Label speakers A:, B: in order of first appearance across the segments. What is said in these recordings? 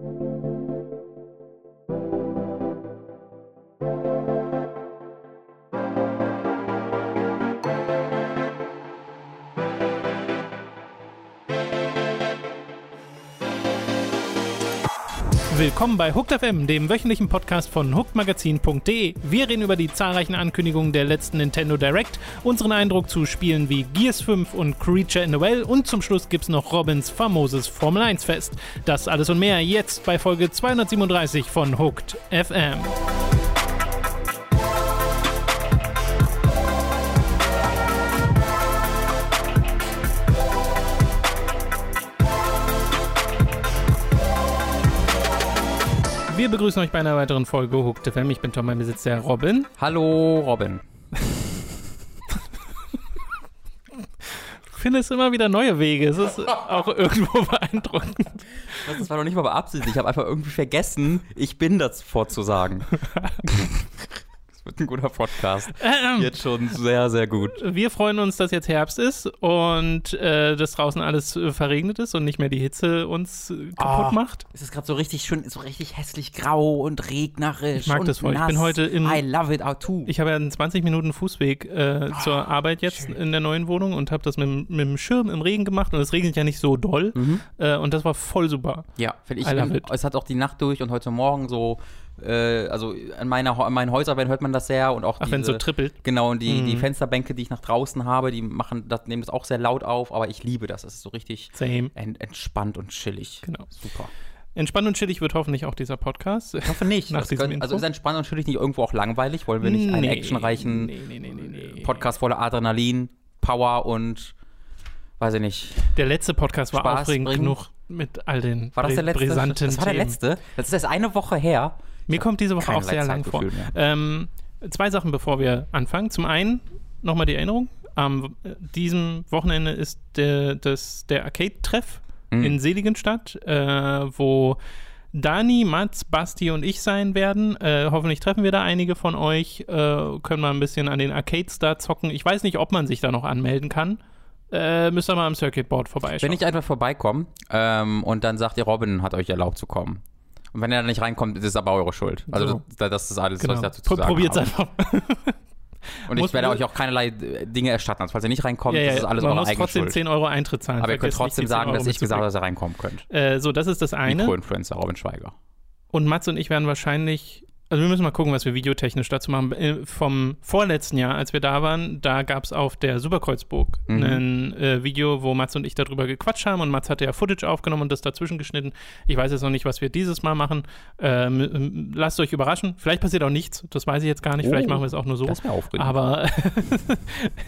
A: Thank you. Willkommen bei Hooked FM, dem wöchentlichen Podcast von hookedmagazin.de. Wir reden über die zahlreichen Ankündigungen der letzten Nintendo Direct, unseren Eindruck zu Spielen wie Gears 5 und Creature in the Well und zum Schluss gibt's noch Robins famoses Formel 1 Fest. Das alles und mehr jetzt bei Folge 237 von Hooked FM. Wir begrüßen euch bei einer weiteren Folge Hooked FM. Ich bin Tom, mein Besitz der Robin.
B: Hallo, Robin.
A: Du findest immer wieder neue Wege. Es ist auch irgendwo beeindruckend.
B: Das war doch nicht mal beabsichtigt. Ich habe einfach irgendwie vergessen, ich bin das vorzusagen. Wird ein guter Podcast.
A: Ähm,
B: Jetzt schon sehr, sehr gut.
A: wir freuen uns, dass jetzt Herbst ist und äh, dass draußen alles äh, verregnet ist und nicht mehr die Hitze uns äh, kaputt
B: Ah.
A: macht.
B: Es ist gerade so richtig schön, so richtig hässlich grau und regnerisch.
A: Ich mag
B: und
A: das voll. Ich
B: Nass.
A: bin heute im-
B: I love it out too.
A: Ich habe ja einen 20 Minuten Fußweg äh,
B: Ah,
A: zur Arbeit jetzt in der neuen Wohnung und habe das mit, dem- mit dem Schirm im Regen gemacht und es regnet ja nicht so doll äh, und das war voll super.
B: ja, finde ich.
A: I love
B: ähm,
A: it.
B: Es hat auch die Nacht durch und heute Morgen so, äh, also an, meiner, an meinen Häuserwänden hört man das sehr und auch
A: Ach, wenn es so trippelt.
B: Genau, und die, die
A: Mhm.
B: Fensterbänke, die ich nach draußen habe, die machen das, nehmen das auch sehr laut auf, aber ich liebe das. Es ist so richtig
A: Same.
B: ent, entspannt und chillig.
A: Genau.
B: Super.
A: Entspannt und chillig wird hoffentlich auch dieser Podcast.
B: Ich hoffe nicht.
A: Nach
B: Das
A: diesem
B: können, also
A: Intro?
B: ist entspannt und natürlich nicht irgendwo auch langweilig. Wollen wir nicht einen
A: Nee,
B: actionreichen
A: nee, nee.
B: Podcast voller Adrenalin, Power und weiß ich nicht.
A: Der letzte Podcast war
B: Spaß
A: aufregend
B: bringen.
A: genug mit all den
B: War das der letzte?
A: brisanten
B: Das war der letzte. Das ist erst eine Woche her.
A: Mir kommt diese Woche auch sehr lang vor. Ähm, zwei Sachen, bevor wir anfangen. Zum einen nochmal die Erinnerung. Am äh, diesem Wochenende ist der, das, der Arcade-Treff
B: Mhm.
A: in Seligenstadt, äh, wo Dani, Mats, Basti und ich sein werden. Äh, hoffentlich treffen wir da einige von euch, äh, können mal ein bisschen an den Arcades da zocken. Ich weiß nicht, ob man sich da noch anmelden kann. Äh, müsst ihr mal am Circuitboard vorbeischauen.
B: Wenn ich einfach vorbeikomme ähm, und dann sagt ihr, Robin hat euch erlaubt zu kommen. Und wenn er da nicht reinkommt, ist es aber eure Schuld. Also
A: So.
B: das, das ist alles,
A: genau.
B: was ich dazu zu sagen
A: Probiert's
B: habe.
A: einfach.
B: Und ich werde euch auch keinerlei äh, Dinge erstatten. Also falls ihr nicht reinkommt,
A: Ja, ja,
B: das ist alles
A: man
B: eure
A: muss
B: eigene
A: trotzdem
B: Schuld.
A: 10 Euro Eintritt zahlen.
B: aber ihr könnt trotzdem
A: 10
B: sagen, dass ich gesagt habe, dass ihr reinkommen könnt.
A: Äh, so, das ist das eine.
B: Mikroinfluencer Robin Schweiger.
A: Und Mats und ich werden wahrscheinlich, also wir müssen mal gucken, was wir videotechnisch dazu machen. Äh, Vom vorletzten Jahr, als wir da waren, da gab es auf der Superkreuzburg
B: Mhm.
A: ein äh, Video, wo Mats und ich darüber gequatscht haben und Mats hatte ja Footage aufgenommen und das dazwischen geschnitten. Ich weiß jetzt noch nicht, was wir dieses Mal machen. Ähm, ähm, lasst euch überraschen. Vielleicht passiert auch nichts, das weiß ich jetzt gar nicht.
B: Oh,
A: Vielleicht machen wir es auch nur so.
B: Das aufregend.
A: Aber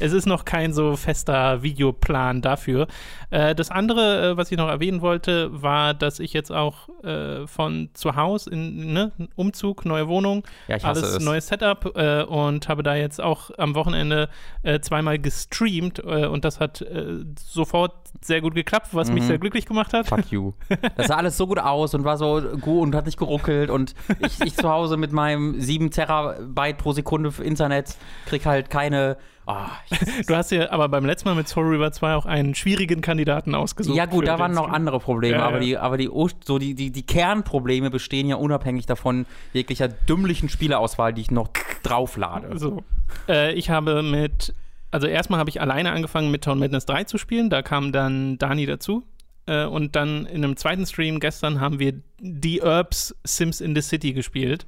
A: es ist noch kein so fester Videoplan dafür. Äh, das andere, äh, was ich noch erwähnen wollte, war, dass ich jetzt auch äh, von zu Hause in ne, Umzug, neue Wohnung,
B: Ja,
A: alles
B: es.
A: neues Setup äh, und habe da jetzt auch am Wochenende äh, zweimal gestreamt äh, und das hat äh, sofort sehr gut geklappt, was mich
B: Mhm.
A: sehr glücklich gemacht hat.
B: Fuck you. Das sah alles so gut aus und war so gut und hat nicht geruckelt und ich, ich zu Hause mit meinem 7 Terabyte pro Sekunde Internet krieg halt keine. Ich,
A: Du hast ja aber beim letzten Mal mit Soul River 2 auch einen schwierigen Kandidaten ausgesucht.
B: ja gut, da waren noch andere Probleme,
A: Ja,
B: aber
A: ja.
B: die, aber die, so die, die, die Kernprobleme bestehen ja unabhängig davon jeglicher dümmlichen Spieleauswahl, die ich noch drauflade.
A: So. Äh, ich habe mit, also erstmal habe ich alleine angefangen mit Town Madness 3 zu spielen, da kam dann Dani dazu. Äh, und dann in einem zweiten Stream gestern haben wir die Herbs Sims in the City gespielt,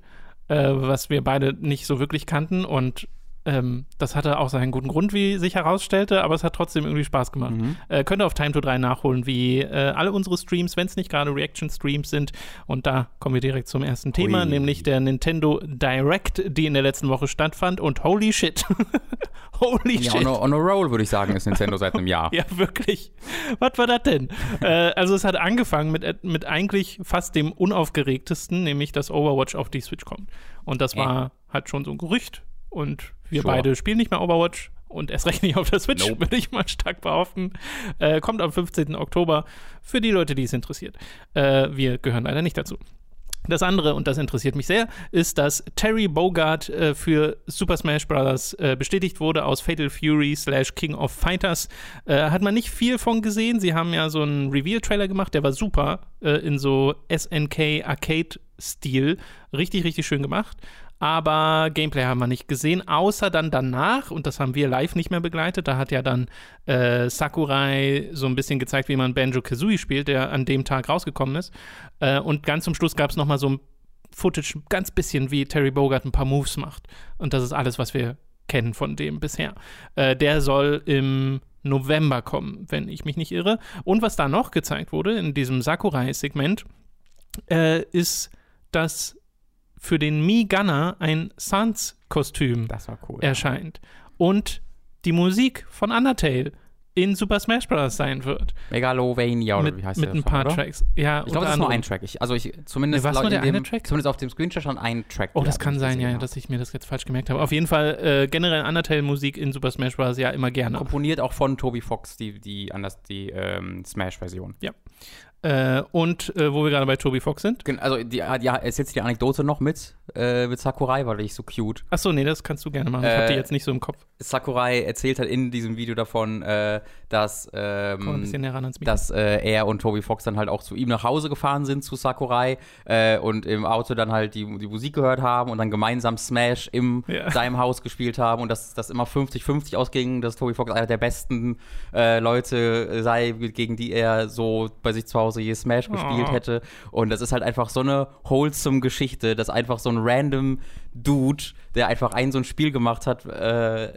A: äh, was wir beide nicht so wirklich kannten und ähm, das hatte auch seinen guten Grund, wie sich herausstellte, aber es hat trotzdem irgendwie Spaß gemacht.
B: Mhm.
A: Äh, könnt ihr auf Time to 3 nachholen, wie äh, alle unsere Streams, wenn es nicht gerade Reaction-Streams sind. Und da kommen wir direkt zum ersten Thema,
B: Ui.
A: nämlich der Nintendo Direct, die in der letzten Woche stattfand. Und holy shit. holy
B: Ja,
A: shit.
B: on a, on a roll, würde ich sagen, ist Nintendo seit einem Jahr.
A: Ja, wirklich. Was war das denn? äh, also es hat angefangen mit, mit eigentlich fast dem unaufgeregtesten, nämlich dass Overwatch auf die Switch kommt. Und das
B: Äh.
A: war halt schon so ein Gerücht. Und wir
B: Sure.
A: beide spielen nicht mehr Overwatch. Und erst recht nicht auf der Switch,
B: Nope.
A: würde ich mal stark behaupten. Äh, kommt am 15. Oktober für die Leute, die es interessiert. Äh, wir gehören leider nicht dazu. Das andere, und das interessiert mich sehr, ist, dass Terry Bogard äh, für Super Smash Bros. Äh, bestätigt wurde aus Fatal Fury slash King of Fighters. Äh, hat man nicht viel von gesehen. Sie haben ja so einen Reveal-Trailer gemacht, der war super äh, in so SNK Arcade-Stil. Richtig, richtig schön gemacht. Aber Gameplay haben wir nicht gesehen, außer dann danach, und das haben wir live nicht mehr begleitet. Da hat ja dann äh, Sakurai so ein bisschen gezeigt, wie man Banjo Kazooie spielt, der an dem Tag rausgekommen ist. Äh, und ganz zum Schluss gab es nochmal so ein Footage, ganz bisschen wie Terry Bogard ein paar Moves macht. Und das ist alles, was wir kennen von dem bisher. Äh, der soll im November kommen, wenn ich mich nicht irre. Und was da noch gezeigt wurde in diesem Sakurai-Segment, äh, ist, dass für den Mi Gunner ein Sans-Kostüm
B: war cool.
A: erscheint. Und die Musik von Undertale in Super Smash Bros. sein wird.
B: Megalovania oder
A: mit
B: wie heißt
A: mit
B: der
A: ein
B: Song,
A: paar
B: oder?
A: Tracks. Ja,
B: Ich glaube, das ist nur ein. Track. Ich, also ich, zumindest,
A: Nee, nur der
B: dem,
A: eine Track?
B: zumindest auf dem Screenshot schon ein Track.
A: Oh, das
B: ja,
A: kann sein, ja,
B: habe.
A: dass ich mir das jetzt falsch gemerkt habe. Auf jeden Fall äh, generell Undertale-Musik in Super Smash Bros. ja immer gerne.
B: Komponiert auch von Toby Fox, die, die, anders, die ähm, Smash-Version.
A: Äh, und äh, wo wir gerade bei Toby Fox sind.
B: Also, die, ja, erzählst du die Anekdote noch mit, äh, mit Sakurai, weil ich so cute.
A: Achso, nee, das kannst du gerne machen. Ich habe die
B: Äh,
A: jetzt nicht so im Kopf.
B: Sakurai erzählt halt in diesem Video davon, äh, dass, ähm, dass äh, er und Toby Fox dann halt auch zu ihm nach Hause gefahren sind, zu Sakurai, äh, und im Auto dann halt die, die Musik gehört haben und dann gemeinsam Smash im
A: Ja.
B: seinem Haus gespielt haben und dass das immer 50-50 ausging, dass Toby Fox einer der besten äh, Leute sei, gegen die er so bei sich zu Hause je Smash gespielt
A: Oh.
B: hätte. Und das ist halt einfach so eine wholesome Geschichte, dass einfach so ein random Dude, der einfach ein so ein Spiel gemacht hat, äh,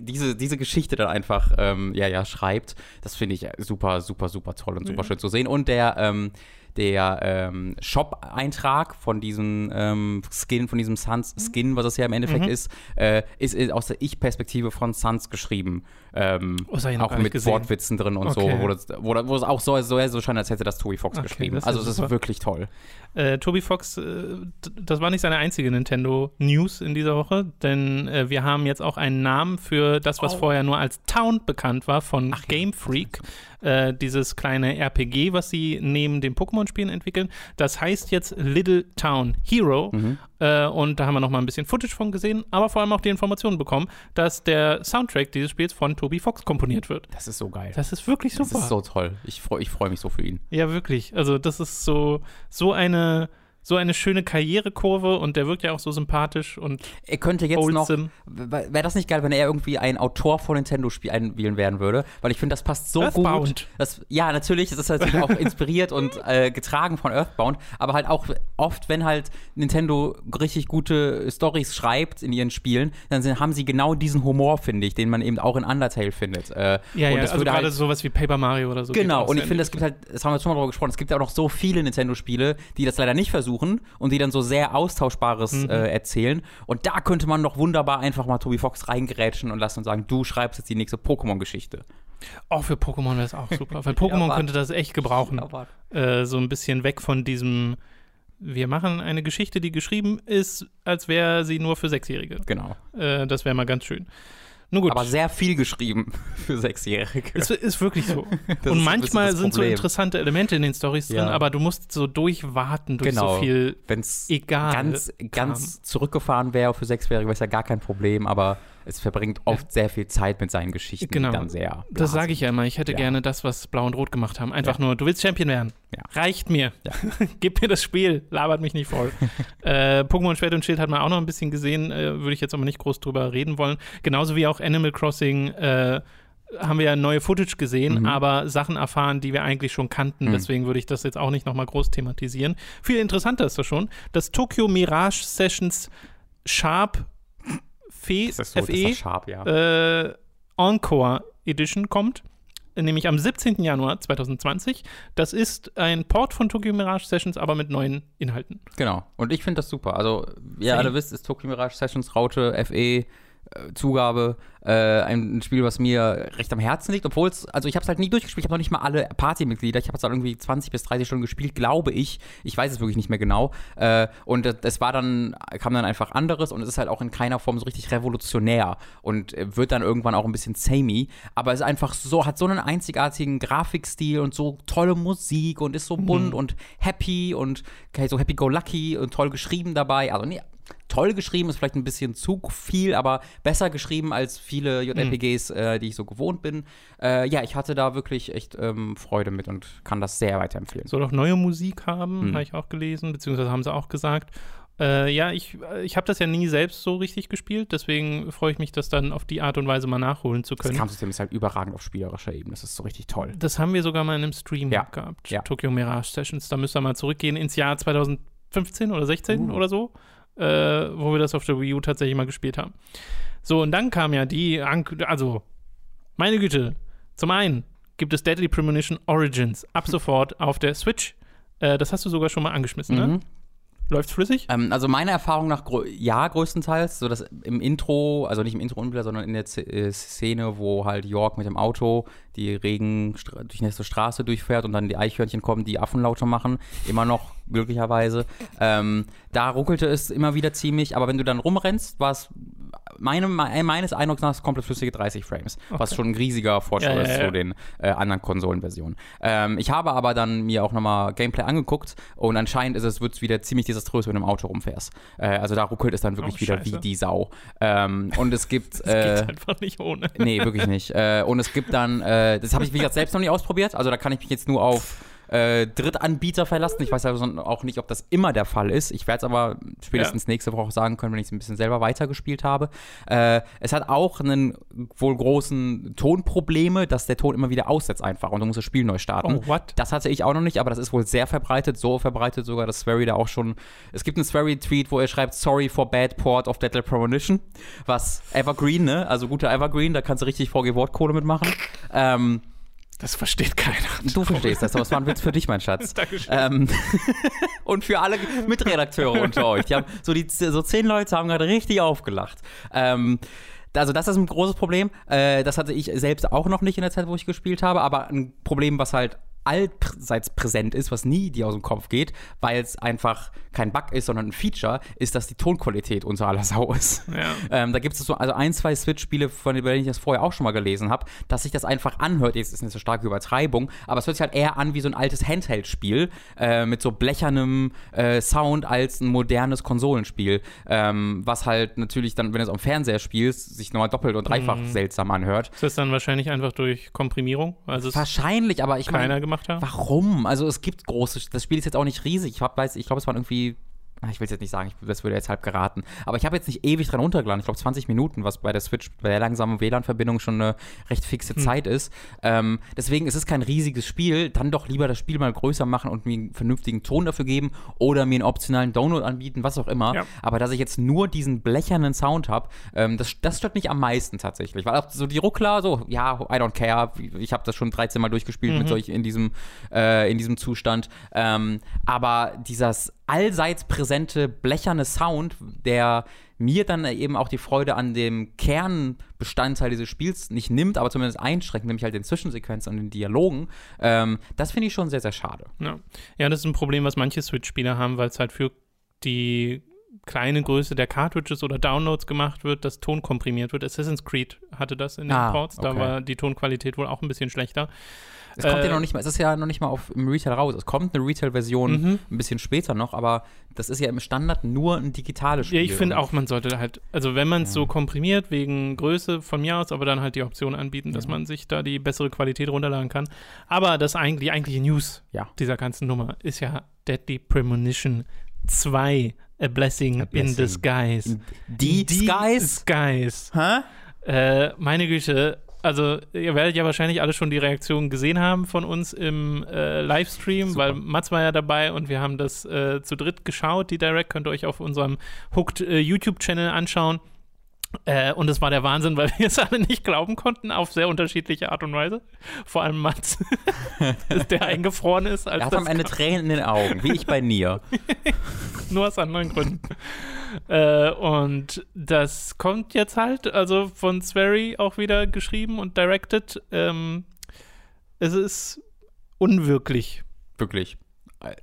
B: diese, diese Geschichte dann einfach ähm, ja, ja, schreibt. Das finde ich super, super, super toll und super
A: Ja.
B: schön zu sehen. Und der, ähm, der ähm, Shop-Eintrag von diesem ähm, Skin, von diesem Suns-Skin, was es ja im Endeffekt
A: Mhm.
B: ist, äh, ist, ist aus der Ich-Perspektive von Suns geschrieben. Ähm,
A: Oh,
B: auch mit
A: gesehen.
B: Wortwitzen drin und
A: Okay.
B: so, wo, das, wo, wo es auch so, so, so scheint, als hätte das Toby Fox
A: Okay,
B: geschrieben. Also es ist wirklich toll.
A: Äh, Toby Fox, äh, das war nicht seine einzige Nintendo-News in dieser Woche, denn äh, wir haben jetzt auch einen Namen für das, was
B: Oh.
A: vorher nur als Town bekannt war von
B: Ach
A: Game Freak. Äh, dieses kleine RPG, was sie neben den Pokémon-Spielen entwickeln. Das heißt jetzt Little Town Hero.
B: Mhm.
A: Äh, und da haben wir noch mal ein bisschen Footage von gesehen, aber vor allem auch die Informationen bekommen, dass der Soundtrack dieses Spiels von Toby Fox komponiert wird.
B: Das ist so geil.
A: Das ist wirklich
B: Das
A: super.
B: ist so toll. Ich freue ich freu mich so für ihn.
A: Ja, wirklich. Also, das ist so, so eine, so eine schöne Karrierekurve und der wirkt ja auch so sympathisch und
B: Er könnte jetzt noch.
A: wholesome.
B: Wäre das nicht geil, wenn er irgendwie ein Autor von Nintendo-Spiel einwählen werden würde? Weil ich finde, das passt so
A: Earthbound.
B: gut. Das, ja, natürlich, es ist natürlich auch inspiriert und äh, getragen von Earthbound, aber halt auch oft, wenn halt Nintendo richtig gute Stories schreibt in ihren Spielen, dann sind, haben sie genau diesen Humor, finde ich, den man eben auch in Undertale findet. Äh,
A: Ja,
B: und
A: ja,
B: das
A: also
B: würde
A: gerade
B: halt,
A: sowas wie Paper Mario oder so.
B: Genau, und ich finde,
A: in
B: es gibt halt, das haben wir schon mal drüber gesprochen, es gibt ja auch noch so viele Nintendo-Spiele, die das leider nicht versuchen und die dann so sehr Austauschbares
A: Mhm.
B: äh, erzählen. Und da könnte man doch wunderbar einfach mal Toby Fox reingerätschen und lassen und sagen, du schreibst jetzt die nächste Pokémon-Geschichte.
A: Auch für Pokémon wäre es auch super, weil Pokémon
B: Mann.
A: könnte das echt gebrauchen.
B: Aber
A: Äh, so ein bisschen weg von diesem, wir machen eine Geschichte, die geschrieben ist, als wäre sie nur für Sechsjährige.
B: genau.
A: Äh, das wäre mal ganz schön. Nun gut.
B: Aber sehr viel geschrieben für Sechsjährige.
A: es ist wirklich so.
B: Ist
A: und manchmal sind so interessante Elemente in den Stories drin,
B: Ja.
A: aber du musst so durchwarten durch
B: Genau.
A: so viel
B: Wenn es
A: egal.
B: ganz, ganz zurückgefahren wäre für Sechsjährige, wäre es ja gar kein Problem, aber es verbringt oft sehr viel Zeit mit seinen Geschichten,
A: Genau.
B: die dann sehr.
A: Das
B: bla
A: sage ich ja immer. Ich hätte
B: Ja.
A: gerne das, was Blau und Rot gemacht haben. Einfach
B: Ja.
A: nur, du willst Champion werden.
B: Ja.
A: Reicht mir. Gib mir das Spiel. Labert mich nicht voll. äh, Pokémon Schwert und Schild hat man auch noch ein bisschen gesehen. Äh, Würde ich jetzt aber nicht groß drüber reden wollen. Genauso wie auch Animal Crossing. Äh, haben wir ja neue Footage gesehen,
B: Mhm.
A: aber Sachen erfahren, die wir eigentlich schon kannten.
B: Mhm.
A: Deswegen würde ich das jetzt auch nicht nochmal groß thematisieren. Viel interessanter ist das schon, dass Tokyo Mirage Sessions Sharp Fe,
B: so,
A: FE
B: scharf, ja.
A: äh, Encore Edition kommt, nämlich am 17. Januar 2020. Das ist ein Port von Tokyo Mirage Sessions, aber mit neuen Inhalten.
B: Genau. Und ich finde das super. Also, wie ihr alle wisst, ist Tokyo Mirage Sessions Raute FE Zugabe, äh, ein Spiel, was mir recht am Herzen liegt, obwohl es, also ich habe es halt nie durchgespielt, ich habe noch nicht mal alle Partymitglieder, ich habe es halt irgendwie 20 bis 30 Stunden gespielt, glaube ich. Ich weiß es wirklich nicht mehr genau. Äh, und es war dann, kam dann einfach anderes und es ist halt auch in keiner Form so richtig revolutionär und wird dann irgendwann auch ein bisschen samey, aber es ist einfach so, hat so einen einzigartigen Grafikstil und so tolle Musik und ist so bunt mhm. und happy und so happy-go-lucky und toll geschrieben dabei. Also nee, toll geschrieben, ist vielleicht ein bisschen zu viel, aber besser geschrieben als viele JRPGs, mhm. äh, die ich so gewohnt bin. Äh, ja, ich hatte da wirklich echt ähm, Freude mit und kann das sehr weiterempfehlen.
A: Soll auch neue Musik haben, mhm. habe ich auch gelesen, beziehungsweise haben sie auch gesagt. Äh, ja, ich, ich habe das ja nie selbst so richtig gespielt, deswegen freue ich mich, das dann auf die Art und Weise mal nachholen zu können. Das
B: Kampfsystem ist halt überragend auf spielerischer Ebene, das ist so richtig toll.
A: Das haben wir sogar mal in einem Stream ja. gehabt, ja. Tokyo Mirage Sessions. Da müsst ihr mal zurückgehen ins Jahr 2015 oder 16 uh. oder so äh, wo wir das auf der Wii U tatsächlich mal gespielt haben. So, und dann kam ja die, also, meine Güte, zum einen gibt es Deadly Premonition Origins ab sofort auf der Switch. Äh, das hast du sogar schon mal angeschmissen, ne? mhm. ne? Läuft's flüssig?
B: Ähm, also meine Erfahrung nach, ja, größtenteils. So dass im Intro, also nicht im Intro unbedingt, sondern in der Z äh, Szene, wo halt York mit dem Auto die Regen durch nächste Straße durchfährt und dann die Eichhörnchen kommen, die Affenlaute machen, immer noch glücklicherweise. Ähm, da ruckelte es immer wieder ziemlich, aber wenn du dann rumrennst, war es meine, meines Eindrucks nach komplett flüssige 30 Frames, okay. was schon ein riesiger Fortschritt ja, ja, ja. ist zu den äh, anderen Konsolenversionen. Ähm, ich habe aber dann mir auch nochmal Gameplay angeguckt und anscheinend ist es wird wieder ziemlich desaströs, wenn du im Auto rumfährst. Äh, also da ruckelt es dann wirklich oh, wieder wie die Sau. Ähm, und es gibt.
A: das äh, geht einfach nicht ohne.
B: Nee, wirklich nicht. Äh, und es gibt dann, äh, das habe ich wie gesagt selbst noch nicht ausprobiert, also da kann ich mich jetzt nur auf äh, Drittanbieter verlassen. Ich weiß also auch nicht, ob das immer der Fall ist. Ich werde es aber spätestens ja. nächste Woche sagen können, wenn ich es ein bisschen selber weitergespielt habe. Äh, es hat auch einen wohl großen Tonprobleme, dass der Ton immer wieder aussetzt einfach und du musst das Spiel neu starten.
A: Oh, what?
B: Das hatte ich auch noch nicht, aber das ist wohl sehr verbreitet, so verbreitet sogar, dass Swery da auch schon. Es gibt einen Swery-Tweet, wo er schreibt, sorry for bad port of Deadly Premonition, was Evergreen, ne? Also guter Evergreen, da kannst du richtig VG-Wortkohle mitmachen. Ähm,
A: das versteht keiner.
B: Du verstehst das, aber es war ein Witz für dich, mein Schatz.
A: Dankeschön. Ähm,
B: und für alle Mitredakteure unter euch. Die haben so, die, so zehn Leute haben gerade richtig aufgelacht. Ähm, also das ist ein großes Problem. Äh, das hatte ich selbst auch noch nicht in der Zeit, wo ich gespielt habe, aber ein Problem, was halt allseits präsent ist, was nie dir aus dem Kopf geht, weil es einfach kein Bug ist, sondern ein Feature, ist, dass die Tonqualität unter aller Sau ist. Ja. Ähm, da gibt es so also ein, zwei Switch-Spiele, von denen ich das vorher auch schon mal gelesen habe, dass sich das einfach anhört. Jetzt ist eine so starke Übertreibung, aber es hört sich halt eher an wie so ein altes Handheld-Spiel äh, mit so blechernem äh, Sound als ein modernes Konsolenspiel, ähm, was halt natürlich dann, wenn du es am Fernseher spielst, sich nochmal doppelt und dreifach mhm. seltsam anhört.
A: Ist das dann wahrscheinlich einfach durch Komprimierung?
B: Also Wahrscheinlich, aber ich
A: keiner mein, gemacht
B: haben? Warum? Also es gibt große, das Spiel ist jetzt auch nicht riesig. Ich, weiß, ich glaube, es waren irgendwie ich will es jetzt nicht sagen, ich, das würde jetzt halb geraten. Aber ich habe jetzt nicht ewig dran runtergeladen. Ich glaube 20 Minuten, was bei der Switch, bei der langsamen WLAN-Verbindung schon eine recht fixe hm. Zeit ist. Ähm, deswegen ist es kein riesiges Spiel. Dann doch lieber das Spiel mal größer machen und mir einen vernünftigen Ton dafür geben oder mir einen optionalen Download anbieten, was auch immer. Ja. Aber dass ich jetzt nur diesen blechernen Sound habe, ähm, das, das stört mich am meisten tatsächlich. Weil auch so die Ruckler, so, ja, I don't care. Ich habe das schon 13 Mal durchgespielt mhm. mit solch in diesem, äh, in diesem Zustand. Ähm, aber dieses allseits präsente blecherne Sound, der mir dann eben auch die Freude an dem Kernbestandteil dieses Spiels nicht nimmt, aber zumindest einschränkt, nämlich halt den Zwischensequenzen und den Dialogen. Ähm, das finde ich schon sehr, sehr schade.
A: Ja. ja, das ist ein Problem, was manche Switch-Spieler haben, weil es halt für die kleine Größe der Cartridges oder Downloads gemacht wird, dass Ton komprimiert wird. Assassin's Creed hatte das in den ah, Ports, da okay. war die Tonqualität wohl auch ein bisschen schlechter.
B: Es kommt äh, ja noch nicht mal, es ist ja noch nicht mal auf, im Retail raus. Es kommt eine Retail-Version mhm. ein bisschen später noch, aber das ist ja im Standard nur ein digitales Spiel.
A: Ja, ich finde auch, man sollte halt, also wenn man es ja. so komprimiert wegen Größe von mir aus, aber dann halt die Option anbieten, dass ja. man sich da die bessere Qualität runterladen kann. Aber das eigentlich, die eigentliche News
B: ja.
A: dieser ganzen Nummer ist ja Deadly Premonition 2 A Blessing, A Blessing. in Disguise.
B: Die, Skies?
A: Skies.
B: Hä?
A: Äh, meine Güte, also ihr werdet ja wahrscheinlich alle schon die Reaktionen gesehen haben von uns im äh, Livestream, Super. weil Mats war ja dabei und wir haben das äh, zu dritt geschaut. Die Direct könnt ihr euch auf unserem Hooked äh, YouTube-Channel anschauen. Äh, und es war der Wahnsinn, weil wir es alle nicht glauben konnten, auf sehr unterschiedliche Art und Weise. Vor allem Mats, der eingefroren ist.
B: Er hat am Ende Tränen in den Augen, wie ich bei Nier.
A: Nur aus anderen Gründen. äh, und das kommt jetzt halt, also von Swery auch wieder geschrieben und directed. Ähm, es ist unwirklich.
B: Wirklich.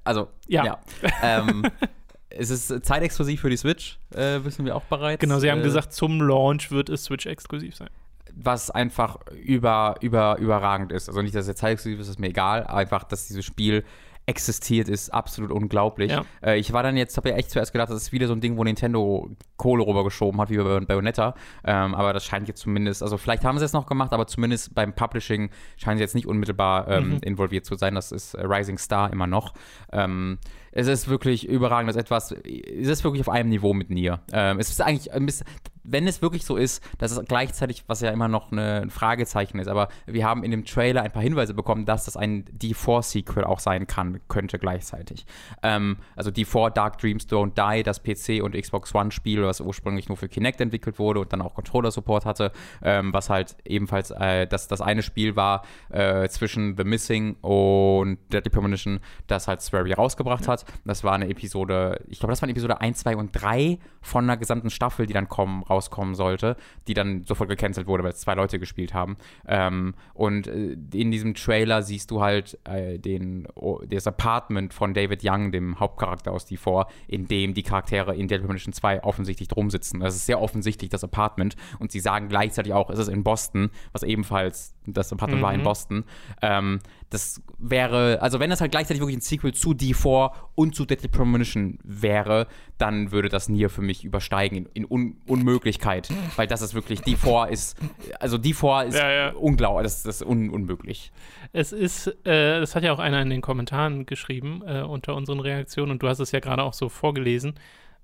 B: Also,
A: Ja.
B: ja. ähm, es ist zeitexklusiv für die Switch, äh, wissen wir auch bereits.
A: Genau, sie haben
B: äh,
A: gesagt, zum Launch wird es Switch-exklusiv sein.
B: was einfach über, über, überragend ist. Also nicht, dass es jetzt zeitexklusiv ist, ist mir egal, einfach, dass dieses Spiel existiert, ist absolut unglaublich.
A: Ja.
B: Äh, ich war dann jetzt, habe ja echt zuerst gedacht, das ist wieder so ein Ding, wo Nintendo Kohle rübergeschoben hat, wie bei Bayonetta. Ähm, aber das scheint jetzt zumindest, also vielleicht haben sie es noch gemacht, aber zumindest beim Publishing scheinen sie jetzt nicht unmittelbar ähm,
A: Mhm.
B: involviert zu sein. Das ist äh, Rising Star immer noch. Ähm, es ist wirklich überragend, das etwas, es ist wirklich auf einem Niveau mit Nier. Ähm, es ist eigentlich, ein bisschen- wenn es wirklich so ist, dass es gleichzeitig, was ja immer noch eine, ein Fragezeichen ist, aber wir haben in dem Trailer ein paar Hinweise bekommen, dass das ein D4-Sequel auch sein kann, könnte gleichzeitig. Ähm, also D4 Dark Dreams Don't Die, das PC und Xbox One-Spiel, was ursprünglich nur für Kinect entwickelt wurde und dann auch Controller-Support hatte, ähm, was halt ebenfalls äh, das, das eine Spiel war äh, zwischen The Missing und Deadly Premonition, das halt Swery rausgebracht hat. Das war eine Episode, ich glaube, das waren Episode 1, 2 und 3 von einer gesamten Staffel, die dann kommen, rauskommen sollte, die dann sofort gecancelt wurde, weil es zwei Leute gespielt haben. Ähm, und äh, in diesem Trailer siehst du halt äh, den, das Apartment von David Young, dem Hauptcharakter aus D4, in dem die Charaktere in Deadly Premonition 2 offensichtlich drum sitzen. Das ist sehr offensichtlich das Apartment und sie sagen gleichzeitig auch, es ist in Boston, was ebenfalls das Apartment war in
A: Mhm.
B: Boston. Ähm, das wäre, also wenn das halt gleichzeitig wirklich ein Sequel zu D4 und zu Deadly Premonition wäre, dann würde das Nier für mich übersteigen in, in Un Unmöglichkeit, weil das ist wirklich, D4 ist, also D4 ist
A: Ja, ja.
B: unglaublich, das, das ist un unmöglich.
A: Es ist, äh, das hat ja auch einer in den Kommentaren geschrieben äh, unter unseren Reaktionen und du hast es ja gerade auch so vorgelesen.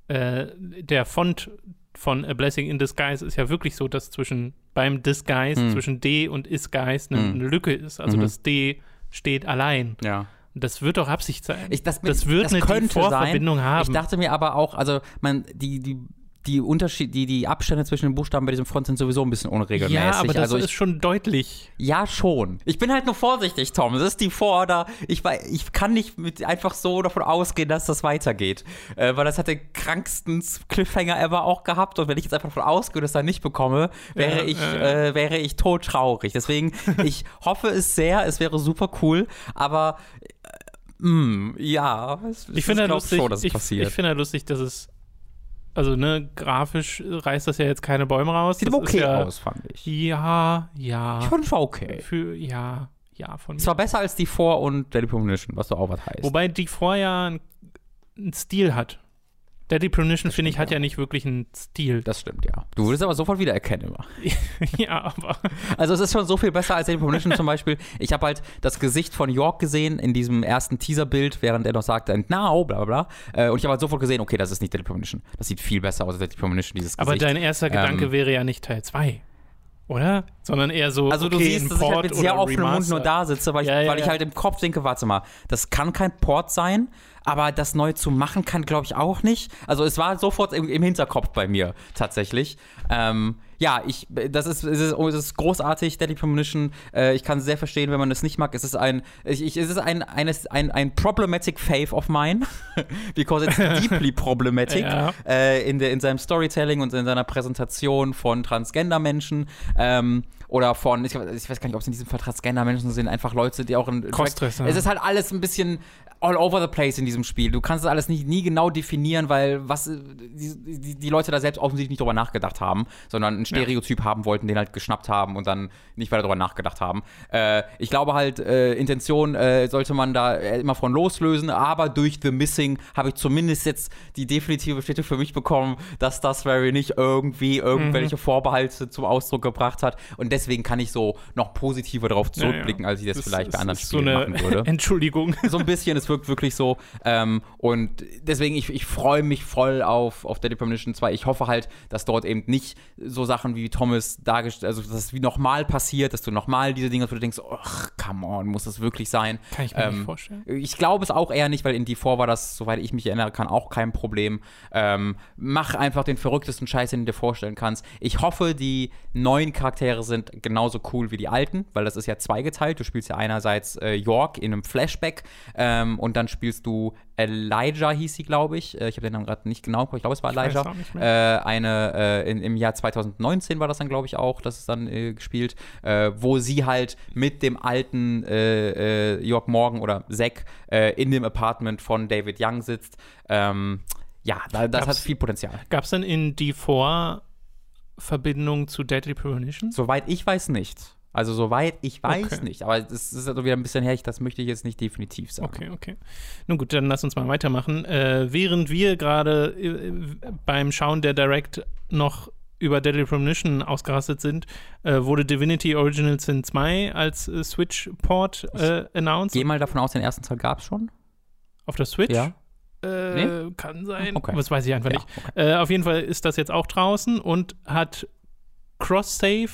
A: Äh, der Font von A Blessing in Disguise ist ja wirklich so, dass zwischen beim Disguise
B: Hm.
A: zwischen D und Isguise eine,
B: Hm.
A: eine Lücke ist. Also
B: Mhm.
A: das D steht allein.
B: Ja.
A: Das wird doch Absicht sein.
B: Ich, das,
A: das wird eine
B: könnte
A: Vorverbindung haben.
B: Ich dachte mir aber auch, also man, die, die, die Unterschied, die, die Abstände zwischen den Buchstaben bei diesem Front sind sowieso ein bisschen unregelmäßig.
A: ja, aber das
B: also ich,
A: ist schon deutlich.
B: Ja, schon. Ich bin halt nur vorsichtig, Tom. Das ist die Vor- oder ich, ich kann nicht mit einfach so davon ausgehen, dass das weitergeht. Äh, weil das hat den kranksten Cliffhanger ever auch gehabt. Und wenn ich jetzt einfach davon ausgehe, dass ich das nicht bekomme, wäre
A: Ja,
B: ich,
A: äh.
B: äh, wäre ich todtraurig. Deswegen, ich hoffe es sehr. Es wäre super cool. Aber, äh, mh, ja, es,
A: Ich finde
B: es
A: halt lustig,
B: schon, dass es
A: ich,
B: passiert.
A: ich finde halt lustig, dass es, also ne, grafisch reißt das ja jetzt keine Bäume raus.
B: Sieht
A: das
B: okay
A: ja,
B: aus, fand ich.
A: Ja, ja.
B: Ich fand okay.
A: Für, ja, ja, von
B: Es war besser als die Vor- und Deadly Premonition, was so auch was heißt.
A: Wobei die vorher einen einen Stil hat. Deadly Premonition, finde ich, hat ja nicht wirklich einen Stil.
B: das stimmt, ja. Du würdest aber sofort wieder erkennen immer.
A: ja, aber.
B: Also es ist schon so viel besser als Deadly Premonition zum Beispiel. Ich habe halt das Gesicht von York gesehen in diesem ersten Teaserbild, während er noch sagte, and now, bla bla bla. Äh, Und ich habe halt sofort gesehen, okay, das ist nicht Deadly Premonition. Das sieht viel besser aus als Deadly Premonition, dieses
A: Aber
B: Gesicht.
A: dein erster
B: Ähm,
A: Gedanke wäre ja nicht Teil 2. Oder? Sondern eher so.
B: also du
A: okay,
B: siehst,
A: ein
B: dass ich halt
A: Port
B: mit sehr offenem Mund nur da sitze, weil ich,
A: Ja, ja,
B: weil ich
A: ja.
B: halt im Kopf denke, warte mal, das kann kein Port sein, aber das neu zu machen kann, glaube ich, auch nicht. Also es war sofort im, im Hinterkopf bei mir tatsächlich. Ähm, ja, ich, das ist, es ist, es ist großartig, Deadly Premonition. Äh, ich kann es sehr verstehen, wenn man es nicht mag. Es ist ein, ich, ich, es ist ein, eines, ein, ein problematic fave of mine, because it's deeply problematic
A: Ja.
B: äh, in, der, in seinem Storytelling und in seiner Präsentation von Transgender-Menschen. Ähm, oder von, ich, ich weiß gar nicht, ob es in diesem Fall Transgender-Menschen sind, einfach Leute, die auch in.
A: Crossdresser.
B: Es ist halt alles ein bisschen all over the place in diesem Spiel. Du kannst das alles nicht, nie genau definieren, weil was die, die, die Leute da selbst offensichtlich nicht drüber nachgedacht haben, sondern ein Stereotyp haben wollten, den halt geschnappt haben und dann nicht weiter drüber nachgedacht haben. Äh, ich glaube halt, äh, Intention äh, sollte man da äh, immer von loslösen, aber durch The Missing habe ich zumindest jetzt die definitive Bestätigung für mich bekommen, dass das Very nicht irgendwie irgendwelche Vorbehalte zum Ausdruck gebracht hat und deswegen kann ich so noch positiver darauf
A: Ja, ja.
B: zurückblicken, als ich das,
A: Das
B: vielleicht
A: ist-
B: bei anderen
A: ist so
B: Spielen
A: eine
B: machen würde
A: Entschuldigung.
B: so ein bisschen, es wirkt wirklich so. Ähm, und deswegen, ich, ich freue mich voll auf, auf Deadly Premonition 2. Ich hoffe halt, dass dort eben nicht so Sachen wie Thomas dargestellt, also dass es wie nochmal passiert, dass du nochmal diese Dinge, wo du denkst, ach, come on, muss das wirklich sein?
A: Kann ich mir
B: Ähm,
A: nicht vorstellen.
B: Ich glaube es auch eher nicht, weil in die vor war das, soweit ich mich erinnere kann, auch kein Problem. Ähm, mach einfach den verrücktesten Scheiß, den du dir vorstellen kannst. Ich hoffe, die neuen Charaktere sind genauso cool wie die alten, weil das ist ja zweigeteilt. Du spielst ja einerseits äh, York in einem Flashback ähm, und dann spielst du Elijah, hieß sie, glaube ich. Äh, ich habe den Namen gerade nicht genau, ich glaube, es war Elijah. Äh, eine, äh, in, im Jahr 2019 war das dann, glaube ich, auch, das ist dann äh, gespielt, äh, wo sie halt mit dem alten äh, äh, Jörg Morgan oder Zack in dem Apartment von David Young sitzt. Ähm, ja, da, das
A: Gab's-
B: hat viel Potenzial.
A: Gab es denn in D4 Verbindung zu Deadly Premonition?
B: Soweit ich weiß nicht. Also soweit ich weiß
A: Okay.
B: nicht. Aber das ist also wieder ein bisschen her, ich- das möchte ich jetzt nicht definitiv sagen.
A: Okay, okay. Nun gut, dann lass uns mal weitermachen. Äh, während wir gerade äh, beim Schauen der Direct noch über Deadly Premonition ausgerastet sind, äh, wurde Divinity Original Sin 2 als äh, Switch-Port äh, announced.
B: Geh mal davon aus, den ersten Teil gab es schon.
A: Auf der Switch?
B: Ja.
A: Äh, Kann sein.
B: Okay.
A: Das weiß ich einfach
B: Ja,
A: nicht. Äh, auf jeden Fall ist das jetzt auch draußen und hat Cross-Save,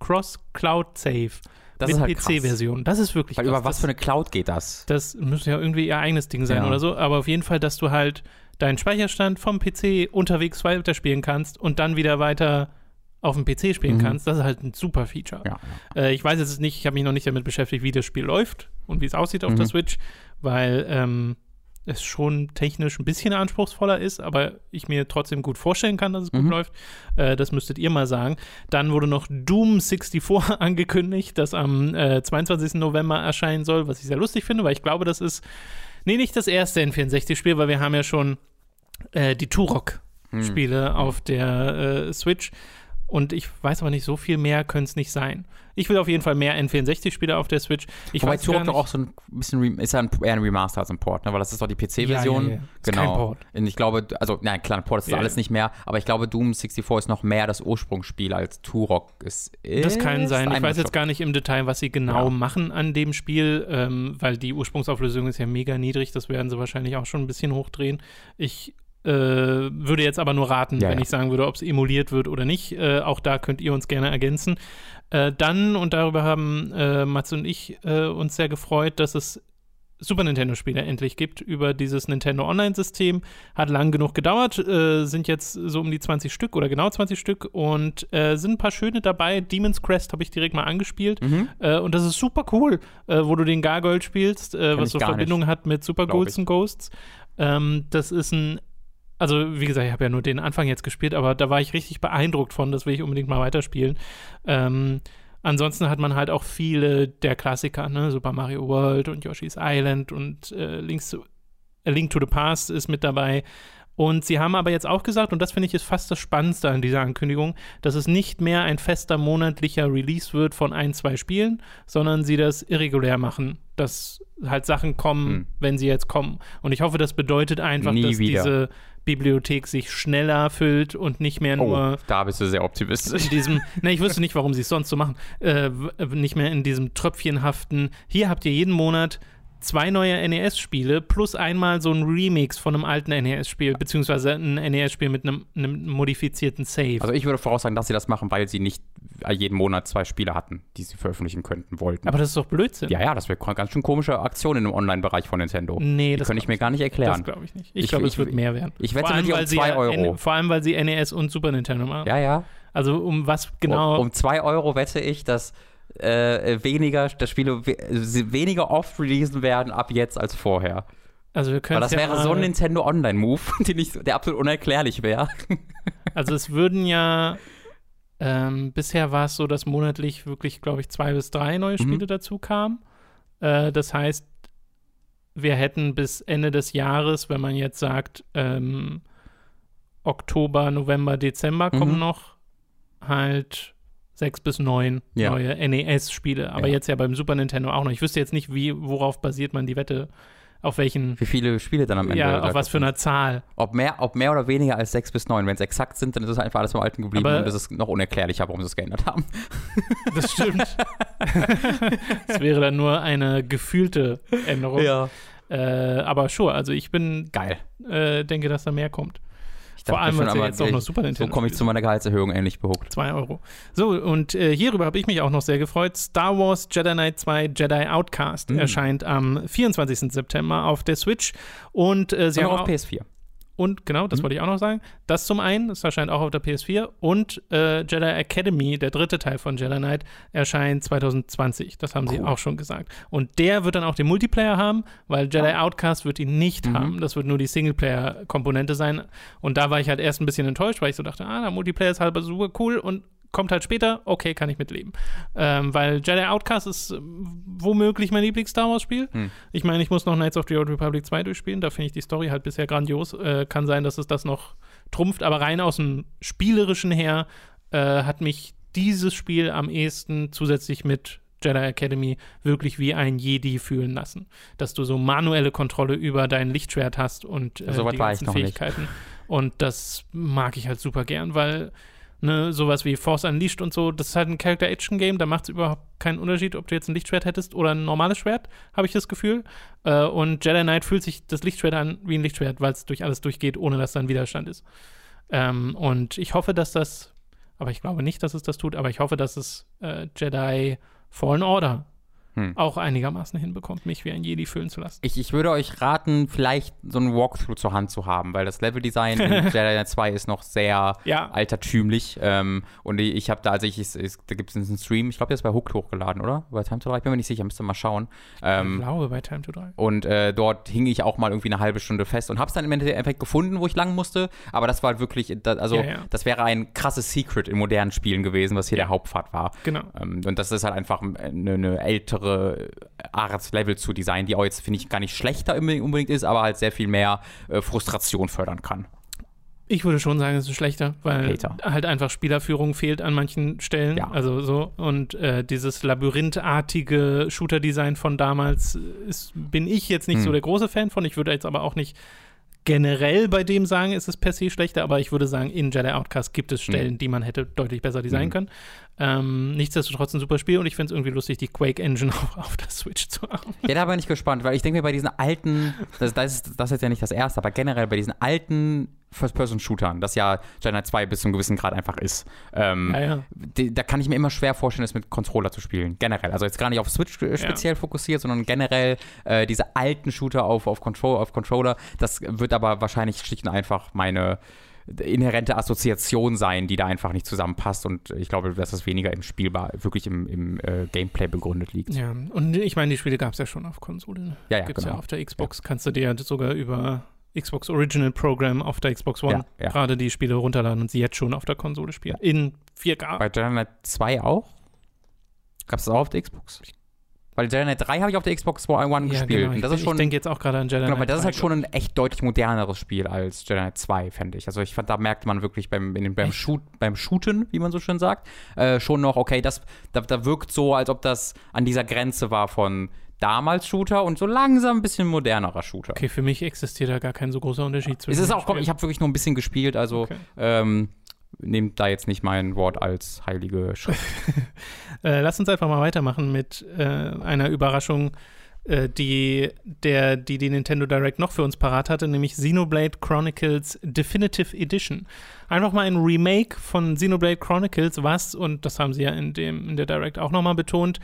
A: Cross-Cloud-Save
B: Das
A: mit
B: ist halt.
A: PC-Version. Das ist wirklich
B: Weil
A: krass.
B: über was
A: Das-
B: für eine Cloud geht das?
A: Das müsste ja irgendwie ihr eigenes Ding sein
B: Ja.
A: oder so. Aber auf jeden Fall, dass du halt deinen Speicherstand vom PC unterwegs weiterspielen kannst und dann wieder weiter auf dem PC spielen
B: Mhm.
A: kannst. Das ist halt ein super Feature.
B: Ja.
A: Äh, ich weiß jetzt nicht, ich habe mich noch nicht damit beschäftigt, wie das Spiel läuft und wie es aussieht auf
B: Mhm.
A: der Switch, weil ähm, es schon technisch ein bisschen anspruchsvoller ist, aber ich mir trotzdem gut vorstellen kann, dass es gut
B: Mhm.
A: läuft. Äh, das müsstet ihr mal sagen. Dann wurde noch Doom 64 angekündigt, das am äh, 22. November erscheinen soll, was ich sehr lustig finde, weil ich glaube, das ist, nee, nicht das erste N64-Spiel, weil wir haben ja schon äh, die Turok-Spiele
B: Hm.
A: auf der äh, Switch. Und ich weiß aber nicht, so viel mehr können es nicht sein. Ich will auf jeden Fall mehr N64-Spiele auf der Switch. Ich
B: Wobei Turok doch auch so ein bisschen, ist ja ein, eher ein Remaster als ein Port, ne? weil das ist doch die PC-Version.
A: Ja, ja, ja. Ist kein
B: Genau.
A: Port.
B: Und ich glaube, also, nein, klar, ein Port ist alles nicht mehr, aber ich glaube, Doom 64 ist noch mehr das Ursprungsspiel als Turok es ist.
A: Das kann sein. Ich weiß jetzt gar nicht im Detail, was sie genau machen an dem Spiel, ähm, weil die Ursprungsauflösung ist ja mega niedrig. Das werden sie wahrscheinlich auch schon ein bisschen hochdrehen. Ich äh, würde jetzt aber nur raten,
B: Ja,
A: wenn
B: ja.
A: ich sagen würde, ob es emuliert wird oder nicht. Äh, auch da könnt ihr uns gerne ergänzen. Äh, dann, und darüber haben äh, Mats und ich äh, uns sehr gefreut, dass es Super Nintendo-Spiele endlich gibt über dieses Nintendo Online-System. Hat lang genug gedauert, äh, sind jetzt so um die 20 Stück oder genau 20 Stück und äh, sind ein paar schöne dabei. Demon's Crest habe ich direkt mal angespielt
B: Mhm.
A: äh, und das ist super cool, äh, wo du den Gargoyle spielst, äh, was so Verbindung hat mit Super
B: ich.
A: and Ghosts. Ähm, das ist ein also wie gesagt, ich habe ja nur den Anfang jetzt gespielt, aber da war ich richtig beeindruckt von, das will ich unbedingt mal weiterspielen. Ähm, ansonsten hat man halt auch viele der Klassiker, ne? Super Mario World und Yoshi's Island und äh, Links to, A Link to the Past ist mit dabei. Und sie haben aber jetzt auch gesagt, und das finde ich ist fast das Spannendste an dieser Ankündigung, dass es nicht mehr ein fester monatlicher Release wird von ein, zwei Spielen, sondern sie das irregulär machen, dass halt Sachen kommen,
B: Hm.
A: wenn sie jetzt kommen. Und ich hoffe, das bedeutet einfach,
B: Nie
A: dass
B: wieder.
A: diese Bibliothek sich schneller füllt und nicht mehr nur
B: Oh, da bist du sehr optimistisch.
A: in diesem, ne, ich wüsste nicht, warum sie es sonst so machen, äh, nicht mehr in diesem tröpfchenhaften, hier habt ihr jeden Monat zwei neue NES-Spiele plus einmal so ein Remix von einem alten NES-Spiel, beziehungsweise ein NES-Spiel mit einem, einem modifizierten Save.
B: Also ich würde voraussagen, dass sie das machen, weil sie nicht jeden Monat zwei Spiele hatten, die sie veröffentlichen könnten, wollten.
A: aber das ist doch Blödsinn.
B: ja, ja, das wäre ganz schön komische Aktion im Online-Bereich von Nintendo.
A: Nee, das
B: könnte ich mir gar nicht
A: Das
B: erklären.
A: glaube ich nicht. Ich,
B: Ich-
A: glaube, es wird mehr werden.
B: ich wette mit dir um
A: weil sie
B: zwei
A: ja
B: Euro.
A: N- vor allem, weil sie NES und Super Nintendo machen.
B: Ja, ja.
A: Also um was genau.
B: Um, um zwei Euro wette ich, dass äh, weniger, dass Spiele we weniger oft releasen werden ab jetzt als vorher.
A: also wir können
B: das
A: ja
B: wäre so ein Nintendo Online-Move, der absolut unerklärlich wäre.
A: Also es würden ja ähm, bisher war es so, dass monatlich wirklich, glaube ich, zwei bis drei neue
B: Mhm.
A: Spiele dazu kamen. Äh, das heißt, wir hätten bis Ende des Jahres, wenn man jetzt sagt, ähm, Oktober, November, Dezember kommen
B: Mhm.
A: noch halt sechs bis neun
B: Ja.
A: neue NES-Spiele. Aber
B: Ja.
A: jetzt ja beim Super Nintendo auch noch. Ich wüsste jetzt nicht, wie, worauf basiert man die Wette, auf welchen,
B: Wie viele Spiele dann am Ende?
A: ja, auf was für einer Zahl.
B: Ob mehr, ob mehr oder weniger als sechs bis neun. Wenn es exakt sind, dann ist es einfach alles beim Alten geblieben
A: Aber-
B: und es ist noch unerklärlicher, warum sie es geändert haben.
A: Das stimmt. Es wäre dann nur eine gefühlte Änderung. Äh, aber sure, also ich bin,
B: Geil.
A: äh, denke, dass da mehr kommt. Vor allem, weil es ja jetzt auch noch Super
B: So
A: Nintendo
B: komme ich zu meiner Gehaltserhöhung ähnlich behuckt.
A: 2 Euro. So, und äh, hierüber habe ich mich auch noch sehr gefreut. Star Wars Jedi Knight 2 Jedi Outcast
B: Mm.
A: erscheint am 24. September auf der Switch. Und äh, sie
B: Und
A: haben
B: auch auf
A: auch,
B: PS4.
A: Und genau, das
B: Mhm.
A: wollte ich auch noch sagen. Das zum einen, das erscheint auch auf der PS4. Und äh, Jedi Academy, der dritte Teil von Jedi Knight, erscheint 2020. Das haben sie
B: Cool.
A: auch schon gesagt. Und der wird dann auch den Multiplayer haben, weil Jedi Outcast wird ihn nicht
B: Mhm.
A: haben. Das wird nur die Singleplayer-Komponente sein. Und da war ich halt erst ein bisschen enttäuscht, weil ich so dachte, ah, der Multiplayer ist halber super cool und kommt halt später, okay, kann ich mitleben. Ähm, weil Jedi Outcast ist ähm, womöglich mein Lieblings-Star Wars-Spiel.
B: Hm.
A: Ich meine, ich muss noch Knights of the Old Republic 2 durchspielen, da finde ich die Story halt bisher grandios. Äh, kann sein, dass es das noch trumpft, aber rein aus dem Spielerischen her äh, hat mich dieses Spiel am ehesten zusätzlich mit Jedi Academy wirklich wie ein Jedi fühlen lassen. Dass du so manuelle Kontrolle über dein Lichtschwert hast und äh,
B: So
A: die ganzen
B: noch nicht.
A: Fähigkeiten. Und das mag ich halt super gern, weil ne, sowas wie Force Unleashed und so, das ist halt ein Character-Action-Game, da macht es überhaupt keinen Unterschied, ob du jetzt ein Lichtschwert hättest oder ein normales Schwert, habe ich das Gefühl. Äh, und Jedi Knight fühlt sich das Lichtschwert an wie ein Lichtschwert, weil es durch alles durchgeht, ohne dass da ein Widerstand ist. Ähm, und ich hoffe, dass das, aber ich glaube nicht, dass es das tut, aber ich hoffe, dass es äh, Jedi Fallen Order
B: Hm.
A: auch einigermaßen hinbekommt, mich wie ein Jedi fühlen zu lassen.
B: Ich, ich würde euch raten, vielleicht so ein Walkthrough zur Hand zu haben, weil das Leveldesign in Jedi Knight 2 ist noch sehr
A: Ja.
B: altertümlich. Ähm, und ich, ich habe da, also ich, ich, ich, da gibt es einen Stream, ich glaube, der ist bei Hooked hochgeladen, oder? Bei Time to Die, ich bin mir nicht sicher, müsst ihr mal schauen.
A: Ich
B: Ähm,
A: glaube bei Time to Die.
B: und äh, dort hing ich auch mal irgendwie eine halbe Stunde fest und habe es dann im Endeffekt gefunden, wo ich lang musste. Aber das war halt wirklich, also
A: Ja, ja.
B: das wäre ein krasses Secret in modernen Spielen gewesen, was hier der Hauptpfad war.
A: Genau.
B: Ähm, und das ist halt einfach eine, eine ältere Art, Level zu designen, die auch jetzt, finde ich, gar nicht schlechter unbedingt ist, aber halt sehr viel mehr äh, Frustration fördern kann.
A: Ich würde schon sagen, es ist schlechter, weil
B: Hater.
A: halt einfach Spielerführung fehlt an manchen Stellen.
B: Ja.
A: Also so. Und äh, dieses labyrinthartige Shooter-Design von damals ist, bin ich jetzt nicht
B: Hm.
A: so der große Fan von. Ich würde jetzt aber auch nicht generell bei dem sagen, ist es per se schlechter, aber ich würde sagen, in Jedi Outcast gibt es Stellen, die man hätte deutlich besser designen
B: Mhm.
A: können. Ähm, nichtsdestotrotz ein super Spiel und ich finde es irgendwie lustig, die Quake Engine auch auf der Switch zu haben.
B: Ja, da bin ich gespannt, weil ich denke mir bei diesen alten, das, das, ist, das ist jetzt ja nicht das erste, aber generell bei diesen alten First-Person-Shootern, das ja Jedi Knight 2 bis zu einem gewissen Grad einfach ist, ähm,
A: Ja, ja.
B: die, da kann ich mir immer schwer vorstellen, das mit Controller zu spielen. Generell. Also jetzt gar nicht auf Switch äh, speziell fokussiert, sondern generell äh, diese alten Shooter auf, auf, Control, auf Controller. Das wird aber wahrscheinlich schlicht und einfach meine inhärente Assoziation sein, die da einfach nicht zusammenpasst und ich glaube, dass das weniger im Spielbar, wirklich im, im äh, Gameplay begründet liegt.
A: Ja, und ich meine, die Spiele gab es ja schon auf Konsole. Ne?
B: Ja, ja,
A: Gibt es
B: genau.
A: ja auf der Xbox. Kannst du dir ja sogar über Xbox Original Program auf der Xbox One
B: Ja, ja.
A: gerade die Spiele runterladen und sie jetzt schon auf der Konsole spielen. In 4K.
B: Bei Jedi Knight 2 auch? Gab es das auch auf der Xbox? Weil Jedi Knight 3 habe ich auf der Xbox One
A: ja,
B: gespielt.
A: genau.
B: Und das
A: ich,
B: ist schon,
A: ich denke jetzt auch gerade an Jedi
B: genau, weil
A: Knight
B: das ist halt
A: 3,
B: schon ein echt deutlich moderneres Spiel als Jedi Knight 2, fände ich. Also ich fand, da merkt man wirklich beim, in den, beim? Shoot, beim Shooten, wie man so schön sagt, äh, schon noch, okay, das, da, da wirkt so, als ob das an dieser Grenze war von damals Shooter und so langsam ein bisschen modernerer Shooter.
A: Okay, für mich existiert da gar kein so großer Unterschied
B: Es
A: zwischen
B: ist
A: den
B: auch, ich habe wirklich nur ein bisschen gespielt, also
A: Okay.
B: ähm, nehmt da jetzt nicht mein Wort als heilige Schrift.
A: Äh, lass uns einfach mal weitermachen mit äh, einer Überraschung, äh, die, der, die die Nintendo Direct noch für uns parat hatte, nämlich Xenoblade Chronicles Definitive Edition. Einfach mal ein Remake von Xenoblade Chronicles, was, und das haben sie ja in, dem, in der Direct auch nochmal betont,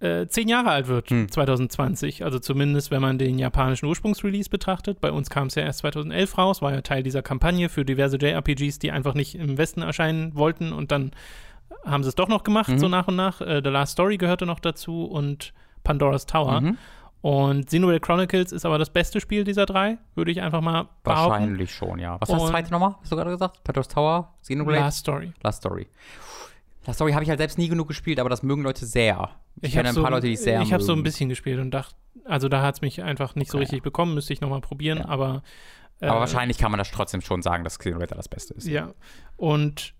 A: äh, zehn Jahre alt wird,
B: Hm.
A: 2020. Also zumindest, wenn man den japanischen Ursprungsrelease betrachtet. Bei uns kam es ja erst 2011 raus, war ja Teil dieser Kampagne für diverse JRPGs, die einfach nicht im Westen erscheinen wollten und dann haben sie es doch noch gemacht,
B: Mhm.
A: so nach und nach. Äh, The Last Story gehörte noch dazu und Pandora's Tower.
B: Mhm.
A: Und Xenoblade Chronicles ist aber das beste Spiel dieser drei, würde ich einfach mal behaupten.
B: Wahrscheinlich schon, ja. Was war das zweite nochmal? Hast du gerade gesagt? Pandora's Tower? Xenoblade?
A: Last Story.
B: Last Story. Last Story habe ich halt selbst nie genug gespielt, aber das mögen Leute sehr. Ich,
A: Ich
B: kenne
A: habe
B: ein
A: so,
B: paar Leute, die es sehr
A: ich habe so ein bisschen gespielt und dachte, also da hat es mich einfach nicht so
B: Okay.
A: richtig bekommen, müsste ich nochmal probieren,
B: Ja.
A: aber äh,
B: Aber wahrscheinlich kann man das trotzdem schon sagen, dass Xenoblade das Beste ist.
A: Ja. Und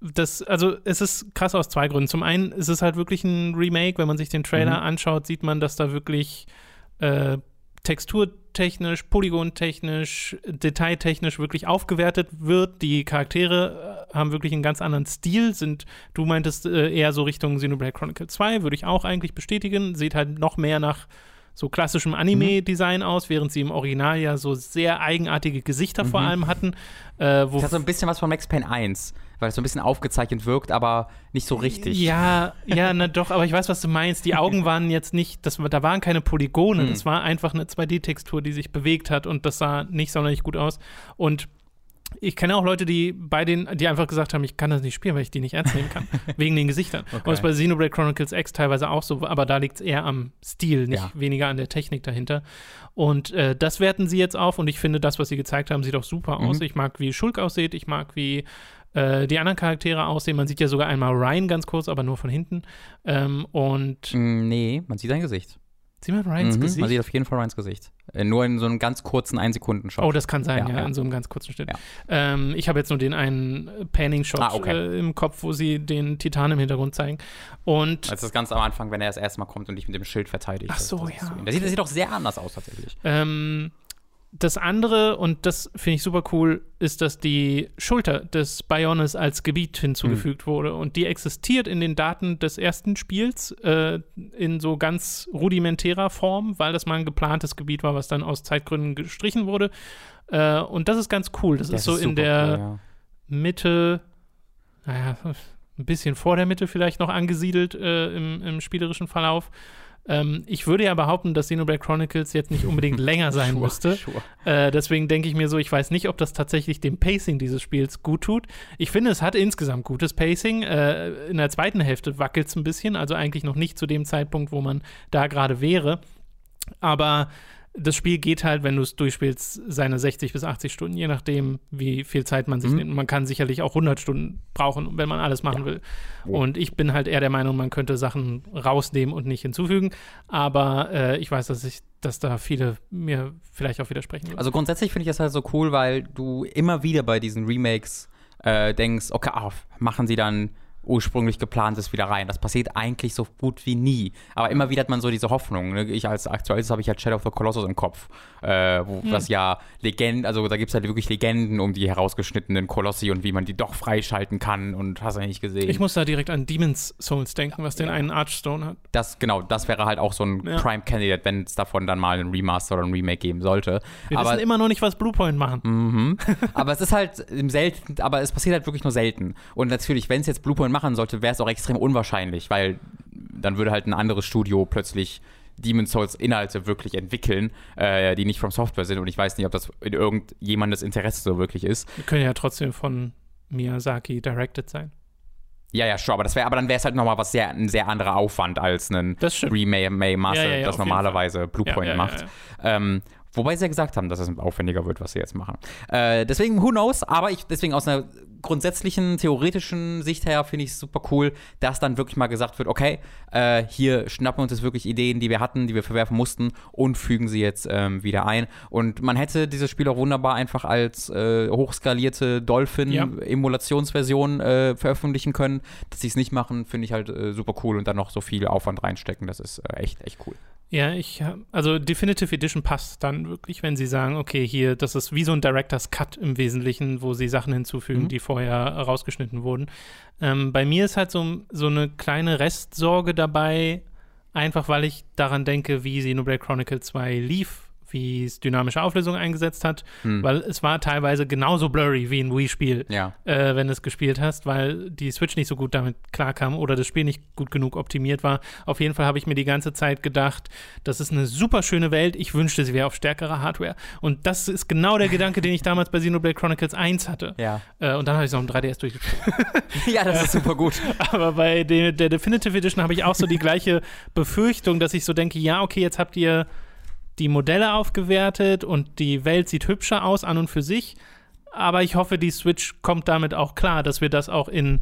A: das, also es ist krass aus zwei Gründen. Zum einen ist es halt wirklich ein Remake. Wenn man sich den Trailer
B: Mhm.
A: anschaut, sieht man, dass da wirklich äh, texturtechnisch, polygontechnisch, detailtechnisch wirklich aufgewertet wird. Die Charaktere äh, haben wirklich einen ganz anderen Stil. Sind, du meintest äh, eher so Richtung Xenoblade Chronicle 2, würde ich auch eigentlich bestätigen. Sieht halt noch mehr nach so klassischem Anime-Design aus, während sie im Original ja so sehr eigenartige Gesichter vor allem hatten. Äh, wo
B: Das hat so ein bisschen was von Max Payne 1, weil es so ein bisschen aufgezeichnet wirkt, aber nicht so richtig.
A: Ja, ja, na doch, aber ich weiß, was du meinst. Die Augen waren jetzt nicht, das, da waren keine Polygone,
B: Hm.
A: das war einfach eine 2D-Textur, die sich bewegt hat und das sah nicht sonderlich gut aus. Und ich kenne auch Leute, die bei den, die einfach gesagt haben, ich kann das nicht spielen, weil ich die nicht ernst nehmen kann, wegen den Gesichtern. Und das ist bei Xenoblade Chronicles X teilweise auch so, aber da liegt es eher am Stil, nicht
B: Ja.
A: weniger an der Technik dahinter. Und äh, das werten sie jetzt auf und ich finde, das, was sie gezeigt haben, sieht auch super aus. Ich mag, wie Schulk aussieht, ich mag, wie äh, die anderen Charaktere aussehen. Man sieht ja sogar einmal Ryan ganz kurz, aber nur von hinten. Ähm, und
B: Mm, Nee, man sieht sein Gesicht.
A: sieht man Ryans
B: Mhm,
A: Gesicht?
B: Man sieht auf jeden Fall Ryans Gesicht. Äh, nur in so einem ganz kurzen 1-Sekunden-Shot.
A: Oh, das kann sein,
B: Ja,
A: ja,
B: ja.
A: in so einem ganz kurzen Schnitt.
B: Ja.
A: Ähm, ich habe jetzt nur den einen Panning-Shot
B: Ah, okay.
A: äh, im Kopf, wo sie den Titan im Hintergrund zeigen. Und
B: Das ist ganz am Anfang, wenn er das erste Mal kommt und dich mit dem Schild verteidigt.
A: Ach so,
B: Das- das
A: ja,
B: Das sieht, das sieht doch sehr anders aus, tatsächlich.
A: ähm, das andere, und das finde ich super cool, ist, dass die Schulter des Bionis als Gebiet hinzugefügt
B: Hm.
A: wurde. Und die existiert in den Daten des ersten Spiels äh, in so ganz rudimentärer Form, weil das mal ein geplantes Gebiet war, was dann aus Zeitgründen gestrichen wurde. Äh, und das ist ganz cool. Das, ist so in
B: super
A: der
B: cool, ja.
A: Mitte, naja, ein bisschen vor der Mitte vielleicht noch angesiedelt äh, im, im spielerischen Verlauf. Ähm, ich würde ja behaupten, dass Xenoblade Chronicles jetzt nicht unbedingt länger sein
B: Sure,
A: müsste.
B: sure.
A: Äh, deswegen denke ich mir so, ich weiß nicht, ob das tatsächlich dem Pacing dieses Spiels gut tut. Ich finde, es hat insgesamt gutes Pacing. Äh, in der zweiten Hälfte wackelt es ein bisschen, also eigentlich noch nicht zu dem Zeitpunkt, wo man da gerade wäre. Aber das Spiel geht halt, wenn du es durchspielst, seine 60 bis 80 Stunden, je nachdem, wie viel Zeit man sich
B: Mhm.
A: nimmt. Man kann sicherlich auch 100 Stunden brauchen, wenn man alles machen will. Und ich bin halt eher der Meinung, man könnte Sachen rausnehmen und nicht hinzufügen. Aber äh, ich weiß, dass ich, dass da viele mir vielleicht auch widersprechen würden.
B: Also grundsätzlich finde ich das halt so cool, weil du immer wieder bei diesen Remakes äh, denkst, okay, ah, machen sie dann ursprünglich geplantes wieder rein. Das passiert eigentlich so gut wie nie. Aber immer wieder hat man so diese Hoffnung. Ne? Ich als aktuelles habe ich halt Shadow of the Colossus im Kopf, äh, wo das ja Legenden, also da gibt es halt wirklich Legenden um die herausgeschnittenen Kolossi und wie man die doch freischalten kann und hast du nicht gesehen.
A: Ich muss da direkt an Demon's Souls denken, was den einen Archstone hat.
B: das, genau, das wäre halt auch so ein
A: Ja.
B: Prime Candidate, wenn es davon dann mal ein Remaster oder ein Remake geben sollte.
A: Wir
B: aber
A: wissen immer noch nicht, was Bluepoint machen.
B: Mhm. aber es ist halt im selten, aber es passiert halt wirklich nur selten. Und natürlich, wenn es jetzt Bluepoint machen sollte, wäre es auch extrem unwahrscheinlich, weil dann würde halt ein anderes Studio plötzlich Demon's Souls Inhalte wirklich entwickeln, äh, die nicht from Software sind. Und ich weiß nicht, ob das in irgendjemandes Interesse so wirklich ist.
A: Wir können ja trotzdem von Miyazaki directed sein.
B: Ja, ja, schon, aber das wäre, aber dann wäre es halt nochmal was sehr, ein sehr anderer Aufwand als ein. Remake-Master,
A: Ja, ja, ja,
B: das normalerweise Bluepoint macht. Ähm, wobei sie ja gesagt haben, dass es aufwendiger wird, was sie jetzt machen. Äh, deswegen, who knows? Aber ich, deswegen aus einer grundsätzlichen, theoretischen Sicht her finde ich es super cool, dass dann wirklich mal gesagt wird, okay, äh, hier schnappen wir uns jetzt wirklich Ideen, die wir hatten, die wir verwerfen mussten und fügen sie jetzt ähm, wieder ein. Und man hätte dieses Spiel auch wunderbar einfach als äh, hochskalierte Dolphin-Emulationsversion äh, veröffentlichen können. Dass sie es nicht machen, finde ich halt äh, super cool und dann noch so viel Aufwand reinstecken. Das ist äh, echt, echt cool.
A: Ja, ich, hab- also Definitive Edition passt dann wirklich, wenn sie sagen, okay, hier, das ist wie so ein Director's Cut im Wesentlichen, wo sie Sachen hinzufügen,
B: Mhm.
A: die vorher rausgeschnitten wurden. Ähm, bei mir ist halt so, so eine kleine Restsorge dabei, einfach weil ich daran denke, wie Xenoblade Chronicle 2 lief, wie es dynamische Auflösung eingesetzt hat,
B: Hm.
A: weil es war teilweise genauso blurry wie ein Wii-Spiel.
B: Ja.
A: äh, wenn du es gespielt hast, weil die Switch nicht so gut damit klarkam oder das Spiel nicht gut genug optimiert war. Auf jeden Fall habe ich mir die ganze Zeit gedacht, das ist eine super schöne Welt. Ich wünschte, sie wäre auf stärkerer Hardware. Und das ist genau der Gedanke, den ich damals bei Xenoblade Chronicles 1 hatte.
B: Ja.
A: Äh, und dann habe ich es noch im 3DS durchgespielt.
B: ja, das ist super gut.
A: Aber bei de der Definitive Edition habe ich auch so die gleiche Befürchtung, dass ich so denke, ja, okay, jetzt habt ihr die Modelle aufgewertet und die Welt sieht hübscher aus an und für sich. Aber ich hoffe, die Switch kommt damit auch klar, dass wir das auch in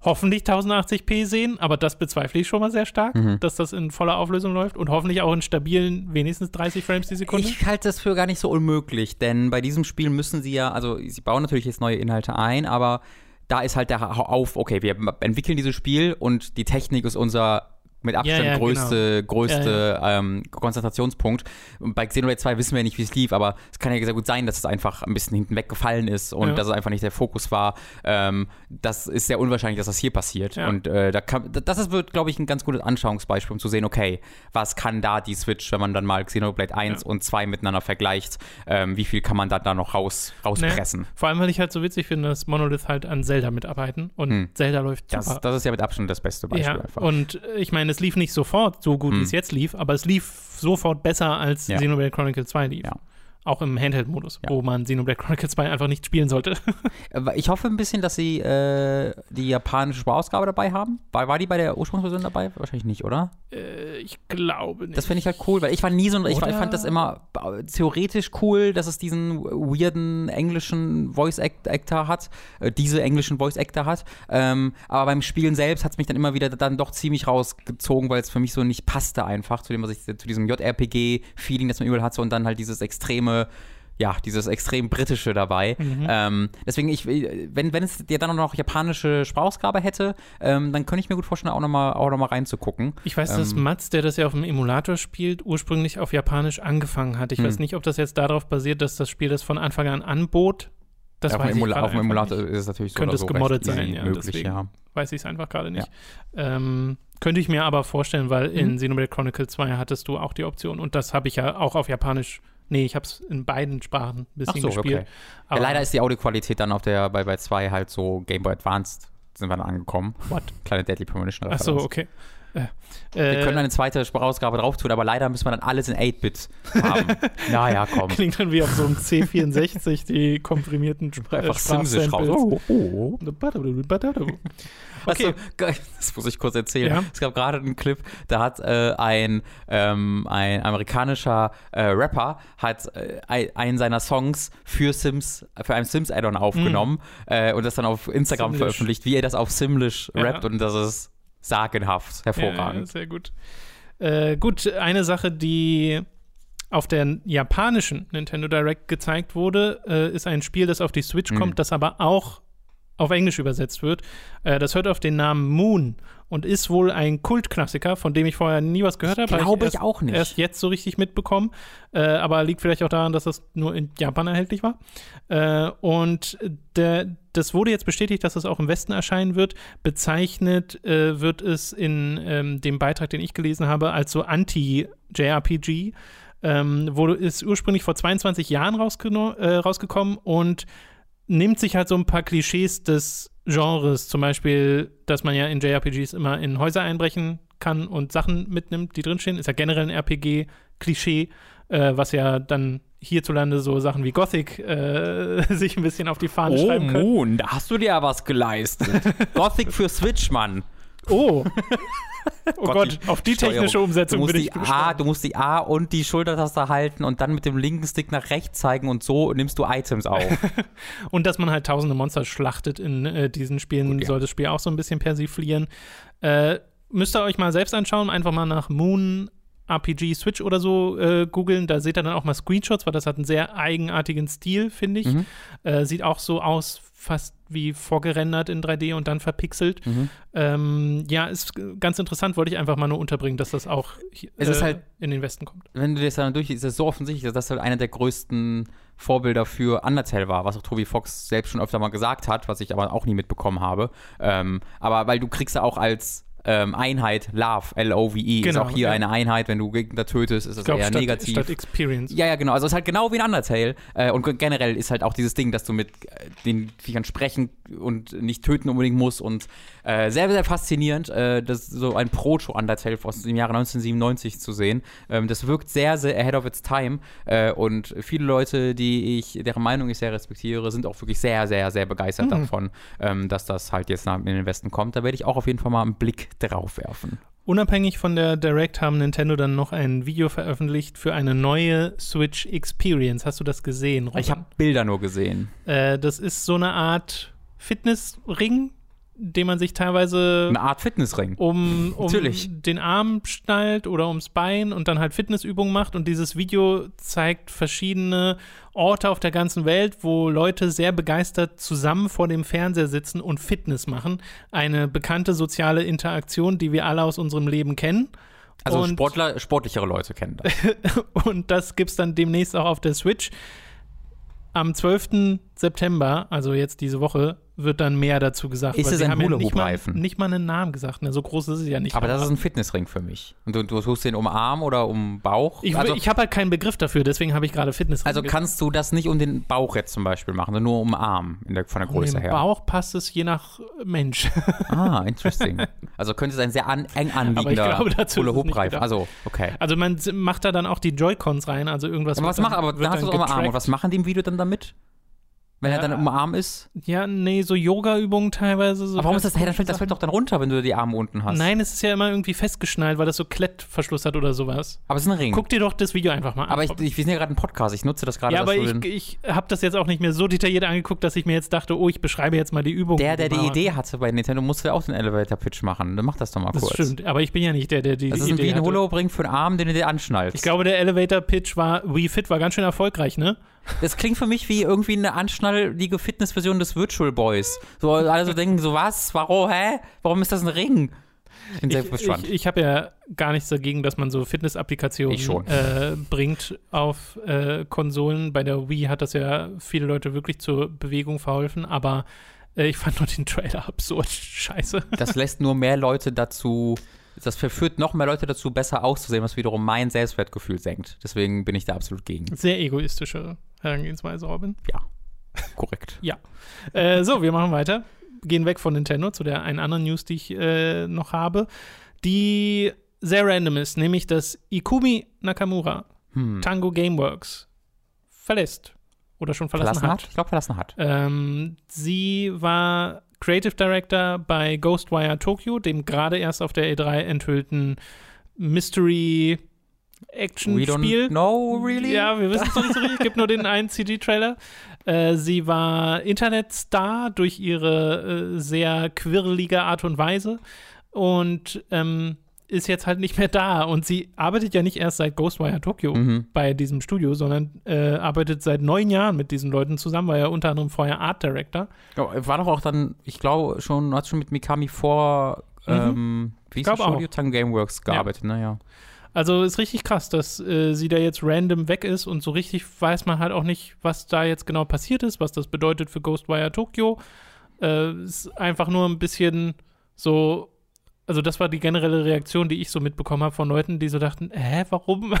A: hoffentlich 1080p sehen, aber das bezweifle ich schon mal sehr stark,
B: Mhm.
A: dass das in voller Auflösung läuft und hoffentlich auch in stabilen, wenigstens 30 Frames die Sekunde.
B: Ich halte das für gar nicht so unmöglich, denn bei diesem Spiel müssen sie ja, also sie bauen natürlich jetzt neue Inhalte ein, aber da ist halt der Ha- auf, okay, wir entwickeln dieses Spiel und die Technik ist unser mit Abstand
A: Ja, ja,
B: größte, größte
A: Ja,
B: Ähm, Konzentrationspunkt. Bei Xenoblade 2 wissen wir nicht, wie es lief, aber es kann ja sehr gut sein, dass es einfach ein bisschen hinten weggefallen ist und dass es einfach nicht der Fokus war. Ähm, das ist sehr unwahrscheinlich, dass das hier passiert. Und äh, da kann, das ist, wird, glaube ich, ein ganz gutes Anschauungsbeispiel, um zu sehen, okay, was kann da die Switch, wenn man dann mal Xenoblade 1
A: Ja.
B: und 2 miteinander vergleicht, ähm, wie viel kann man da, da noch raus, rauspressen.
A: Vor allem, weil ich halt so witzig finde, dass Monolith halt an Zelda mitarbeiten und
B: Hm.
A: Zelda läuft
B: Das,
A: super.
B: das ist ja mit Abstand das beste Beispiel einfach.
A: und ich meine, es lief nicht sofort so gut, wie
B: Hm.
A: es jetzt lief, aber es lief sofort besser, als
B: Ja.
A: Xenoblade Chronicles 2 lief.
B: Ja.
A: Auch im Handheld-Modus,
B: Ja.
A: wo man Xenoblade Chronicles 2 einfach nicht spielen sollte.
B: Ich hoffe ein bisschen, dass sie äh, die japanische Sprachausgabe dabei haben. War, war die bei der Ursprungsversion dabei? Wahrscheinlich nicht, oder?
A: äh, ich glaube nicht.
B: Das finde ich halt cool, weil ich war nie so ein, ich, ich fand das immer äh, theoretisch cool, dass es diesen weirden englischen Voice Act Actor hat, äh, diese englischen Voice Actor hat. Ähm, aber beim Spielen selbst hat es mich dann immer wieder dann doch ziemlich rausgezogen, weil es für mich so nicht passte einfach zu dem, was ich zu diesem JRPG-Feeling, das man überall hatte und dann halt dieses extreme ja, dieses extrem britische dabei.
A: Mhm.
B: Ähm, deswegen, ich, wenn, wenn es dir dann auch noch japanische Sprachausgabe hätte, ähm, dann könnte ich mir gut vorstellen, auch nochmal auch noch mal reinzugucken.
A: Ich weiß, dass
B: Ähm,
A: Mats, der das ja auf dem Emulator spielt, ursprünglich auf Japanisch angefangen hat. Ich
B: Hm.
A: weiß nicht, ob das jetzt darauf basiert, dass das Spiel das von Anfang an anbot. Das
B: auf,
A: weiß
B: dem auf dem Emulator
A: nicht.
B: ist es natürlich so
A: Könnte es
B: so
A: gemoddet sein, ja,
B: möglich,
A: deswegen.
B: ja.
A: Weiß ich es einfach gerade nicht. Ähm, könnte ich mir aber vorstellen, weil in
B: Mhm.
A: Xenoblade Chronicles 2 hattest du auch die Option und das habe ich ja auch auf Japanisch. Nee, ich habe es in beiden Sprachen ein bisschen
B: so,
A: gespielt.
B: okay.
A: Aber
B: ja, leider ist die Audioqualität dann auf der bei, bei 2 halt so Game Boy Advanced sind wir dann angekommen.
A: What?
B: Kleine Deadly Premonition
A: Ach so, okay. Äh,
B: Wir
A: äh,
B: können eine zweite Sprachausgabe drauf tun, aber leider müssen wir dann alles in 8-Bit haben. naja, komm.
A: klingt dann wie auf so einem C64 die komprimierten äh,
B: Einfach Simsisch raus. Oh, oh.
A: Okay.
B: Geil, das muss ich kurz erzählen.
A: Ja.
B: Es gab gerade einen Clip, da hat äh, ein, ähm, ein amerikanischer äh, Rapper hat äh, ein- einen seiner Songs für Sims, für ein Sims-Add-on aufgenommen äh, und das dann auf Instagram
A: Simlish.
B: veröffentlicht, wie er das auf Simlish
A: Ja.
B: rappt und das ist sagenhaft,
A: Ja,
B: hervorragend.
A: sehr gut. Äh, gut, eine Sache, die auf der japanischen Nintendo Direct gezeigt wurde, äh, ist ein Spiel, das auf die Switch
B: Mhm.
A: kommt, das aber auch auf Englisch übersetzt wird. Äh, das hört auf den Namen Moon und ist wohl ein Kultklassiker, von dem ich vorher nie was gehört habe.
B: glaube
A: erst,
B: ich auch nicht.
A: Erst jetzt so richtig mitbekommen. Äh, aber liegt vielleicht auch daran, dass das nur in Japan erhältlich war. Äh, und der, das wurde jetzt bestätigt, dass es auch im Westen erscheinen wird. Bezeichnet äh, wird es in ähm, dem Beitrag, den ich gelesen habe, als so Anti-JRPG. Ähm, wurde, ist ursprünglich vor 22 Jahren rausgeno- äh, rausgekommen und nimmt sich halt so ein paar Klischees des Genres, zum Beispiel, dass man ja in JRPGs immer in Häuser einbrechen kann und Sachen mitnimmt, die drinstehen. Ist ja generell ein RPG-Klischee, äh, was ja dann hierzulande so Sachen wie Gothic äh, sich ein bisschen auf die Fahne
B: Oh,
A: schreiben können.
B: Moon, da hast du dir ja was geleistet. Gothic für Switch, Mann.
A: Oh. oh
B: Gott,
A: Gott,
B: die
A: auf die
B: Steuerung.
A: technische Umsetzung bin ich
B: A, du musst die A und die Schultertaste halten und dann mit dem linken Stick nach rechts zeigen und so nimmst du Items auf.
A: Und dass man halt tausende Monster schlachtet in äh, diesen Spielen,
B: Gut, ja.
A: soll das Spiel auch so ein bisschen persiflieren. Äh, müsst ihr euch mal selbst anschauen, einfach mal nach Moon RPG Switch oder so äh, googeln. Da seht ihr dann auch mal Screenshots, weil das hat einen sehr eigenartigen Stil, finde ich.
B: Mhm.
A: Äh, sieht auch so aus, fast wie vorgerendert in 3D und dann verpixelt.
B: Mhm.
A: Ähm, ja, ist ganz interessant, wollte ich einfach mal nur unterbringen, dass das auch äh,
B: halt-
A: in den Westen kommt.
B: Wenn du das dann durchliest, ist es so offensichtlich, dass das halt einer der größten Vorbilder für Undertale war, was auch Toby Fox selbst schon öfter mal gesagt hat, was ich aber auch nie mitbekommen habe. Ähm, aber weil du kriegst ja auch als ähm, Einheit Love, L-O-V-E, ist
A: Genau,
B: auch hier
A: ja.
B: eine Einheit, wenn du Gegner tötest, ist das
A: Ich glaube,
B: eher
A: statt,
B: negativ.
A: statt Experience.
B: Ja, ja, genau. Also es ist halt genau wie in Undertale. Äh, und generell ist halt auch dieses Ding, dass du mit äh, den Viechern sprechen und nicht töten unbedingt musst. Und äh, sehr, sehr faszinierend, äh, das so ein Proto-Undertale aus dem Jahre 1997 zu sehen. Ähm, das wirkt sehr, sehr ahead of its time. Äh, und viele Leute, die ich, deren Meinung ich sehr respektiere, sind auch wirklich sehr, sehr, sehr begeistert
A: Mhm.
B: davon, ähm, dass das halt jetzt nach, in den Westen kommt. Da werde ich auch auf jeden Fall mal einen Blick drauf werfen.
A: Unabhängig von der Direct haben Nintendo dann noch ein Video veröffentlicht für eine neue Switch Experience. Hast du das gesehen, Robin?
B: Ich habe Bilder nur gesehen.
A: äh, das ist so eine Art Fitnessring, den man sich teilweise
B: Eine Art Fitnessring.
A: um, um
B: Natürlich.
A: den Arm schnallt oder ums Bein und dann halt Fitnessübungen macht. Und dieses Video zeigt verschiedene Orte auf der ganzen Welt, wo Leute sehr begeistert zusammen vor dem Fernseher sitzen und Fitness machen. Eine bekannte soziale Interaktion, die wir alle aus unserem Leben kennen.
B: Also
A: und,
B: Sportler, sportlichere Leute kennen das.
A: und das gibt es dann demnächst auch auf der Switch. Am 12. September, also jetzt diese Woche, wird dann mehr dazu gesagt.
B: Ist es
A: sie
B: ein
A: haben ja nicht mal, nicht mal einen Namen gesagt. Ne? So groß ist es ja nicht.
B: Aber das ist ein Fitnessring für mich. Und du, du tust den um Arm oder um Bauch.
A: Ich,
B: also,
A: ich habe halt keinen Begriff dafür, deswegen habe ich gerade Fitness.
B: also
A: gesagt.
B: kannst du das nicht um den Bauch jetzt zum Beispiel machen, sondern nur um Arm der, von der Größe
A: Im
B: her.
A: Bauch passt es je nach Mensch.
B: Ah, interesting. Also könnte es ein sehr an, eng anliegender Hula-Hoop-Reifen.
A: gedacht.
B: Also, okay.
A: Also man macht da dann auch die Joy-Cons rein, also irgendwas.
B: Aber was macht, aber da hast du um Arm. Und was machen die im Video dann damit? Wenn er
A: Ja.
B: dann um Arm ist?
A: Ja, nee, so Yoga-Übungen teilweise. So
B: Aber warum ist das, hey, das fällt, das fällt doch dann runter, wenn du die Arme unten hast.
A: Nein, es ist ja immer irgendwie festgeschnallt, weil das so Klettverschluss hat oder sowas.
B: Aber es ist ein Ring.
A: Guck dir doch das Video einfach mal an.
B: aber ich, ich, wir sind ja gerade ein Podcast, ich nutze das gerade.
A: ja, aber ich, ich habe das jetzt auch nicht mehr so detailliert angeguckt, dass ich mir jetzt dachte, oh, ich beschreibe jetzt mal die Übung.
B: der, der
A: die.
B: Idee hatte bei Nintendo, musste ja auch den Elevator-Pitch machen. Dann mach das doch mal
A: Das
B: kurz.
A: stimmt, aber ich bin ja nicht der, der die
B: Das ist
A: Idee
B: wie ein
A: hatte.
B: Holo-Ring für einen Arm, den du dir anschnallst.
A: Ich glaube, der Elevator-Pitch war, Wii Fit war ganz schön erfolgreich, ne?
B: Das klingt für mich wie irgendwie eine anschnallige Fitnessversion des Virtual Boys. So, alle so denken, so was? Warum, hä? Warum ist das ein Ring? Bin sehr
A: Ich,
B: gespannt.
A: ich, ich habe ja gar nichts dagegen, dass man so Fitness-Applikationen äh, bringt auf äh, Konsolen. Bei der Wii hat das ja viele Leute wirklich zur Bewegung verholfen, aber äh, ich fand nur den Trailer absurd scheiße.
B: das lässt nur mehr Leute dazu, das verführt noch mehr Leute dazu, besser auszusehen, was wiederum mein Selbstwertgefühl senkt. Deswegen bin ich da absolut gegen.
A: Sehr egoistische Herangehensweise, Robin.
B: Ja, korrekt.
A: Äh, so, wir machen weiter. Gehen weg von Nintendo zu der einen anderen News, die ich äh, noch habe, die sehr random ist, nämlich dass Ikumi Nakamura
B: Hm.
A: Tango Gameworks verlässt oder schon verlassen,
B: Verlassen
A: hat.
B: hat? Ich glaube, verlassen hat.
A: Ähm, sie war Creative Director bei Ghostwire Tokyo, dem gerade erst auf der E3 enthüllten Mystery Action-Spiel.
B: don't know, really?
A: Ja, wir wissen es noch nicht so richtig. Es gibt nur den einen CG-Trailer. Äh, sie war Internetstar durch ihre äh, sehr quirlige Art und Weise und ähm, ist jetzt halt nicht mehr da. Und sie arbeitet ja nicht erst seit Ghostwire Tokyo
B: Mhm.
A: bei diesem Studio, sondern äh, arbeitet seit neun Jahren mit diesen Leuten zusammen, war ja unter anderem vorher Art Director.
B: War doch auch dann, ich glaube, schon, hat schon mit Mikami vor, ähm, wie hieß das Studio? Tango Gameworks gearbeitet, ne, ja.
A: Also ist richtig krass, dass äh, sie da jetzt random weg ist und so richtig weiß man halt auch nicht, was da jetzt genau passiert ist, was das bedeutet für Ghostwire Tokyo. Äh, ist einfach nur ein bisschen so, also das war die generelle Reaktion, die ich so mitbekommen habe von Leuten, die so dachten, hä, warum?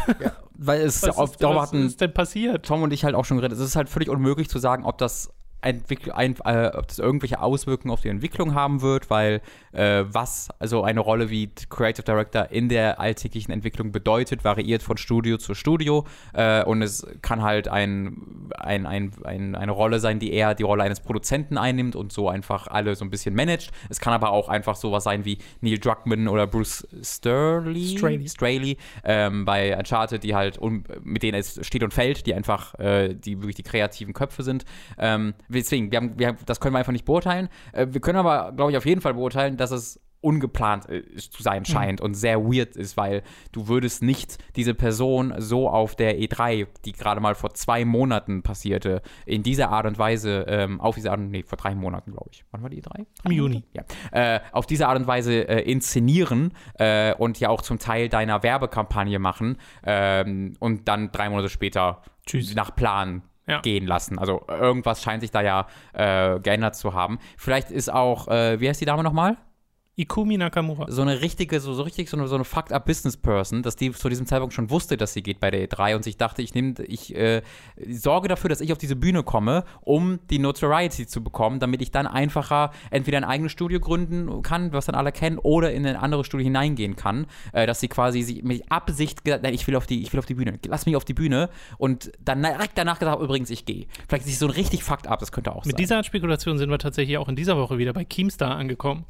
B: Weil es
A: Was,
B: auf,
A: ist, was
B: hatten
A: ist denn passiert?
B: Tom und ich halt auch schon geredet. Es ist halt völlig unmöglich zu sagen, ob das Entwickl ein, äh, ob das irgendwelche Auswirkungen auf die Entwicklung haben wird, weil äh, was also eine Rolle wie Creative Director in der alltäglichen Entwicklung bedeutet, variiert von Studio zu Studio äh, und es kann halt ein, ein, ein, ein, eine Rolle sein, die eher die Rolle eines Produzenten einnimmt und so einfach alle so ein bisschen managt. Es kann aber auch einfach sowas sein wie Neil Druckmann oder Bruce Straley,
A: Straley.
B: Straley ähm, bei Uncharted, die halt um, mit denen es steht und fällt, die einfach äh, die wirklich die kreativen Köpfe sind. Ähm, deswegen, wir haben, wir haben, das können wir einfach nicht beurteilen. Äh, wir können aber, glaube ich, auf jeden Fall beurteilen, dass es ungeplant äh, zu sein scheint und sehr weird ist, weil du würdest nicht diese Person so auf der E3, die gerade mal vor zwei Monaten passierte, in dieser Art und Weise, ähm, auf diese Art und nee, vor drei Monaten, glaube ich. Wann war die E3?
A: Im Juni.
B: Ja. Äh, auf diese Art und Weise äh, inszenieren äh, und ja auch zum Teil deiner Werbekampagne machen ähm, und dann drei Monate später
A: Tschüss.
B: nach Plan
A: Ja.
B: gehen lassen. Also irgendwas scheint sich da ja äh, geändert zu haben. Vielleicht ist auch, äh, wie heißt die Dame nochmal?
A: Ikumi Nakamura.
B: so eine richtige, so, so richtig so eine, so eine fucked up Business Person, dass die zu diesem Zeitpunkt schon wusste, dass sie geht bei der E3 und sich dachte, ich nehme, ich äh, sorge dafür, dass ich auf diese Bühne komme, um die Notoriety zu bekommen, damit ich dann einfacher entweder ein eigenes Studio gründen kann, was dann alle kennen, oder in ein anderes Studio hineingehen kann, äh, dass sie quasi sich mit Absicht gesagt, nein, ich will auf die, ich will auf die Bühne, lass mich auf die Bühne und dann direkt danach gesagt, übrigens, ich gehe. Vielleicht ist sie so ein richtig fucked up, das könnte auch sein.
A: Mit dieser Art Spekulation sind wir tatsächlich auch in dieser Woche wieder bei Keemstar angekommen.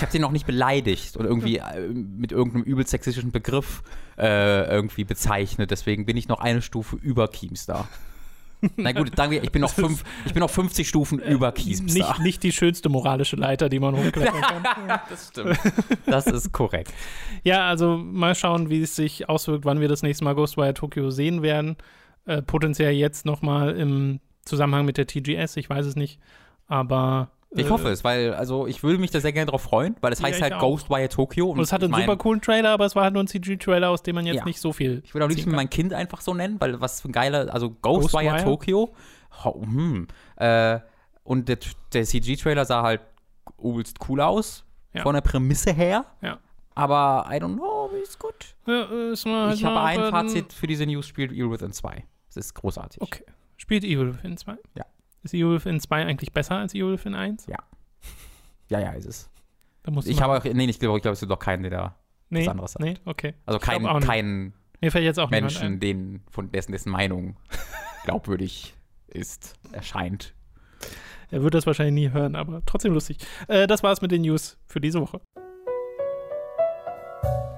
B: Ich habe sie noch nicht beleidigt oder irgendwie äh, mit irgendeinem übel sexistischen Begriff äh, irgendwie bezeichnet. Deswegen bin ich noch eine Stufe über Keemstar. Na gut, wir, ich bin noch, fünf, ich bin noch 50 Stufen über Keepstar.
A: Nicht, nicht die schönste moralische Leiter, die man hochklettern kann.
B: das stimmt. Das ist korrekt.
A: Ja, also mal schauen, wie es sich auswirkt, wann wir das nächste Mal Ghostwire Tokyo sehen werden. Äh, potenziell jetzt nochmal im Zusammenhang mit der TGS, ich weiß es nicht. Aber.
B: Ich hoffe es, weil also ich würde mich da sehr gerne drauf freuen, weil es
A: Ja,
B: heißt halt
A: auch.
B: Ghostwire Tokyo.
A: Und es hatte einen
B: mein,
A: super coolen Trailer, aber es war halt nur ein CG-Trailer, aus dem man jetzt
B: Ja.
A: nicht so viel.
B: Ich würde liebsten
A: kann.
B: mein Kind einfach so nennen, weil was für ein geiler, also Ghostwire,
A: Ghostwire?
B: Tokyo. Ho, hm, äh, und der, der CG-Trailer sah halt übelst cool aus,
A: Ja.
B: von der Prämisse her.
A: Ja.
B: Aber I don't know, wie ist gut.
A: Ist halt
B: Ich habe ein. Fazit für diese News, spielt Evil Within 2. Das ist großartig.
A: Okay. Spielt Evil Within 2?
B: Ja.
A: Ist Within 2 eigentlich besser als Within 1?
B: Ja. Ja, ja, ist es. Ich habe auch, nee, ich glaube, ich glaube, es gibt doch keinen, der da,
A: nee,
B: was anderes sagt.
A: Nee, okay.
B: also keinen, keinen
A: Mir fällt jetzt auch
B: Menschen, den, von dessen, dessen Meinung glaubwürdig ist, erscheint.
A: Er wird das wahrscheinlich nie hören, aber trotzdem lustig. Äh, das war's mit den News für diese Woche.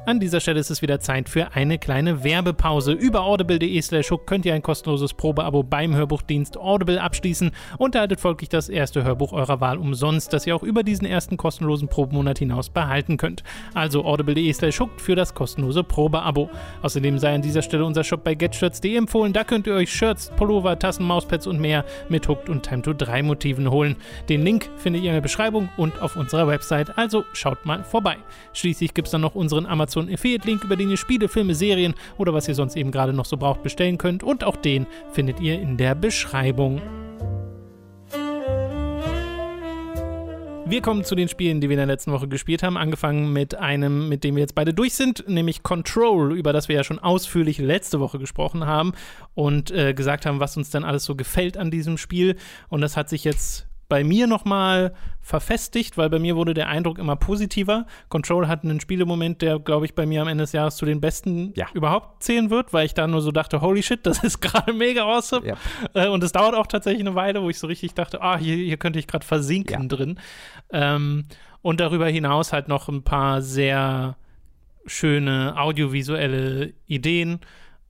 A: An dieser Stelle ist es wieder Zeit für eine kleine Werbepause. Über audible.de slash hook könnt ihr ein kostenloses Probeabo beim Hörbuchdienst Audible abschließen und erhaltet folglich das erste Hörbuch eurer Wahl umsonst, das ihr auch über diesen ersten kostenlosen Probemonat hinaus behalten könnt. Also audible.de slash hook für das kostenlose Probeabo. Außerdem sei an dieser Stelle unser Shop bei getshirts.de empfohlen. Da könnt ihr euch Shirts, Pullover, Tassen, Mauspads und mehr mit Hooked und Time to 3 Motiven holen. Den Link findet ihr in der Beschreibung und auf unserer Website, also schaut mal vorbei. Schließlich gibt es dann noch unseren Amazon Affiliate-Link, über den ihr Spiele, Filme, Serien oder was ihr sonst eben gerade noch so braucht bestellen könnt und auch den findet ihr in der Beschreibung. Wir kommen zu den Spielen, die wir in der letzten Woche gespielt haben. Angefangen mit einem, mit dem wir jetzt beide durch sind, nämlich Control, über das wir ja schon ausführlich letzte Woche gesprochen haben und äh, gesagt haben, was uns dann alles so gefällt an diesem Spiel. Und das hat sich jetzt bei mir nochmal verfestigt, weil bei mir wurde der Eindruck immer positiver. Control hat einen Spielemoment, der, glaube ich, bei mir am Ende des Jahres zu den besten
B: Ja.
A: überhaupt zählen wird, weil ich da nur so dachte, holy shit, das ist gerade mega awesome.
B: Ja.
A: Äh, und es dauert auch tatsächlich eine Weile, wo ich so richtig dachte, ah, hier, hier könnte ich gerade versinken
B: Ja.
A: drin. Ähm, und darüber hinaus halt noch ein paar sehr schöne audiovisuelle Ideen.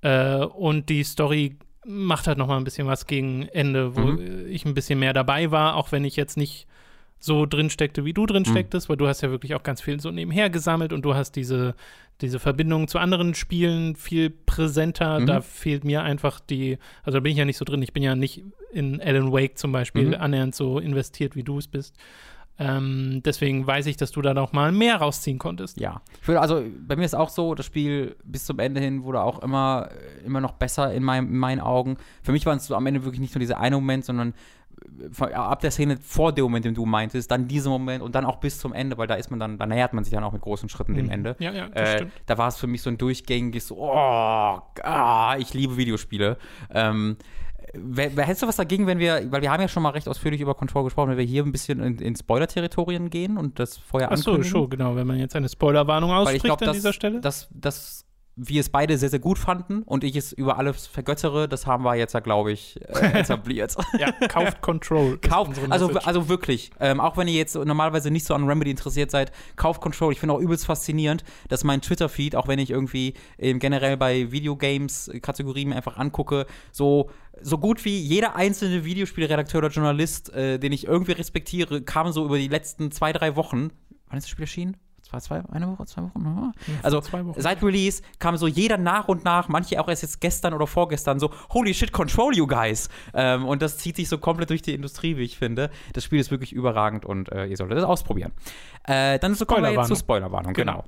A: Äh, und die Story macht halt noch mal ein bisschen was gegen Ende, wo
B: Mhm.
A: ich ein bisschen mehr dabei war, auch wenn ich jetzt nicht so drin steckte, wie du drin
B: Mhm.
A: stecktest, weil du hast ja wirklich auch ganz viel so nebenher gesammelt und du hast diese, diese Verbindung zu anderen Spielen viel präsenter.
B: Mhm.
A: Da fehlt mir einfach die, also da bin ich ja nicht so drin, ich bin ja nicht in Alan Wake zum Beispiel
B: Mhm.
A: annähernd so investiert, wie du es bist. Ähm, deswegen weiß ich, dass du da noch mal mehr rausziehen konntest.
B: Ja. Ich würde, also bei mir ist auch so, das Spiel bis zum Ende hin wurde auch immer, äh, immer noch besser in, meinem, in meinen Augen. Für mich war es so am Ende wirklich nicht nur dieser eine Moment, sondern äh, ab der Szene vor dem Moment, den du meintest, dann dieser Moment und dann auch bis zum Ende, weil da ist man dann, da nähert man sich dann auch mit großen Schritten dem
A: Mhm.
B: Ende.
A: Ja, ja, das
B: Äh,
A: stimmt.
B: da war es für mich so ein durchgängiges, oh, ah, ich liebe Videospiele. Ähm, hättest du was dagegen, wenn wir, weil wir haben ja schon mal recht ausführlich über Control gesprochen, wenn wir hier ein bisschen in, in Spoiler-Territorien gehen und das vorher
A: Achso,
B: ankündigen?
A: schon, genau. Wenn man jetzt eine Spoilerwarnung ausspricht
B: ich glaube,
A: an
B: dass,
A: dieser Stelle.
B: dass, dass wir es beide sehr, sehr gut fanden und ich es über alles vergöttere, das haben wir jetzt ja, glaube ich, äh, etabliert.
A: ja, kauft Control.
B: Kauft, also, also wirklich, ähm, auch wenn ihr jetzt normalerweise nicht so an Remedy interessiert seid, kauft Control. Ich finde auch übelst faszinierend, dass mein Twitter-Feed, auch wenn ich irgendwie ähm, generell bei Videogames-Kategorien mir einfach angucke, so, so gut wie jeder einzelne Videospielredakteur oder Journalist, äh, den ich irgendwie respektiere, kam so über die letzten zwei, drei Wochen. Wann ist das Spiel erschienen? Zwei, zwei, eine Woche, zwei Wochen? Ja. Also
A: zwei Wochen.
B: seit Release kam so jeder nach und nach, manche auch erst jetzt gestern oder vorgestern, so, holy shit, control you guys. Ähm, und das zieht sich so komplett durch die Industrie, wie ich finde. Das Spiel ist wirklich überragend und äh, ihr solltet es ausprobieren. Äh, dann so kommen wir jetzt zur Spoilerwarnung, genau.
A: Genau.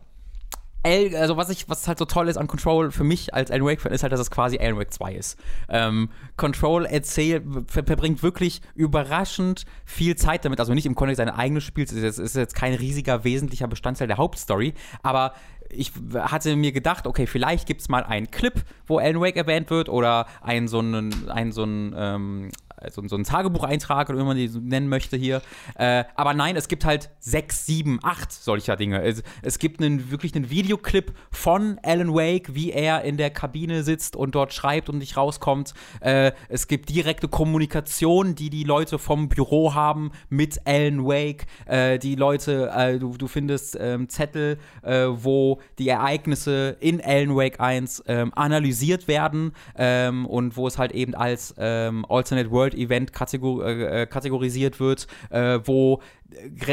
B: Also was ich, was halt so toll ist an Control für mich als Alan Wake-Fan ist halt, dass es quasi Alan Wake 2 ist. Ähm, Control erzählt, ver verbringt wirklich überraschend viel Zeit damit, also nicht im Kontext seines eigenen Spiels, ist, jetzt- ist jetzt kein riesiger, wesentlicher Bestandteil der Hauptstory, aber ich hatte mir gedacht, okay, vielleicht gibt es mal einen Clip, wo Alan Wake erwähnt wird oder ein so einen, ein so einen, ähm, so, so ein Tagebucheintrag oder wie man die nennen möchte hier. Äh, aber nein, es gibt halt sechs, sieben, acht solcher Dinge. Es, es gibt einen, wirklich einen Videoclip von Alan Wake, wie er in der Kabine sitzt und dort schreibt und nicht rauskommt. Äh, es gibt direkte Kommunikation, die die Leute vom Büro haben mit Alan Wake. Äh, die Leute, äh, du, du findest ähm, Zettel, äh, wo die Ereignisse in Alan Wake 1 ähm, analysiert werden ähm, und wo es halt eben als Alternate World Event kategor äh, äh, kategorisiert wird, äh, wo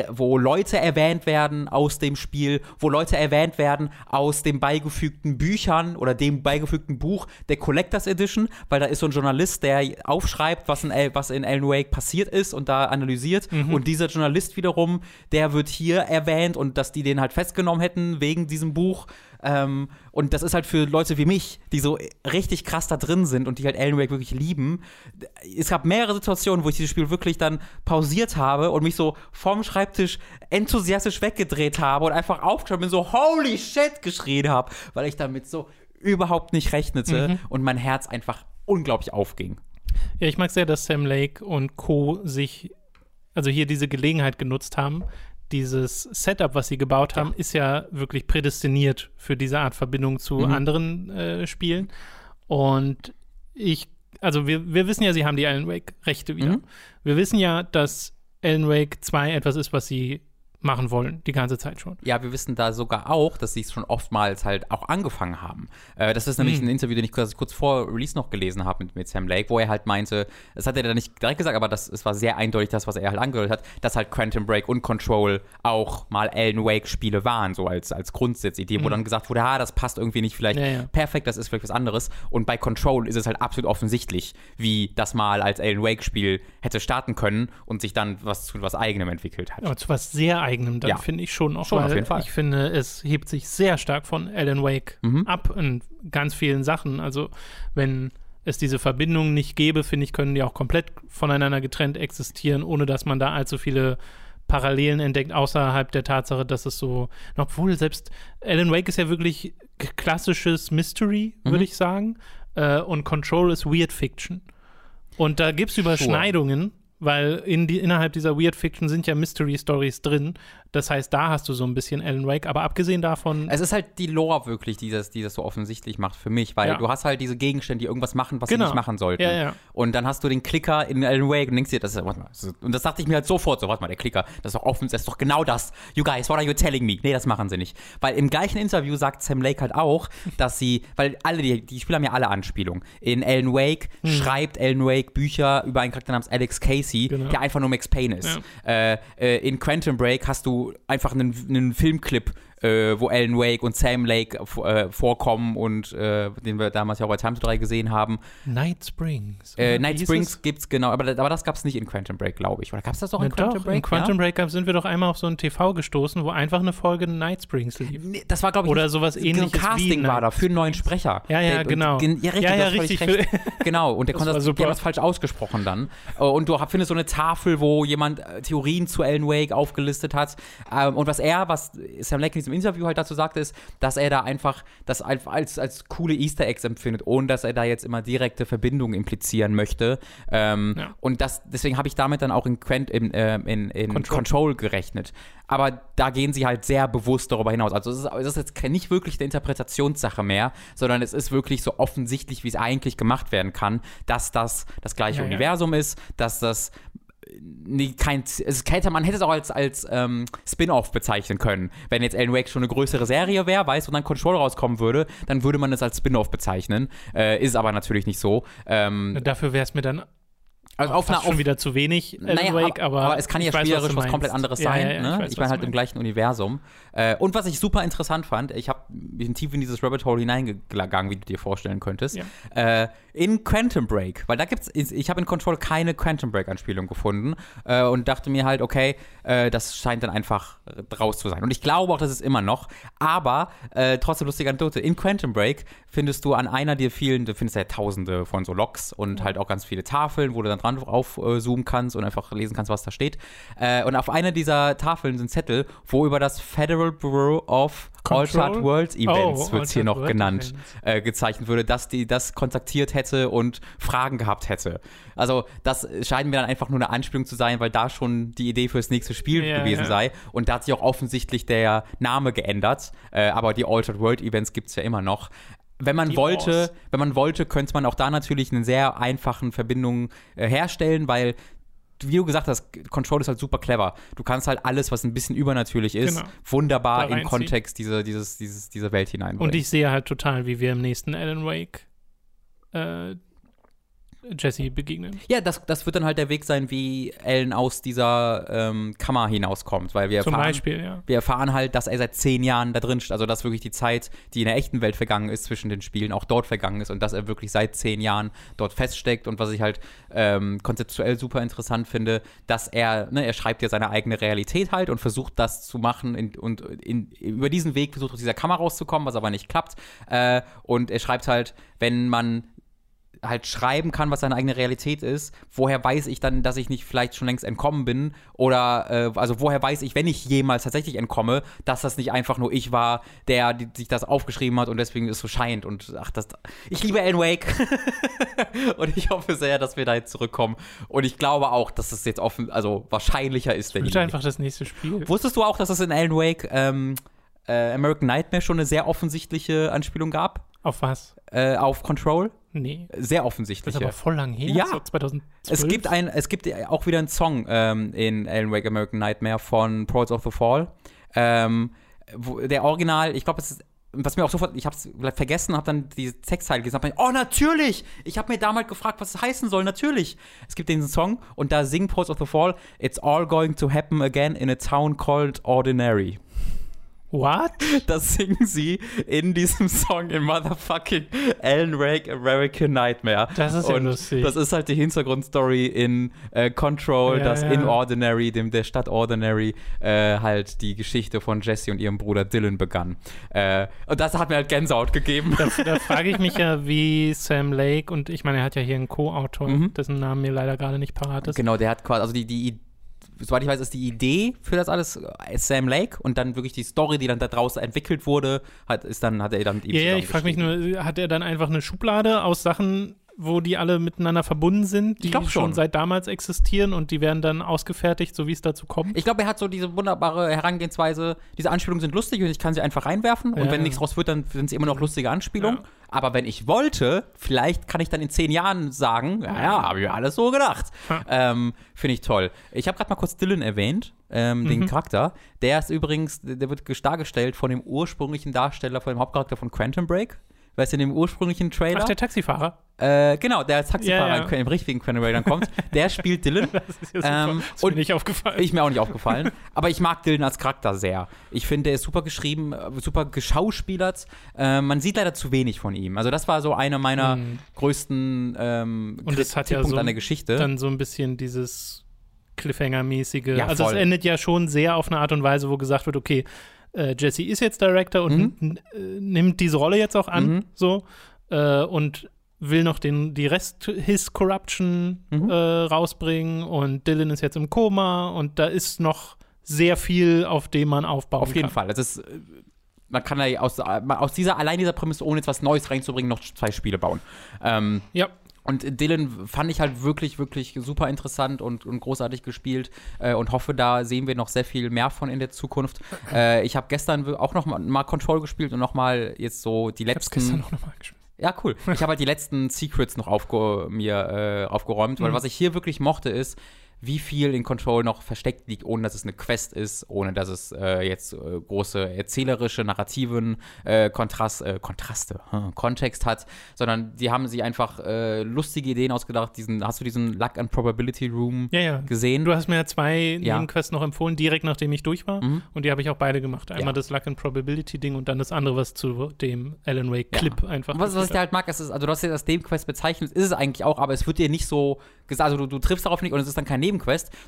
B: wo Leute erwähnt werden aus dem Spiel, wo Leute erwähnt werden aus den beigefügten Büchern oder dem beigefügten Buch der Collectors Edition, weil da ist so ein Journalist, der aufschreibt, was in, was in Alan Wake passiert ist und da analysiert. Mhm. Und dieser Journalist wiederum, der wird hier erwähnt und dass die den halt festgenommen hätten wegen diesem Buch. Ähm, und das ist halt für Leute wie mich, die so richtig krass da drin sind und die halt Alan Wake wirklich lieben. Es gab mehrere Situationen, wo ich dieses Spiel wirklich dann pausiert habe und mich so vom Schreibtisch enthusiastisch weggedreht habe und einfach aufgeschaut bin, so holy shit geschrien habe, weil ich damit so überhaupt nicht rechnete mhm. und mein Herz einfach unglaublich aufging.
A: Ja, ich mag sehr, dass Sam Lake und Co. sich, also hier diese Gelegenheit genutzt haben, dieses Setup, was sie gebaut haben, ja. ist ja wirklich prädestiniert für diese Art Verbindung zu mhm. anderen äh, Spielen. Und ich, also wir, wir wissen ja, sie haben die Alan Wake-Rechte wieder. Mhm. Wir wissen ja, dass Alan Wake 2 etwas ist, was sie machen wollen, die ganze Zeit schon.
B: Ja, wir wissen da sogar auch, dass sie es schon oftmals halt auch angefangen haben. Äh, das ist nämlich mhm. ein Interview, den ich kurz, kurz vor Release noch gelesen habe mit, mit Sam Lake, wo er halt meinte, das hat er dann nicht direkt gesagt, aber das, es war sehr eindeutig das, was er halt angehört hat, dass halt Quantum Break und Control auch mal Alan Wake-Spiele waren, so als, als Grundsatzidee, mhm. wo dann gesagt wurde, ah, das passt irgendwie nicht vielleicht ja, ja. perfekt, das ist vielleicht was anderes. Und bei Control ist es halt absolut offensichtlich, wie das mal als Alan Wake-Spiel hätte starten können und sich dann was zu was Eigenem entwickelt hat.
A: Aber zu was sehr eigenem, dann ja. finde ich schon auch, schon auf jeden Fall. ich finde, es hebt sich sehr stark von Alan Wake mhm. ab in ganz vielen Sachen. Also wenn es diese Verbindung nicht gäbe, finde ich, können die auch komplett voneinander getrennt existieren, ohne dass man da allzu viele Parallelen entdeckt, außerhalb der Tatsache, dass es so, obwohl selbst Alan Wake ist ja wirklich klassisches Mystery, würde mhm. ich sagen, äh, und Control ist Weird Fiction. Und da gibt es Überschneidungen, weil in die, innerhalb dieser Weird Fiction sind ja Mystery Stories drin. Das heißt, da hast du so ein bisschen Alan Wake, aber abgesehen davon.
B: Es ist halt die Lore wirklich, die das, die das so offensichtlich macht für mich, weil ja. du hast halt diese Gegenstände, die irgendwas machen, was genau. sie nicht machen sollten.
A: Ja, ja.
B: Und dann hast du den Klicker in Alan Wake und denkst dir, das ist, warte mal, und das dachte ich mir halt sofort so, warte mal, der Klicker, das ist doch offen, das ist doch genau das. You guys, what are you telling me? Nee, das machen sie nicht. Weil im gleichen Interview sagt Sam Lake halt auch, dass sie, weil alle, die, die Spieler haben ja alle Anspielungen. In Alan Wake hm. schreibt Alan Wake Bücher über einen Charakter namens Alex Casey, genau. der einfach nur Max Payne ist. Äh, äh, in Quantum Break hast du einfach einen, einen Filmclip äh, wo Alan Wake und Sam Lake äh, vorkommen und äh, den wir damals ja auch bei Time to 3 gesehen haben.
A: Night Springs.
B: Äh, Night Springs es? gibt's genau, aber, aber das gab es nicht in Quantum Break, glaube ich. Oder gab es das doch in Quantum
A: doch,
B: Break?
A: In Quantum ja? Break sind wir doch einmal auf so ein TV gestoßen, wo einfach eine Folge Night Springs lief.
B: Nee, das war, glaube ich,
A: oder sowas ähnliches.
B: Ein Casting war da für einen neuen Sprecher.
A: Ja, ja,
B: der,
A: genau.
B: Und, ja, richtig, ja, ja, richtig. Recht. genau, und der konnte das, der das falsch ausgesprochen dann. Äh, und du findest so eine Tafel, wo jemand äh, Theorien zu Alan Wake aufgelistet hat. Ähm, und was er, was Sam Lake in diesem Interview halt dazu sagt, gesagt ist, dass er da einfach das als, als coole Easter Eggs empfindet, ohne dass er da jetzt immer direkte Verbindungen implizieren möchte. Ähm, ja. Und das, deswegen habe ich damit dann auch in, Quent, in, äh, in, in Control. Control. gerechnet. Aber da gehen sie halt sehr bewusst darüber hinaus. Also es ist, es ist jetzt nicht wirklich eine Interpretationssache mehr, sondern es ist wirklich so offensichtlich, wie es eigentlich gemacht werden kann, dass das das gleiche ja, Universum ja. ist, dass das nee, kein, es hätte, man hätte es auch als, als ähm, Spin-off bezeichnen können. Wenn jetzt Alan Wake schon eine größere Serie wäre, weißt und dann Control rauskommen würde, dann würde man es als Spin-off bezeichnen. Äh, ist aber natürlich nicht so. Ähm,
A: Dafür wäre es mir dann also auf einer, schon wieder zu wenig
B: naja, Wake, aber, aber, es kann ja spielerisch was, was, komplett anderes ja, sein. Ja, ja, ne? Ich, ich meine halt im gleichen Universum. Äh, und was ich super interessant fand, ich habe bin tief in dieses Rabbit Hole hineingegangen, wie du dir vorstellen könntest. Äh, in Quantum Break, weil da gibt's, ich habe in Control keine Quantum Break Anspielung gefunden äh, und dachte mir halt, okay, äh, das scheint dann einfach draus zu sein. Und ich glaube auch, das ist immer noch. Aber äh, trotzdem lustige Anekdote. In Quantum Break findest du an einer der vielen, du findest ja Tausende von so Logs und halt auch ganz viele Tafeln, wo du dann dran aufzoomen kannst und einfach lesen kannst, was da steht. Äh, und auf einer dieser Tafeln sind Zettel, wo über das Federal Bureau of
A: Control?
B: Altered World Events
A: Oh,
B: wird hier
A: Altered
B: noch
A: World
B: genannt, äh, gezeichnet würde, dass die das kontaktiert hätte und Fragen gehabt hätte. Also das scheint mir dann einfach nur eine Anspielung zu sein, weil da schon die Idee fürs nächste Spiel
A: Ja,
B: gewesen
A: ja.
B: sei. Und da hat sich auch offensichtlich der Name geändert. Äh, aber die Altered World Events gibt es ja immer noch. Wenn man
A: Die
B: wollte,
A: Wars.
B: wenn man wollte, könnte man auch da natürlich eine sehr einfachen Verbindung äh, herstellen, weil wie du gesagt hast, Control ist halt super clever. Du kannst halt alles, was ein bisschen übernatürlich ist,
A: Genau.
B: wunderbar
A: reinziehen.
B: Kontext diese, dieses, dieses, dieser Welt hineinbringen.
A: Und ich sehe halt total, wie wir im nächsten Alan Wake äh, Jesse begegnen.
B: Ja, das, das wird dann halt der Weg sein, wie Ellen aus dieser ähm, Kammer hinauskommt, weil wir
A: Zum
B: erfahren,
A: Beispiel, ja.
B: wir erfahren halt, dass er seit zehn Jahren da drin steht, also dass wirklich die Zeit, die in der echten Welt vergangen ist, zwischen den Spielen auch dort vergangen ist und dass er wirklich seit zehn Jahren dort feststeckt und was ich halt ähm, konzeptuell super interessant finde, dass er, ne, er schreibt ja seine eigene Realität halt und versucht das zu machen in, und in, über diesen Weg versucht aus dieser Kammer rauszukommen, was aber nicht klappt äh, und er schreibt halt, wenn man halt schreiben kann, was seine eigene Realität ist, woher weiß ich dann, dass ich nicht vielleicht schon längst entkommen bin? Oder, äh, also woher weiß ich, wenn ich jemals tatsächlich entkomme, dass das nicht einfach nur ich war, der die, sich das aufgeschrieben hat und deswegen es so scheint. Und ach, das. Ich liebe Alan Wake. und ich hoffe sehr, dass wir da jetzt zurückkommen. Und ich glaube auch, dass es jetzt offen, also wahrscheinlicher ist, wenn
A: Wird einfach das nächste Spiel.
B: Wusstest du auch, dass es in Alan Wake ähm, äh, American Nightmare schon eine sehr offensichtliche Anspielung gab?
A: Auf was?
B: Äh, auf Control?
A: Nee.
B: Sehr
A: Das
B: offensichtliche.
A: ist aber voll lang her.
B: Ja.
A: So 2012.
B: Es gibt ein, es gibt auch wieder einen Song ähm, in Alan Wake American Nightmare von Prods of the Fall. Ähm, wo, der Original, ich glaube, es ist was mir auch sofort, ich habe es vergessen, habe dann die Textzeile gesagt, hab mir, oh natürlich, ich habe mir damals gefragt, was es heißen soll, natürlich. Es gibt diesen Song und da singt Prods of the Fall, it's all going to happen again in a town called Ordinary.
A: What?
B: Das singen sie in diesem Song in Motherfucking Alan Wake American Nightmare.
A: Das ist ja
B: Und
A: lustig.
B: Das ist halt die Hintergrundstory in äh, Control,
A: Ja,
B: dass
A: ja.
B: in Ordinary, dem der Stadt Ordinary, äh, halt die Geschichte von Jesse und ihrem Bruder Dylan begann. Äh, und das hat mir halt Gänsehaut gegeben.
A: Da, da frage ich mich ja, wie Sam Lake, und ich meine, er hat ja hier einen Co-Autor,
B: Mhm.
A: dessen Namen mir leider gerade nicht parat ist.
B: Genau, der hat quasi, also die, die, soweit ich weiß, ist die Idee für das alles äh, Sam Lake und dann wirklich die Story, die dann da draußen entwickelt wurde, hat, ist dann, hat er dann ihm
A: Ja, ich frage mich nur, hat er dann einfach eine Schublade aus Sachen, wo die alle miteinander verbunden sind, die schon
B: schon.
A: seit damals existieren und die werden dann ausgefertigt, so wie es dazu kommt?
B: Ich glaube, er hat so diese wunderbare Herangehensweise. Diese Anspielungen sind lustig und ich kann sie einfach reinwerfen. Und
A: Ja.
B: wenn nichts draus wird, dann sind sie immer noch lustige Anspielungen.
A: Ja.
B: Aber wenn ich wollte, vielleicht kann ich dann in zehn Jahren sagen, ja, ja, habe ich alles so gedacht.
A: Ha.
B: Ähm, Finde ich toll. Ich habe gerade mal kurz Dylan erwähnt, ähm, den
A: Mhm.
B: Charakter. Der ist übrigens, der wird dargestellt von dem ursprünglichen Darsteller, von dem Hauptcharakter von Quantum Break. Weißt du, in dem ursprünglichen Trailer?
A: Ach, der Taxifahrer.
B: äh, genau, der als Taxifahrer
A: Ja, ja.
B: im richtigen Break dann kommt. der spielt Dylan.
A: Das ist ja.
B: Ähm,
A: das
B: und
A: mir nicht aufgefallen.
B: Ich mir auch nicht aufgefallen. aber ich mag Dylan als Charakter sehr. Ich finde, der ist super geschrieben, äh, super geschauspielert. Äh, man sieht leider zu wenig von ihm. Also, das war so einer meiner
A: Mhm.
B: größten ähm,
A: Und es hat ja so
B: an der Geschichte.
A: dann so ein bisschen dieses Cliffhanger-mäßige.
B: Ja,
A: also es endet ja schon sehr auf eine Art und Weise, wo gesagt wird, okay, äh, Jesse ist jetzt Director und n- äh, nimmt diese Rolle jetzt auch an,
B: Mhm.
A: so äh, und will noch den die Rest His Corruption
B: Mhm.
A: äh, rausbringen und Dylan ist jetzt im Koma und da ist noch sehr viel, auf dem man aufbauen
B: Auf jeden
A: kann.
B: Fall. Das ist, äh, man kann ja aus, aus dieser, allein dieser Prämisse, ohne jetzt was Neues reinzubringen, noch zwei Spiele bauen. Ähm,
A: Ja,
B: Und Dylan fand ich halt wirklich, wirklich super interessant und, und großartig gespielt äh, und hoffe, da sehen wir noch sehr viel mehr von in der Zukunft. Äh, ich habe gestern auch noch mal, mal Control gespielt und noch mal jetzt so die
A: ich
B: letzten.
A: gestern noch mal gespielt.
B: Ja, cool. Ich habe halt die letzten Secrets noch aufge mir äh, aufgeräumt, weil
A: Mhm.
B: was ich hier wirklich mochte ist, wie viel in Control noch versteckt liegt, ohne dass es eine Quest ist, ohne dass es äh, jetzt äh, große erzählerische, narrativen äh, Kontrast, äh, Kontraste, hm, Kontext hat, sondern die haben sich einfach äh, lustige Ideen ausgedacht. Diesen, hast du diesen Luck and Probability Room
A: Ja, ja.
B: gesehen?
A: Du hast mir ja zwei
B: Ja.
A: Nebenquests noch empfohlen, direkt nachdem ich durch war.
B: Mhm.
A: Und die habe ich auch beide gemacht. Einmal
B: Ja.
A: das Luck and Probability Ding und dann das andere, was zu dem Alan Wake Clip einfach.
B: Was, was ich da halt mag, ist, also du hast ja das Nebenquest bezeichnet, ist es eigentlich auch, aber es wird dir nicht so gesagt, also du, du triffst darauf nicht und es ist dann kein Nebenquest,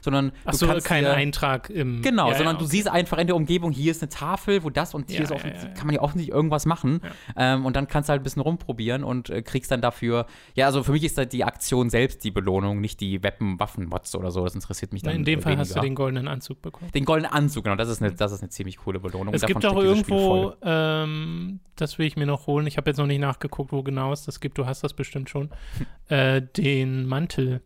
B: sondern
A: Ach
B: du
A: so,
B: kannst
A: kein Eintrag im.
B: Genau,
A: Ja,
B: sondern
A: ja,
B: du
A: okay.
B: siehst einfach in der Umgebung, hier ist eine Tafel, wo das und hier
A: Ja,
B: ist
A: ja.
B: kann man ja offensichtlich irgendwas machen. Ähm, und dann kannst du halt ein bisschen rumprobieren und äh, kriegst dann dafür, ja, also für mich ist halt die Aktion selbst die Belohnung, nicht die Weapon, Waffenmods oder so. Das interessiert mich dann
A: in dem Fall hast du
B: weniger.
A: den goldenen Anzug bekommen.
B: Den goldenen Anzug, genau, das ist eine, das ist eine ziemlich coole Belohnung.
A: Es
B: Davon
A: gibt auch irgendwo, ähm, das will ich mir noch holen. Ich habe jetzt noch nicht nachgeguckt, wo genau es das gibt. Du hast das bestimmt schon. äh, den Mantel.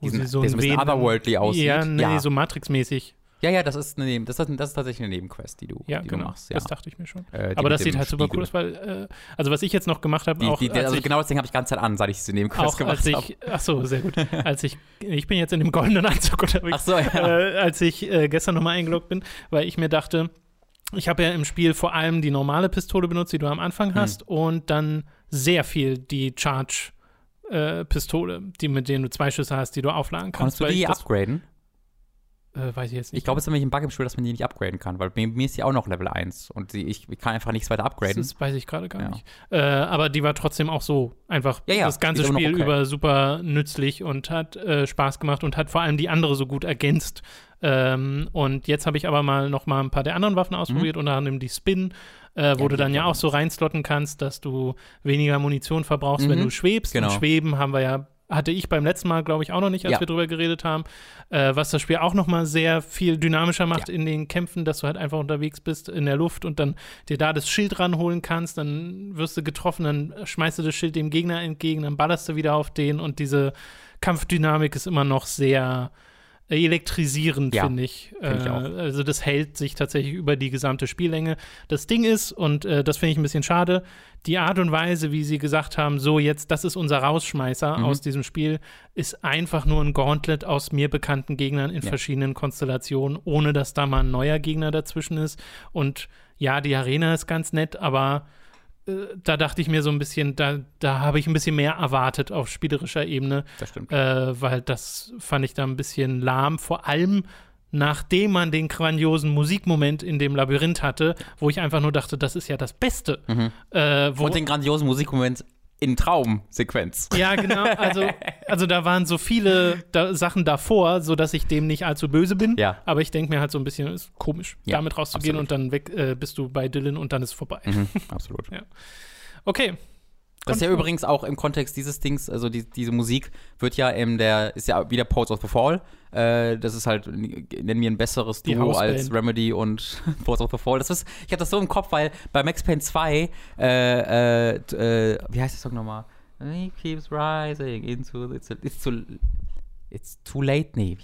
A: Wo
B: Diesen-
A: sie so
B: ein bisschen otherworldly aussieht.
A: Ja, nee,
B: Ja.
A: so Matrix-mäßig.
B: Ja, ja, das ist, eine, das, ist, das ist tatsächlich eine Nebenquest, die du,
A: Ja,
B: die
A: genau.
B: du machst. Ja.
A: Das dachte ich mir schon.
B: Äh,
A: Aber das sieht halt super cool aus, weil, äh, also was ich jetzt noch gemacht habe, auch
B: die,
A: als
B: also
A: ich,
B: genau das Ding habe ich die ganze Zeit an, seit ich diese Nebenquest
A: auch
B: gemacht
A: als
B: habe.
A: ich, ach so, sehr gut. als ich, ich bin jetzt in dem goldenen Anzug unterwegs.
B: Ach so, ja.
A: äh, als ich äh, gestern nochmal eingeloggt bin, weil ich mir dachte, ich habe ja im Spiel vor allem die normale Pistole benutzt, die du am Anfang
B: Hm.
A: hast, und dann sehr viel die Charge-Pistole, die mit denen du zwei Schüsse hast, die du aufladen kannst.
B: Konntest du die upgraden?
A: Äh, weiß ich jetzt nicht.
B: Ich glaube, es ist nämlich ein Bug im Spiel, dass man die nicht upgraden kann, weil bei mir ist die auch noch Level 1 und die, ich, ich kann einfach nichts weiter upgraden.
A: Das weiß ich gerade gar
B: Ja.
A: nicht. Äh, aber die war trotzdem auch so einfach
B: Ja, ja,
A: das ganze Spiel
B: okay.
A: über super nützlich und hat äh, Spaß gemacht und hat vor allem die andere so gut ergänzt. Ähm, und jetzt habe ich aber mal noch mal ein paar der anderen Waffen ausprobiert, unter anderem die Spin, äh, wo
B: Mhm. Ja,
A: du dann ja auch so reinslotten kannst, dass du weniger Munition verbrauchst, wenn
B: Mhm.
A: du schwebst.
B: Genau.
A: Und Schweben haben wir ja hatte ich beim letzten Mal, glaube ich, auch noch nicht, als
B: Ja.
A: wir drüber geredet haben, äh, was das Spiel auch noch mal sehr viel dynamischer macht
B: Ja.
A: in den Kämpfen, dass du halt einfach unterwegs bist in der Luft und dann dir da das Schild ranholen kannst, dann wirst du getroffen, dann schmeißt du das Schild dem Gegner entgegen, dann ballerst du wieder auf den und diese Kampfdynamik ist immer noch sehr elektrisierend,
B: Ja,
A: finde ich.
B: find ich
A: Äh. Also das hält sich tatsächlich über die gesamte Spiellänge. Das Ding ist, und äh, das finde ich ein bisschen schade, die Art und Weise, wie sie gesagt haben, so jetzt, das ist unser Rausschmeißer
B: Mhm.
A: aus diesem Spiel, ist einfach nur ein Gauntlet aus mir bekannten Gegnern in
B: Ja.
A: verschiedenen Konstellationen, ohne dass da mal ein neuer Gegner dazwischen ist. Und ja, die Arena ist ganz nett, aber äh, da dachte ich mir so ein bisschen, da, da habe ich ein bisschen mehr erwartet auf spielerischer Ebene
B: Das stimmt.
A: äh, weil das fand ich da ein bisschen lahm, vor allem nachdem man den grandiosen Musikmoment in dem Labyrinth hatte, wo ich einfach nur dachte, das ist ja das Beste. Äh, wo,
B: Mhm. und den grandiosen Musikmoment in Traumsequenz.
A: ja, genau, also, also da waren so viele da, Sachen davor, sodass ich dem nicht allzu böse bin,
B: Ja.
A: aber ich denke mir halt so ein bisschen, ist komisch,
B: Ja,
A: damit rauszugehen
B: absolut.
A: und dann weg äh, bist du bei Dylan und dann ist vorbei.
B: Mhm, absolut.
A: Okay.
B: Das ist ja übrigens auch im Kontext dieses Dings, also die, diese Musik wird ja in der, ist ja wieder Pulse of the Fall. Äh, das ist halt, nennen wir ein besseres
A: Die
B: Duo als Remedy und Pulse of the Fall. Das ist, ich hatte das so im Kopf, weil bei Max Payne 2, äh, äh, äh, wie heißt der Song nochmal? He keeps rising into, it's, it's, too, it's too late, nee.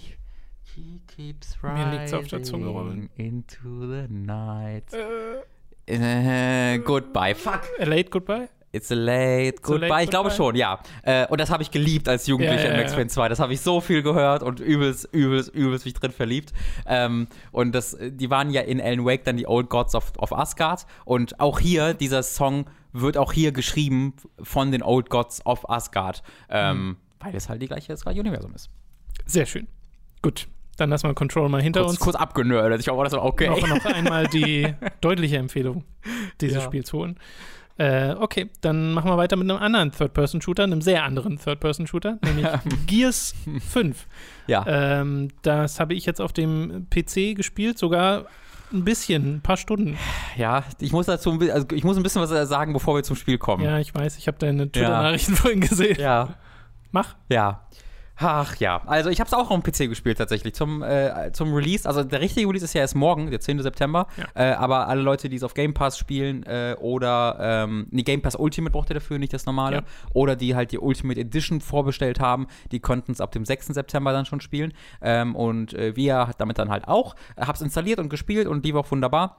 B: He keeps
A: Mir liegt's auf der Zunge,
B: rising into the night. Äh, goodbye. Fuck.
A: A late Goodbye?
B: It's a late
A: a late
B: goodbye. ich glaube
A: goodbye?
B: schon, ja. Äh, und das habe ich geliebt als Jugendlicher
A: Ja, ja,
B: in Max
A: ja.
B: Payne 2. Das habe ich so viel gehört und übelst, übelst, übelst mich drin verliebt. Ähm, und das, die waren ja in Alan Wake dann die Old Gods of, of Asgard. Und auch hier, dieser Song wird auch hier geschrieben von den Old Gods of Asgard. Ähm,
A: Mhm.
B: Weil es halt die gleiche, das gleiche Universum ist.
A: Sehr schön. Gut, dann lassen wir Control mal hinter
B: Kurz,
A: uns.
B: kurz abgenördet. Ich hoffe, das war okay.
A: noch, noch einmal die deutliche Empfehlung dieses
B: Ja.
A: Spiels holen. Äh, okay, dann machen wir weiter mit einem anderen Third-Person-Shooter, einem sehr anderen Third-Person-Shooter, nämlich Gears 5.
B: Ja.
A: Ähm, das habe ich jetzt auf dem PC gespielt, sogar ein bisschen, ein paar Stunden.
B: ja, ich muss dazu ein also ich muss ein bisschen was sagen, bevor wir zum Spiel kommen.
A: Ja, ich weiß, ich habe deine Twitter-Nachrichten vorhin gesehen.
B: ja.
A: Mach.
B: Ja. Ach ja, also ich habe es auch auf dem PC gespielt tatsächlich zum, äh, zum Release. Also der richtige Release ist ja erst morgen, der 10. September.
A: Ja.
B: Äh, aber alle Leute, die es auf Game Pass spielen äh, oder ähm, nee, Game Pass Ultimate braucht ihr dafür, nicht das normale.
A: Ja.
B: Oder die halt die Ultimate Edition vorbestellt haben, die konnten es ab dem 6. September dann schon spielen. Ähm, und äh, wir hat damit dann halt auch. Äh, hab's installiert und gespielt und lief auch wunderbar.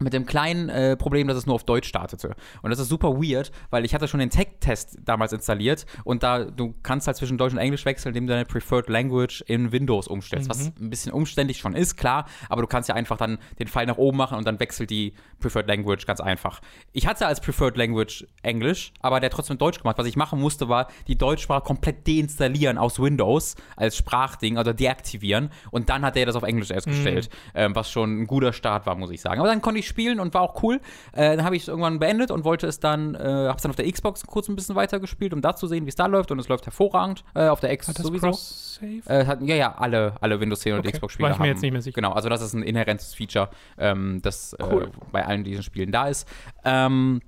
B: Mit dem kleinen äh, Problem, dass es nur auf Deutsch startete. Und das ist super weird, weil ich hatte schon den Tech-Test damals installiert und da du kannst halt zwischen Deutsch und Englisch wechseln, indem du deine Preferred Language in Windows umstellst, was ein bisschen umständlich schon ist, klar, aber du kannst ja einfach dann den Pfeil nach oben machen und dann wechselt die Preferred Language ganz einfach. Ich hatte als Preferred Language Englisch, aber der hat trotzdem Deutsch gemacht. Was ich machen musste, war die Deutschsprache komplett deinstallieren aus Windows als Sprachding oder deaktivieren und dann hat er das auf Englisch erst gestellt, ähm, was schon ein guter Start war, muss ich sagen. Aber dann konnte ich ich spielen und war auch cool. Äh, dann habe ich es irgendwann beendet und wollte es dann, äh, habe es dann auf der Xbox kurz ein bisschen weiter gespielt, um da zu sehen, wie es da läuft. Und es läuft hervorragend. Äh, auf der X
A: Hat das
B: sowieso.
A: Cross-Save?
B: Äh, hat, ja, ja, alle, alle Windows 10 und
A: Okay,
B: Xbox-Spieler
A: war ich mir jetzt nicht mehr sicher.
B: Genau, also das ist ein inhärentes Feature, ähm, das
A: Cool.
B: äh, bei allen diesen Spielen da ist. Ähm,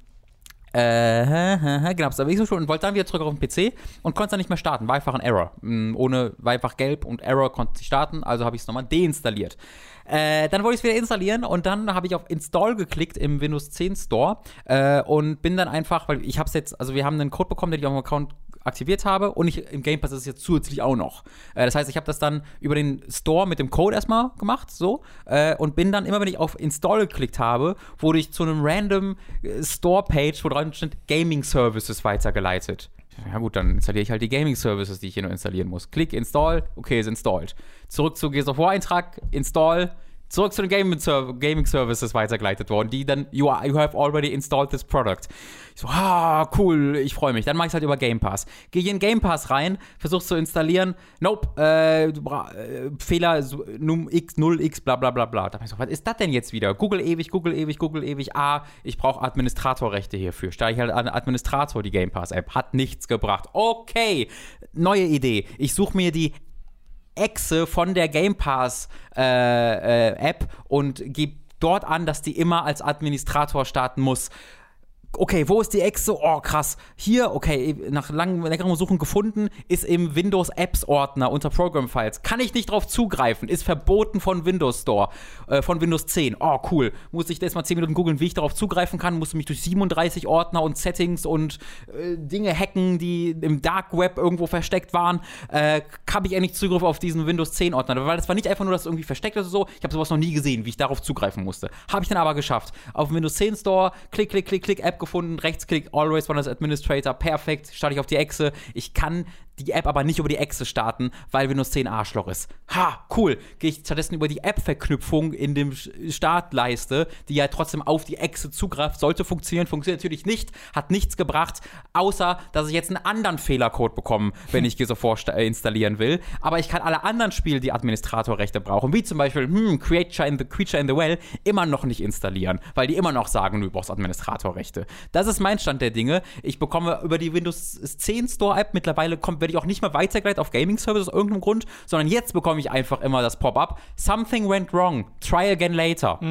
B: äh, genau, habe ich so schon und wollte dann wieder zurück auf den PC und konnte es dann nicht mehr starten. War einfach ein Error. Mm, Ohne, war einfach gelb und Error konnte nicht starten, also habe ich es nochmal deinstalliert. Äh, dann wollte ich es wieder installieren und dann habe ich auf Install geklickt im Windows 10 Store äh, und bin dann einfach, weil ich habe es jetzt, also wir haben einen Code bekommen, den ich auf dem Account aktiviert habe und ich, im Game Pass ist es jetzt zusätzlich auch noch. Äh, das heißt, ich habe das dann über den Store mit dem Code erstmal gemacht, so, äh, und bin dann immer, wenn ich auf Install geklickt habe, wurde ich zu einem random äh, Store-Page, wo dran stand Gaming Services weitergeleitet. Ja gut, dann installiere ich halt die Gaming Services, die ich hier nur installieren muss. Klick, Install, okay, ist installed. Zurück zu Gears of War Eintrag, Install, zurück zu den Gaming, Ser Gaming Services weitergeleitet worden, die dann, you, are, you have already installed this product. Ich so, ah, cool, ich freue mich. Dann mache ich es halt über Game Pass. Gehe in Game Pass rein, versuch's zu installieren. Nope, äh, äh, Fehler num x 0x, bla bla bla bla. Da ich so, was ist das denn jetzt wieder? Google ewig, Google ewig, Google ewig. Ah, ich brauche Administratorrechte hierfür. Stelle ich halt an Administrator die Game Pass App. Hat nichts gebracht. Okay, neue Idee. Ich suche mir die Exe von der Game Pass äh, äh, App und gebe dort an, dass die immer als Administrator starten muss. Okay, wo ist die Exe? Oh, krass. Hier, okay, nach langem, längerem Suchen gefunden, ist im Windows Apps Ordner unter Program Files. Kann ich nicht drauf zugreifen, ist verboten von Windows Store, äh, von Windows 10. Oh, cool. Muss ich jetzt mal 10 Minuten googeln, wie ich darauf zugreifen kann, musste mich durch 37 Ordner und Settings und äh, Dinge hacken, die im Dark Web irgendwo versteckt waren. Äh, habe ich endlich Zugriff auf diesen Windows 10 Ordner, weil das war nicht einfach nur, dass es irgendwie versteckt ist oder so. Ich habe sowas noch nie gesehen, wie ich darauf zugreifen musste. Habe ich dann aber geschafft. Auf dem Windows 10 Store, klick, klick, klick, klick, App gefunden, Rechtsklick, Always Run as Administrator, perfekt, starte ich auf die Echse. Ich kann die App aber nicht über die Echse starten, weil Windows 10 Arschloch ist. Ha, cool. Gehe ich stattdessen über die App-Verknüpfung in dem Startleiste, die ja trotzdem auf die Echse zugreift, sollte funktionieren, funktioniert natürlich nicht, hat nichts gebracht, außer dass ich jetzt einen anderen Fehlercode bekomme, wenn ich Gears of äh, installieren will. Aber ich kann alle anderen Spiele, die Administratorrechte brauchen, wie zum Beispiel hm, Creature in the, Creature in the Well, immer noch nicht installieren, weil die immer noch sagen, du brauchst Administratorrechte. Das ist mein Stand der Dinge. Ich bekomme über die Windows 10 Store App mittlerweile kommt, werde ich auch nicht mehr weitergeleitet auf Gaming Service aus irgendeinem Grund, sondern jetzt bekomme ich einfach immer das Pop-up. Something went wrong. Try again later.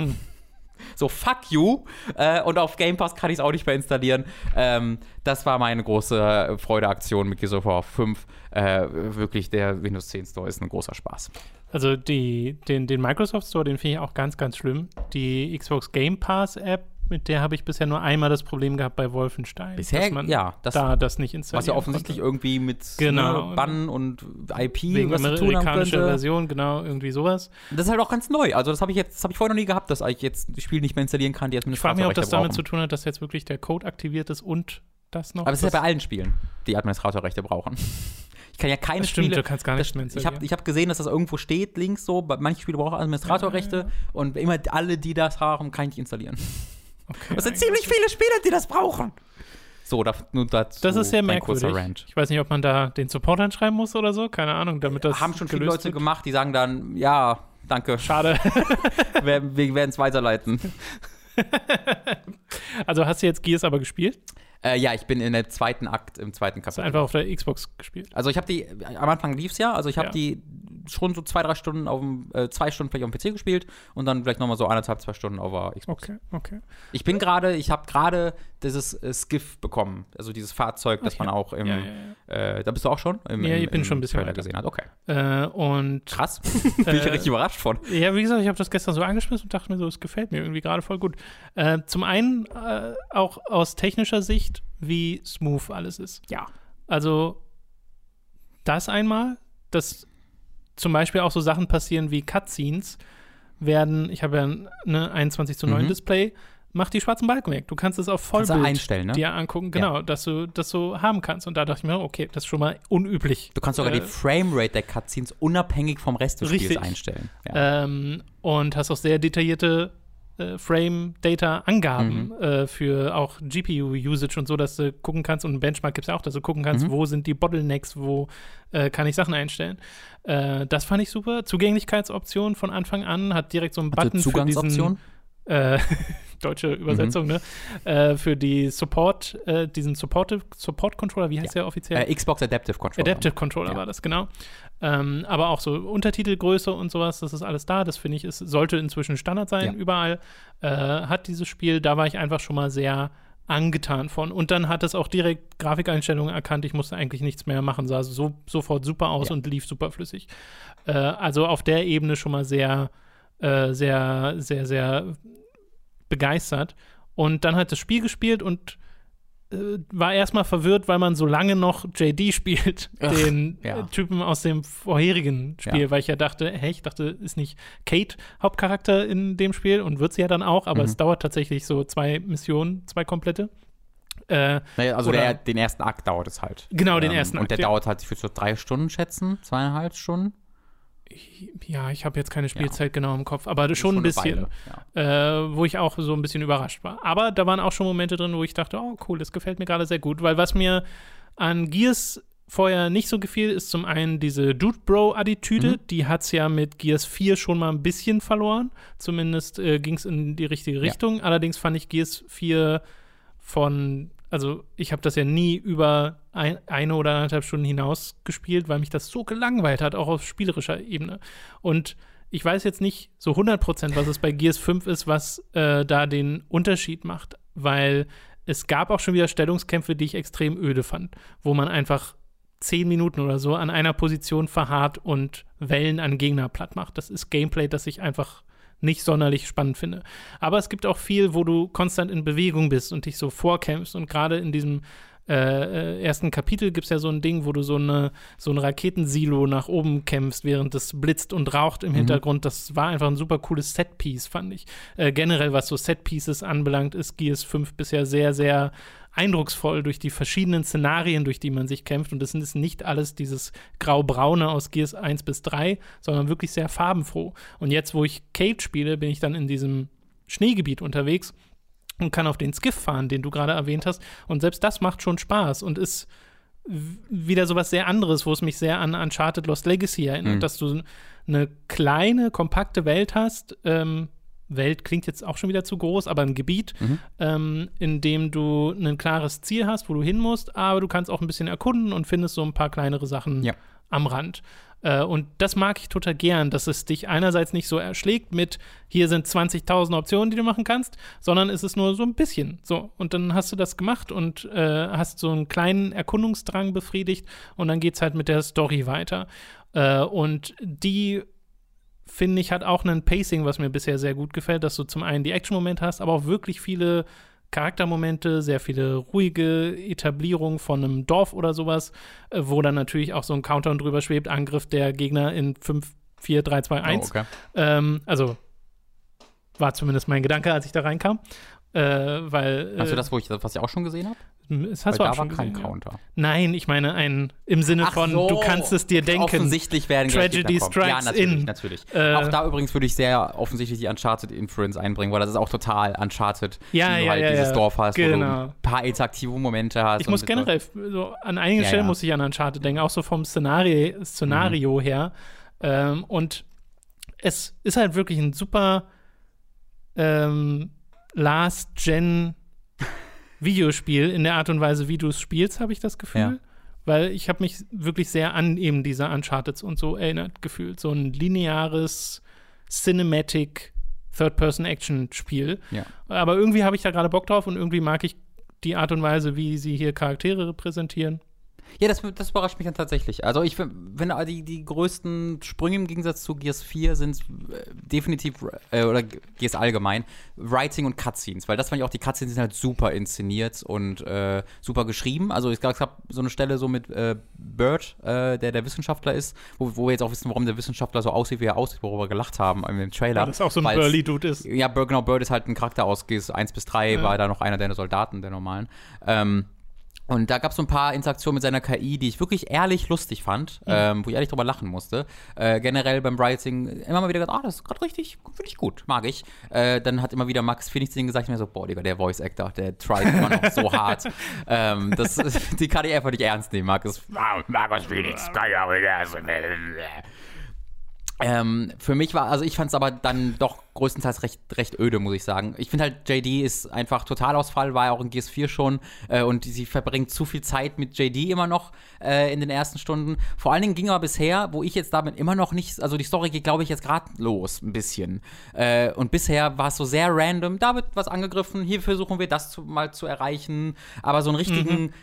B: So, fuck you. Äh, und auf Game Pass kann ich es auch nicht mehr installieren. Ähm, das war meine große Freudeaktion mit Gears of War 5. Äh, wirklich, der Windows 10 Store ist ein großer Spaß.
A: Also die, den, den Microsoft Store, den finde ich auch ganz, ganz schlimm. Die Xbox Game Pass App, mit der habe ich bisher nur einmal das Problem gehabt bei Wolfenstein.
B: Bisher, ja, das-
A: da das nicht installieren
B: Was ja offensichtlich
A: konnte.
B: irgendwie mit
A: Genau.
B: ne, Bann und IP
A: Wegen
B: was zu tun haben könnte.
A: Version, genau, irgendwie sowas.
B: Das ist halt auch ganz neu. Also das habe ich jetzt, das habe ich vorher noch nie gehabt, dass ich jetzt das Spiel nicht mehr installieren kann, die
A: Ich frage mich, ob das
B: Administratorrechte
A: damit
B: brauchen.
A: zu tun hat, dass jetzt wirklich der Code aktiviert ist und das noch.
B: Aber es ist ja
A: das,
B: bei allen Spielen, die Administratorrechte brauchen. Ich kann ja keine
A: das stimmt,
B: Spiele.
A: du kannst gar
B: das,
A: nichts mehr
B: ich habe
A: installieren.
B: ich hab gesehen, dass das irgendwo steht, links so. Manche Spiele brauchen Administratorrechte und immer alle, die das haben, kann ich installieren.
A: Okay,
B: Das sind ziemlich viele Spiele, die das brauchen. So, da, nur dazu
A: Das ist sehr
B: mein kurzer
A: merkwürdig.
B: Rant.
A: Ich weiß nicht, ob man da den Support anschreiben muss oder so. Keine Ahnung, damit das.
B: Haben schon viele Leute
A: wird.
B: gemacht, die sagen dann, ja, danke,
A: Schade.
B: wir, wir werden es weiterleiten.
A: also hast du jetzt Gears aber gespielt?
B: Äh, ja, ich bin in der zweiten Akt, im zweiten
A: Hast du
B: Kapitel.
A: einfach auf der Xbox gespielt?
B: Also ich habe die, am Anfang lief es ja, also ich habe
A: Ja.
B: die schon so zwei, drei Stunden auf dem, äh, zwei Stunden vielleicht auf dem PC gespielt und dann vielleicht nochmal so anderthalb, zwei Stunden auf der Xbox.
A: Okay, okay.
B: Ich bin gerade, ich habe gerade dieses äh, Skiff bekommen, also dieses Fahrzeug, das
A: Ach
B: man
A: ja.
B: auch im,
A: Ja, ja,
B: Äh, da bist du auch schon? Im,
A: Ja,
B: im,
A: ich bin
B: im
A: schon ein bisschen weiter.
B: gesehen hat. Okay.
A: Äh, und
B: Krass. bin ich
A: Äh,
B: richtig überrascht von.
A: Ja, wie gesagt, ich habe das gestern so angeschmissen und dachte mir so, es gefällt mir irgendwie gerade voll gut. Äh, zum einen äh, auch aus technischer Sicht, wie smooth alles ist.
B: Ja.
A: Also das einmal, dass zum Beispiel auch so Sachen passieren wie Cutscenes werden, ich habe ja eine 21 zu 9
B: Mhm.
A: Display, mach die schwarzen Balken weg. Du kannst es auf
B: Kannst du
A: Vollbild
B: einstellen, ne?
A: dir angucken, genau, dass du das so haben kannst. Und da dachte ich mir, okay, das ist schon mal unüblich.
B: Du kannst sogar
A: Äh,
B: die Framerate der Cutscenes unabhängig vom Rest des Spiels
A: Richtig.
B: einstellen. Ja.
A: Ähm, und hast auch sehr detaillierte äh, Frame-Data-Angaben
B: Mhm.
A: äh, für auch GPU-Usage und so, dass du gucken kannst, und ein Benchmark gibt es ja auch, dass du gucken kannst,
B: Mhm.
A: wo sind die Bottlenecks, wo äh, kann ich Sachen einstellen. Äh, das fand ich super. Zugänglichkeitsoption von Anfang an hat direkt so einen Button für diesen äh, deutsche Übersetzung, ne? Äh, für die Support, äh, diesen Supportive, Support Controller, wie heißt der offiziell?
B: Xbox Adaptive Controller.
A: Adaptive Controller
B: Ja.
A: war das, genau. Ähm, aber auch so Untertitelgröße und sowas, das ist alles da. Das finde ich, es sollte inzwischen Standard sein,
B: Ja.
A: überall. Äh, hat dieses Spiel, da war ich einfach schon mal sehr angetan von. Und dann hat es auch direkt Grafikeinstellungen erkannt. Ich musste eigentlich nichts mehr machen, sah so, sofort super aus
B: Ja.
A: und lief super flüssig. Äh, also auf der Ebene schon mal sehr, äh, sehr, sehr, sehr begeistert. Und dann hat das Spiel gespielt und äh, war erstmal verwirrt, weil man so lange noch JD spielt,
B: Ach,
A: den
B: ja.
A: äh, Typen aus dem vorherigen Spiel,
B: Ja.
A: weil ich ja dachte, hey, ich dachte, ist nicht Kate Hauptcharakter in dem Spiel und wird sie ja dann auch, aber
B: Mhm.
A: es dauert tatsächlich so zwei Missionen, zwei komplette. Äh,
B: Naja, also
A: Oder-
B: der, den ersten Akt dauert es halt.
A: Genau, den ersten
B: Und
A: Akt,
B: der
A: ja.
B: dauert halt, ich würde so drei Stunden schätzen, zweieinhalb Stunden.
A: Ja, ich habe jetzt keine Spielzeit genau im Kopf, aber schon ein
B: Das ist
A: bisschen.
B: Weile,
A: äh, wo ich auch so ein bisschen überrascht war. Aber da waren auch schon Momente drin, wo ich dachte, oh cool, das gefällt mir gerade sehr gut, weil was mir an Gears vorher nicht so gefiel, ist zum einen diese Dude Bro-Attitüde,
B: Mhm.
A: die hat es ja mit Gears 4 schon mal ein bisschen verloren. Zumindest äh, ging es in die richtige Richtung. Allerdings fand ich Gears 4 von, also ich habe das ja nie über ein, eine oder anderthalb Stunden hinaus gespielt, weil mich das so gelangweilt hat, auch auf spielerischer Ebene. Und ich weiß jetzt nicht so 100%, was es bei Gears 5 ist, was äh, da den Unterschied macht, weil es gab auch schon wieder Stellungskämpfe, die ich extrem öde fand, wo man einfach zehn Minuten oder so an einer Position verharrt und Wellen an Gegner platt macht. Das ist Gameplay, das ich einfach nicht sonderlich spannend finde. Aber es gibt auch viel, wo du konstant in Bewegung bist und dich so vorkämpfst. Und gerade in diesem äh, äh, ersten Kapitel gibt es ja so ein Ding, wo du so, eine, so ein Raketensilo nach oben kämpfst, während es blitzt und raucht im Hintergrund. Das war einfach ein super cooles Setpiece, fand ich. Äh, generell, was so Setpieces anbelangt, ist Gears 5 bisher sehr, sehr eindrucksvoll durch die verschiedenen Szenarien, durch die man sich kämpft. Und das ist nicht alles dieses grau-braune aus Gears 1 bis 3, sondern wirklich sehr farbenfroh. Und jetzt, wo ich Kate spiele, bin ich dann in diesem Schneegebiet unterwegs und kann auf den Skiff fahren, den du gerade erwähnt hast. Und selbst das macht schon Spaß und ist wieder sowas sehr anderes, wo es mich sehr an Uncharted Lost Legacy erinnert,
B: Mhm.
A: dass du eine kleine, kompakte Welt hast. Ähm, Welt klingt jetzt auch schon wieder zu groß, aber ein Gebiet,
B: Mhm.
A: ähm, in dem du ein klares Ziel hast, wo du hin musst, aber du kannst auch ein bisschen erkunden und findest so ein paar kleinere Sachen
B: Ja.
A: am Rand. Äh, und das mag ich total gern, dass es dich einerseits nicht so erschlägt mit, hier sind 20.000 Optionen, die du machen kannst, sondern es ist nur so ein bisschen. So, und dann hast du das gemacht und äh, hast so einen kleinen Erkundungsdrang befriedigt und dann geht's halt mit der Story weiter. Äh, und die finde ich, hat auch ein Pacing, was mir bisher sehr gut gefällt, dass du zum einen die Action-Momente hast, aber auch wirklich viele Charaktermomente, sehr viele ruhige Etablierungen von einem Dorf oder sowas, äh, wo dann natürlich auch so ein Countdown drüber schwebt, Angriff der Gegner in 5, 4, 3, 2, 1.
B: Oh, okay.
A: Ähm, also war zumindest mein Gedanke, als ich da reinkam. Äh, weil
B: Hast du
A: äh,
B: das, wo ich, was ich auch schon gesehen habe?
A: das hast
B: Weil
A: du auch
B: da war
A: schon
B: kein
A: gesehen. Ja.
B: Counter.
A: Nein, ich meine ein im Sinne von, du kannst es dir denken.
B: Offensichtlich werden
A: Tragedy
B: kommen. Ja,
A: strikes
B: natürlich,
A: in.
B: natürlich.
A: Äh,
B: auch da übrigens würde ich sehr offensichtlich die Uncharted-Influence einbringen, weil das ist auch total Uncharted,
A: Ja,
B: wie du
A: ja,
B: halt
A: ja,
B: dieses. Dorf hast, wo du
A: Genau.
B: ein paar interaktive Momente hast.
A: Ich muss
B: so-
A: generell, so, an einigen Stellen muss ich an Uncharted denken, auch so vom Szenario, Szenario her. Ähm, und es ist halt wirklich ein super ähm, Last-Gen Videospiel in der Art und Weise, wie du es spielst, habe ich das Gefühl.
B: Ja.
A: Weil ich habe mich wirklich sehr an eben diese Uncharted und so erinnert gefühlt. So ein lineares Cinematic Third-Person-Action-Spiel.
B: Ja.
A: Aber irgendwie habe ich da gerade Bock drauf und irgendwie mag ich die Art und Weise, wie sie hier Charaktere repräsentieren.
B: Ja, das, das überrascht mich dann tatsächlich. Also ich find- wenn die, die größten Sprünge im Gegensatz zu Gears 4 sind äh, definitiv, äh, oder Gears allgemein, Writing und Cutscenes, weil das fand ich auch, die Cutscenes sind halt super inszeniert und äh, super geschrieben. Also es gab, es gab so eine Stelle so mit äh, Bird, äh, der der Wissenschaftler ist, wo, wo wir jetzt auch wissen, warum der Wissenschaftler so aussieht, wie er aussieht, worüber wir gelacht haben im Trailer.
A: Weil das auch so ein Burly-Dude ist.
B: ja, genau, Bird ist halt ein Charakter aus Gears 1 bis 3,
A: Ja.
B: war da noch einer der Soldaten, der normalen. Ähm, und da gab es so ein paar Interaktionen mit seiner KI, die ich wirklich ehrlich lustig fand, ähm, wo ich ehrlich drüber lachen musste. Äh, generell beim Writing immer mal wieder gedacht, ah, das ist gerade richtig, finde ich gut, mag ich. Äh, dann hat immer wieder Max Phoenix den gesagt, ich mir so, boah, Digga, der Voice Actor, der tryt immer noch so hart. Ähm, das, die kann ich einfach nicht ernst nehmen, Markus. Markus Phoenix, kann ich auch nicht ernst nehmen. Ähm, für mich war, also ich fand es aber dann doch größtenteils recht, recht öde, muss ich sagen. Ich finde halt, JD ist einfach Totalausfall, war ja auch in GS4 schon äh, und sie verbringt zu viel Zeit mit JD immer noch äh, in den ersten Stunden. Vor allen Dingen ging aber bisher, wo ich jetzt damit immer noch nicht, also die Story geht, glaube ich, jetzt gerade los, ein bisschen. Äh, und bisher war es so sehr random, da wird was angegriffen, hier versuchen wir das zu, mal zu erreichen, aber so einen richtigen. Mhm.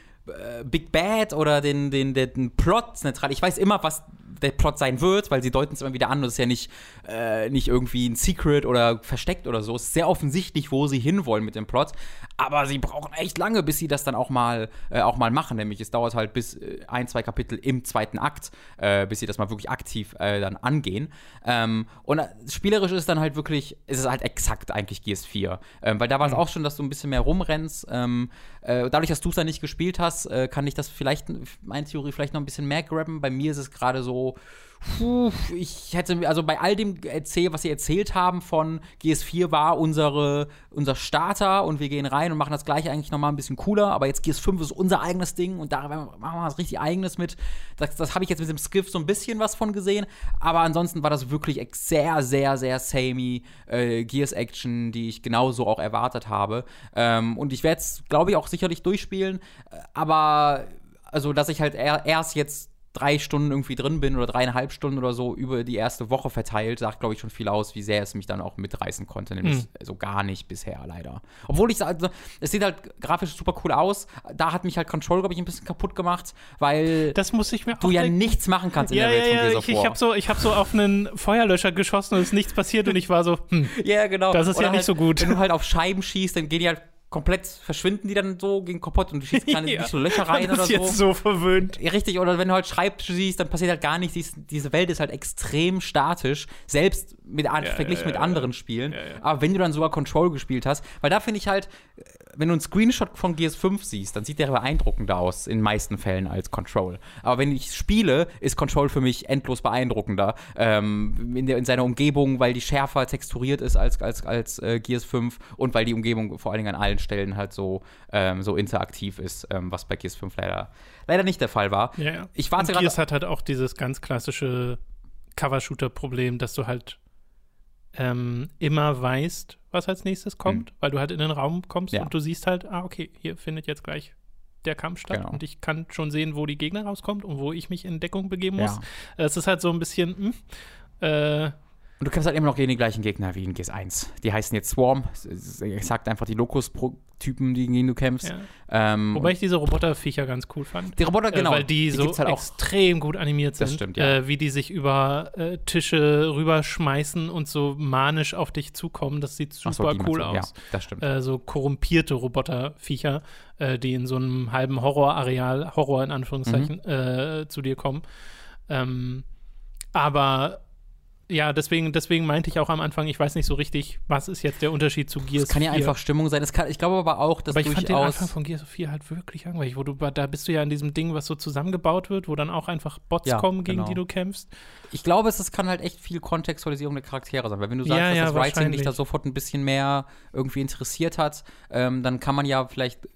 B: Big Bad oder den, den, den Plot neutral. Ich weiß immer, was der Plot sein wird, weil sie deuten es immer wieder an. Das ist ja nicht, äh, nicht irgendwie ein Secret oder versteckt oder so. Es ist sehr offensichtlich, wo sie hinwollen mit dem Plot. Aber sie brauchen echt lange, bis sie das dann auch mal, äh, auch mal machen. Nämlich es dauert halt bis äh, ein, zwei Kapitel im zweiten Akt, äh, bis sie das mal wirklich aktiv äh, dann angehen. Ähm, und spielerisch ist dann halt wirklich, ist es halt exakt eigentlich GS4. Ähm, weil da war es mhm. auch schon, dass du ein bisschen mehr rumrennst. Ähm, dadurch, dass du es dann nicht gespielt hast, kann ich das vielleicht, meine Theorie, vielleicht noch ein bisschen mehr grabben. Bei mir ist es gerade so, puh, ich hätte, also bei all dem erzählt, was sie erzählt haben von GS4 war unsere, unser Starter und wir gehen rein und machen das gleiche eigentlich nochmal ein bisschen cooler, aber jetzt GS5 ist unser eigenes Ding und da machen wir was richtig eigenes mit. Das, das habe ich jetzt mit dem Skiff so ein bisschen was von gesehen, aber ansonsten war das wirklich sehr, sehr, sehr samey äh, Gears-Action, die ich genauso auch erwartet habe. Ähm, und ich werde es, glaube ich, auch sicherlich durchspielen, äh, aber also, dass ich halt erst jetzt drei Stunden irgendwie drin bin oder dreieinhalb Stunden oder so über die erste Woche verteilt, sagt, glaube ich, schon viel aus, wie sehr es mich dann auch mitreißen konnte. Nämlich mhm. so gar nicht bisher, leider. Obwohl ich also, es sieht halt grafisch super cool aus. Da hat mich halt Control, glaube ich, ein bisschen kaputt gemacht, weil
A: das muss ich mir
B: du ja nichts machen kannst in
A: ja,
B: der Welt
A: ja, ja, von ich, ich habe so, hab so auf einen Feuerlöscher geschossen und es ist nichts passiert und ich war so, hm,
B: ja, genau.
A: Das ist oder ja nicht
B: halt,
A: so gut.
B: Wenn du halt auf Scheiben schießt, dann gehen die halt komplett verschwinden die dann so gegen kaputt und du schießt keine ja, so Löcher rein oder so.
A: jetzt so verwöhnt.
B: Ja, richtig, oder wenn du halt Schreibtisch siehst, dann passiert halt gar nichts. Dies, diese Welt ist halt extrem statisch, selbst mit, ja, verglichen ja, mit anderen Spielen. Aber wenn du dann sogar Control gespielt hast, weil da finde ich halt, wenn du einen Screenshot von GS5 siehst, dann sieht der beeindruckender aus, in meisten Fällen als Control. Aber wenn ich spiele, ist Control für mich endlos beeindruckender. Ähm, in, der, in, seiner Umgebung, weil die schärfer texturiert ist als, als, als äh, Gears 5 und weil die Umgebung vor allen Dingen an allen Stellen halt so, ähm, so interaktiv ist, ähm, was bei Gears 5 leider, leider nicht der Fall war.
A: Ja, ja. Ich warte gerade. Gears hat halt auch dieses ganz klassische Cover-Shooter-Problem, dass du halt ähm, immer weißt, was als nächstes kommt, mhm. weil du halt in den Raum kommst ja. und du siehst halt, ah, okay, hier findet jetzt gleich der Kampf statt genau. und ich kann schon sehen, wo die Gegner rauskommt und wo ich mich in Deckung begeben muss. Ja. Es ist halt so ein bisschen, mh, hm, äh,
B: und du kämpfst halt immer noch gegen die gleichen Gegner wie in GS1. Die heißen jetzt Swarm. Ich sagt einfach die Locus-Typen, gegen die du kämpfst. Ja.
A: Ähm, Wobei ich diese Roboterviecher ganz cool fand.
B: Die Roboter, genau.
A: Äh, weil die, die so halt extrem gut animiert sind.
B: Das stimmt, ja.
A: Äh, wie die sich über äh, Tische rüberschmeißen und so manisch auf dich zukommen. Das sieht super so, cool aus. Ja,
B: das stimmt.
A: Äh, so korrumpierte Roboterviecher, äh, die in so einem halben Horrorareal, Horror in Anführungszeichen, mhm. Äh, zu dir kommen. Ähm, aber ja, deswegen, deswegen meinte ich auch am Anfang, ich weiß nicht so richtig, was ist jetzt der Unterschied zu Gears 4.
B: Das kann ja einfach Stimmung sein. Kann, ich glaube aber auch, dass
A: aber ich fand den Anfang von Gears 4 halt wirklich langweilig, wo du, da bist du ja in diesem Ding, was so zusammengebaut wird, wo dann auch einfach Bots ja, kommen, gegen genau. die du kämpfst.
B: Ich glaube, es, es kann halt echt viel Kontextualisierung der Charaktere sein, weil wenn du sagst, ja, dass ja, das Writing dich da sofort ein bisschen mehr irgendwie interessiert hat, ähm, dann kann man ja vielleicht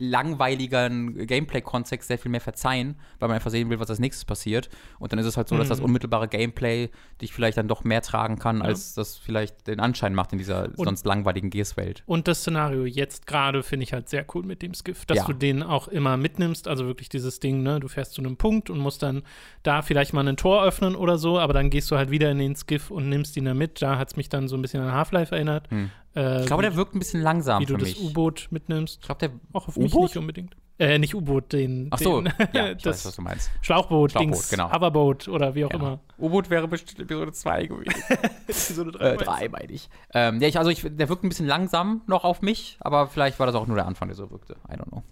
B: langweiligeren Gameplay-Kontext sehr viel mehr verzeihen, weil man einfach sehen will, was als nächstes passiert. Und dann ist es halt so, dass das mhm. unmittelbare Gameplay dich vielleicht dann doch mehr tragen kann, ja. als das vielleicht den Anschein macht in dieser und, sonst langweiligen Gears-Welt.
A: Und das Szenario jetzt gerade finde ich halt sehr cool mit dem Skiff, dass ja. du den auch immer mitnimmst. Also wirklich dieses Ding, ne? Du fährst zu einem Punkt und musst dann da vielleicht mal ein Tor öffnen oder so, aber dann gehst du halt wieder in den Skiff und nimmst ihn da mit. Da hat es mich dann so ein bisschen an Half-Life erinnert. Hm.
B: Äh, ich glaube, der wirkt ein bisschen langsam
A: wie du das U-Boot mitnimmst.
B: Ich glaube, der
A: auch auf mich nicht unbedingt. Äh, nicht U-Boot, den.
B: Ach so,
A: den,
B: ja, ich weiß, was du meinst.
A: Schlauchboot, Schlauchboot Dings, genau. Hoverboat oder wie auch ja. immer.
B: U-Boot wäre bestimmt Episode 2 gewesen. Episode 3, äh, 3 meine ich. Ähm, ja, ich, also ich, der wirkt ein bisschen langsam noch auf mich, aber vielleicht war das auch nur der Anfang, der so wirkte. I don't know.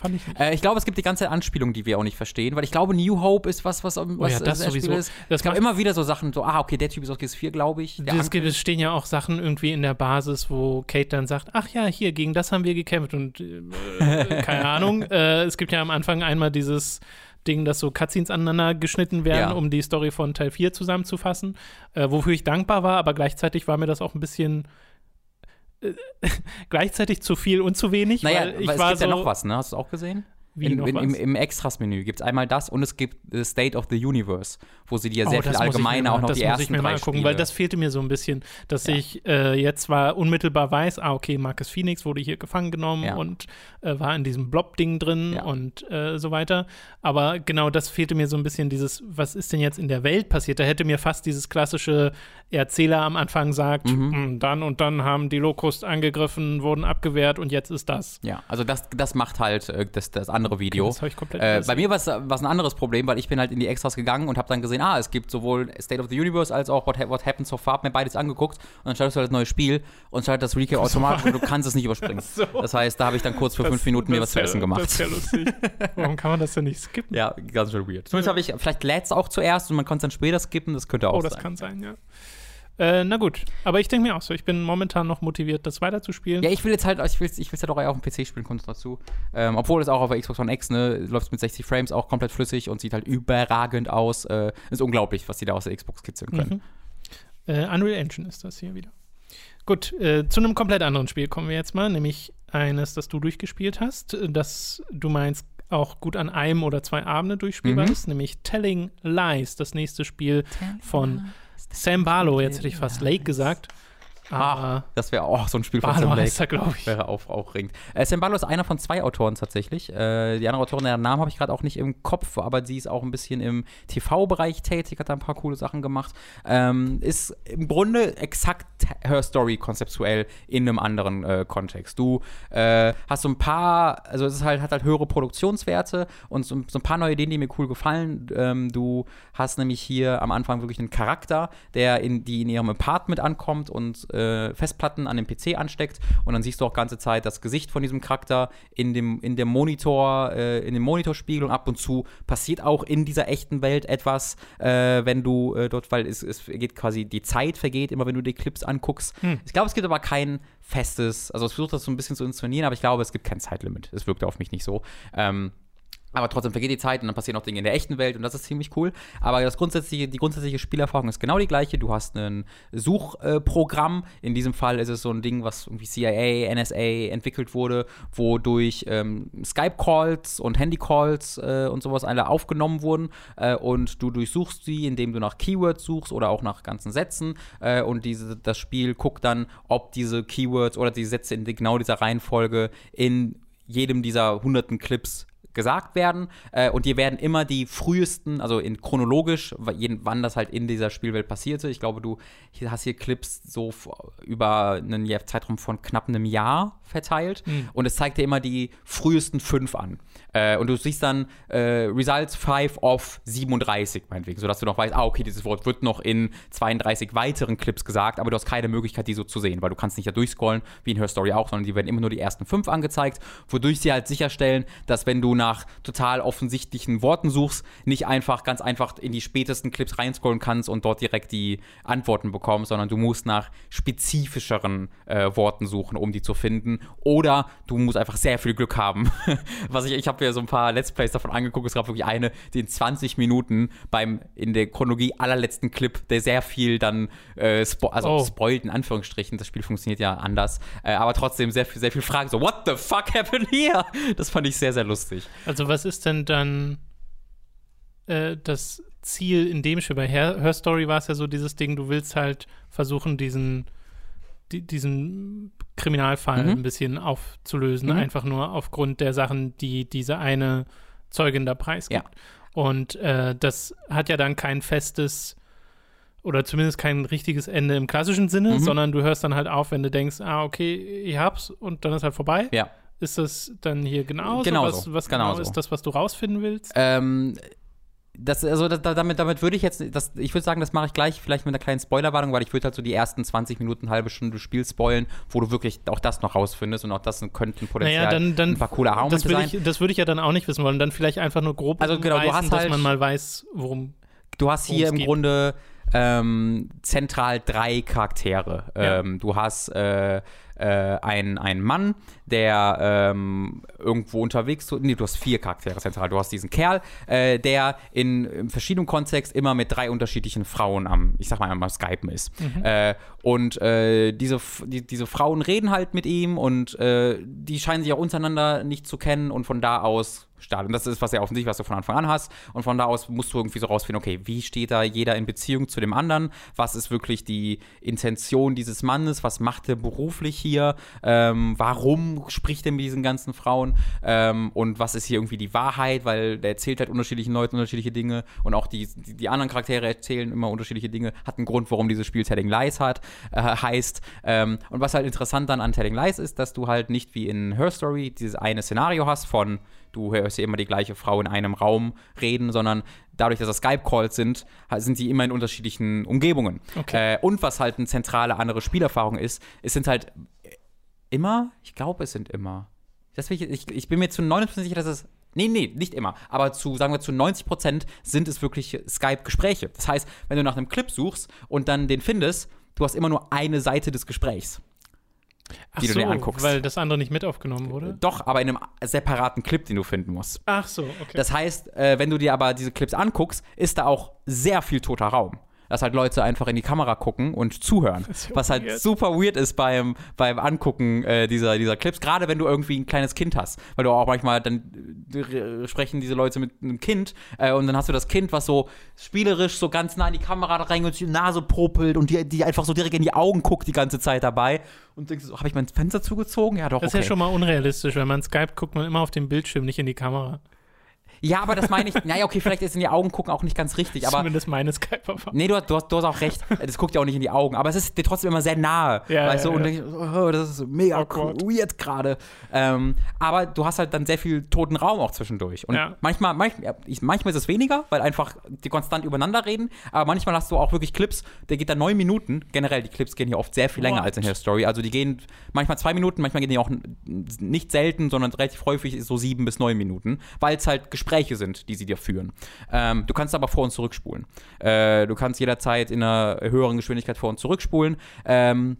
A: Fand ich
B: Äh, ich glaube, es gibt die ganze Anspielung, die wir auch nicht verstehen, weil ich glaube, New Hope ist was, was, was
A: oh ja, das sowieso.
B: ist. Es gab immer wieder so Sachen, so, ah, okay, der Typ ist aus GS4, glaube ich.
A: Es, gibt, es stehen ja auch Sachen irgendwie in der Basis, wo Kate dann sagt, ach ja, hier, gegen das haben wir gekämpft und äh, keine Ahnung. Äh, es gibt ja am Anfang einmal dieses Ding, dass so Cutscenes aneinander geschnitten werden, ja. um die Story von Teil 4 zusammenzufassen, äh, wofür ich dankbar war, aber gleichzeitig war mir das auch ein bisschen gleichzeitig zu viel und zu wenig.
B: Naja,
A: weil ich
B: es
A: war
B: gibt
A: so,
B: ja noch was, ne? Hast du auch gesehen? In, in, im, Im Extras-Menü gibt es einmal das und es gibt äh, State of the Universe, wo sie dir sehr
A: Oh,
B: viel allgemeiner auch noch
A: das
B: die
A: muss
B: ersten
A: ich mir mal angucken,
B: Spiele.
A: weil das fehlte mir so ein bisschen, dass
B: Ja.
A: ich äh, jetzt zwar unmittelbar weiß, ah, okay, Marcus Phoenix wurde hier gefangen genommen
B: Ja.
A: und äh, war in diesem Blob-Ding drin
B: Ja.
A: und äh, so weiter. Aber genau das fehlte mir so ein bisschen, dieses, was ist denn jetzt in der Welt passiert? Da hätte mir fast dieses klassische Erzähler am Anfang sagt,
B: Mhm.
A: "Hm, dann und dann haben die Locust angegriffen, wurden abgewehrt und jetzt ist das.
B: ja, also das, das macht halt äh, das, das andere Video.
A: Das habe ich komplett
B: Äh, bei mir war es ein anderes Problem, weil ich bin halt in die Extras gegangen und habe dann gesehen, ah, es gibt sowohl State of the Universe als auch What, Ha- What Happened So Far, hab mir beides angeguckt und dann startest du halt das neue Spiel und startet das Recap automatisch und du kannst es nicht überspringen.
A: So.
B: Das heißt, da habe ich dann kurz für
A: Das-
B: fünf Minuten mir
A: das
B: was zu essen gemacht.
A: Das ist ja lustig. Warum kann man das denn nicht skippen?
B: Ja, ganz schön weird. Zumindest habe ich, vielleicht lädt es auch zuerst und man kann es dann später skippen, das könnte auch
A: Oh, das
B: sein.
A: kann sein, ja. Äh, na gut, aber ich denke mir auch so, ich bin momentan noch motiviert, das weiterzuspielen.
B: Ja, ich will jetzt halt, ich will es ich will's halt auch eher auf dem PC spielen, kommt dazu. Ähm, obwohl es auch auf der Xbox One X, ne, läuft mit 60 Frames auch komplett flüssig und sieht halt überragend aus. Äh, ist unglaublich, was die da aus der Xbox kitzeln können.
A: Mhm. Äh, Unreal Engine ist das hier wieder. Gut, äh, zu einem komplett anderen Spiel kommen wir jetzt mal, nämlich eines, das du durchgespielt hast, äh, das du meinst auch gut an einem oder zwei Abende durchspielbar
B: Mhm.
A: ist, nämlich Telling Lies, das nächste Spiel von Sam Barlow, jetzt hätte ich fast Lake gesagt,
B: Ah, das wäre auch so ein Spiel von
A: er, glaube ich.
B: Wäre auch aufregend. Äh, Sam Barlow ist einer von zwei Autoren tatsächlich. Äh, die andere Autorin, deren Namen habe ich gerade auch nicht im Kopf, aber sie ist auch ein bisschen im TV-Bereich tätig, hat da ein paar coole Sachen gemacht. Ähm, ist im Grunde exakt Her Story konzeptuell in einem anderen äh, Kontext. Du äh, hast so ein paar, also es ist halt, hat halt höhere Produktionswerte und so, so ein paar neue Ideen, die mir cool gefallen. Ähm, du hast nämlich hier am Anfang wirklich einen Charakter, der in, die in ihrem Apartment ankommt und äh, Festplatten an dem PC ansteckt und dann siehst du auch ganze Zeit das Gesicht von diesem Charakter in dem, in dem Monitor, äh, in dem Monitorspiegel und ab und zu passiert auch in dieser echten Welt etwas, äh, wenn du äh, dort, weil es, es geht quasi, die Zeit vergeht immer, wenn du die Clips anguckst. Ich glaube, es gibt aber kein festes, also es versucht das so ein bisschen zu inszenieren, aber ich glaube, es gibt kein Zeitlimit. Es wirkte auf mich nicht so. Ähm, aber trotzdem vergeht die Zeit und dann passieren auch Dinge in der echten Welt und das ist ziemlich cool. Aber das grundsätzliche, die grundsätzliche Spielerfahrung ist genau die gleiche. Du hast ein Suchprogramm. in diesem Fall ist es so ein Ding, was irgendwie CIA, NSA entwickelt wurde, wodurch ähm, Skype-Calls und Handy-Calls äh, und sowas alle aufgenommen wurden. Äh, und du durchsuchst sie, indem du nach Keywords suchst oder auch nach ganzen Sätzen. Äh, und diese, das Spiel guckt dann, ob diese Keywords oder die Sätze in genau dieser Reihenfolge in jedem dieser hunderten Clips gesagt werden äh, und dir werden immer die frühesten, also in chronologisch, wann das halt in dieser Spielwelt passierte. Ich glaube, du hast hier Clips so über einen Zeitraum von knapp einem Jahr verteilt und es zeigt dir immer die frühesten fünf an. Äh, und du siehst dann äh, Results 5 of 37, meinetwegen, sodass du noch weißt, ah, okay, dieses Wort wird noch in 32 weiteren Clips gesagt, aber du hast keine Möglichkeit, die so zu sehen, weil du kannst nicht da durchscrollen, wie in Her Story auch, sondern die werden immer nur die ersten fünf angezeigt, wodurch sie halt sicherstellen, dass wenn du nach total offensichtlichen Worten suchst, nicht einfach ganz einfach in die spätesten Clips reinscrollen kannst und dort direkt die Antworten bekommst, sondern du musst nach spezifischeren äh, Worten suchen, um die zu finden. Oder du musst einfach sehr viel Glück haben. Was ich, ich habe mir so ein paar Let's Plays davon angeguckt. Es gab wirklich eine, die in 20 Minuten beim in der Chronologie allerletzten Clip, der sehr viel dann äh, spo also
A: Oh.
B: spoilt in Anführungsstrichen. Das Spiel funktioniert ja anders, äh, aber trotzdem sehr viel, sehr viel Fragen. So, what the fuck happened here? Das fand ich sehr, sehr lustig.
A: Also was ist denn dann äh, das Ziel in dem Spiel? Bei Her, Her Story war es ja so dieses Ding, du willst halt versuchen, diesen, die, diesen Kriminalfall
B: Mhm.
A: ein bisschen aufzulösen,
B: Mhm.
A: einfach nur aufgrund der Sachen, die diese eine Zeugin da preisgibt.
B: Ja.
A: Und äh, das hat ja dann kein festes oder zumindest kein richtiges Ende im klassischen Sinne,
B: Mhm.
A: sondern du hörst dann halt auf, wenn du denkst, ah, okay, ich hab's und dann ist halt vorbei.
B: Ja.
A: Ist das dann hier genauso?
B: Genauso,
A: Was, was genau
B: genauso.
A: ist das, was du rausfinden willst?
B: Ähm, das, also da, damit, damit würde ich jetzt, das, ich würde sagen, das mache ich gleich, vielleicht mit einer kleinen Spoilerwarnung, weil ich würde halt so die ersten 20 Minuten, halbe Stunde Spiel spoilen, wo du wirklich auch das noch rausfindest und auch das könnten potenziell
A: Naja, dann, dann
B: ein paar coole
A: das würde
B: sein.
A: ich, das würde ich ja dann auch nicht wissen wollen. Dann vielleicht einfach nur grob
B: Also genau, du hast
A: dass
B: halt-
A: man mal weiß, worum.
B: Du hast hier im
A: geht.
B: Grunde ähm, zentral drei Charaktere.
A: Ja.
B: Ähm, du hast äh, äh, ein, ein Mann, der ähm, irgendwo unterwegs, so, nee, du hast vier Charaktere zentral. Du hast diesen Kerl, äh, der in, in verschiedenen Kontext immer mit drei unterschiedlichen Frauen am, ich sag mal, am Skypen ist. Äh, und äh, diese, die, diese Frauen reden halt mit ihm und äh, die scheinen sich auch untereinander nicht zu kennen und von da aus starten. Und das ist was ja offensichtlich, was du von Anfang an hast. Und von da aus musst du irgendwie so rausfinden, okay, wie steht da jeder in Beziehung zu dem anderen? Was ist wirklich die Intention dieses Mannes? Was macht er beruflich hier? Ähm, warum spricht er mit diesen ganzen Frauen? Ähm, und was ist hier irgendwie die Wahrheit? Weil der erzählt halt unterschiedlichen Leuten unterschiedliche Dinge und auch die, die, die anderen Charaktere erzählen immer unterschiedliche Dinge. Hat einen Grund, warum dieses Spiel Telling Lies hat, äh, heißt. Ähm, und was halt interessant dann an Telling Lies ist, dass du halt nicht wie in Her Story dieses eine Szenario hast von du hörst ja immer die gleiche Frau in einem Raum reden, sondern dadurch, dass das Skype-Calls sind, sind die immer in unterschiedlichen Umgebungen.
A: Okay.
B: Äh, und was halt eine zentrale andere Spielerfahrung ist, es sind halt immer, ich glaube, es sind immer. Das ich, ich, ich bin mir zu 99 sicher, dass es. Nee, nee, nicht immer. Aber zu, sagen wir, zu 90 Prozent sind es wirklich Skype-Gespräche. Das heißt, wenn du nach einem Clip suchst und dann den findest, du hast immer nur eine Seite des Gesprächs.
A: Ach
B: die du
A: so,
B: dir anguckst.
A: weil das andere nicht mit aufgenommen wurde?
B: Doch, aber in einem separaten Clip, den du finden musst.
A: Ach so, okay.
B: Das heißt, äh, wenn du dir aber diese Clips anguckst, ist da auch sehr viel toter Raum. Dass halt Leute einfach in die Kamera gucken und zuhören.
A: Ja
B: was halt
A: weird.
B: super weird ist beim, beim Angucken äh, dieser, dieser Clips. Gerade wenn du irgendwie ein kleines Kind hast. Weil du auch manchmal, dann äh, sprechen diese Leute mit einem Kind äh, und dann hast du das Kind, was so spielerisch so ganz nah in die Kamera rein und die Nase popelt und die, die einfach so direkt in die Augen guckt die ganze Zeit dabei. Und denkst so, habe ich mein Fenster zugezogen? Ja, doch,
A: das ist
B: okay.
A: ja schon mal unrealistisch. Wenn man Skype guckt, man immer auf den Bildschirm, nicht in die Kamera.
B: Ja, aber das meine ich, naja, okay, vielleicht ist in die Augen gucken auch nicht ganz richtig, aber
A: Zumindest meine Skype-Erfahrung.
B: Nee, du hast, du, hast, du hast auch recht. Das guckt ja auch nicht in die Augen. Aber es ist dir trotzdem immer sehr nahe.
A: Ja,
B: weißt
A: ja,
B: du? Und
A: ja.
B: denkst, oh, das ist mega
A: Awkward.
B: weird gerade. Ähm, aber du hast halt dann sehr viel toten Raum auch zwischendurch. Und
A: Ja.
B: manchmal, manchmal, ich, manchmal ist es weniger, weil einfach die konstant übereinander reden. Aber manchmal hast du auch wirklich Clips, der geht dann neun Minuten. Generell, die Clips gehen hier oft sehr viel länger
A: What?
B: als in Her Story. Also die gehen manchmal zwei Minuten, manchmal gehen die auch n- nicht selten, sondern relativ häufig so sieben bis neun Minuten, weil es halt Gespräche sind, die sie dir führen. Ähm, du kannst aber vor- und zurückspulen. Äh, du kannst jederzeit in einer höheren Geschwindigkeit vor- und zurückspulen. Ähm,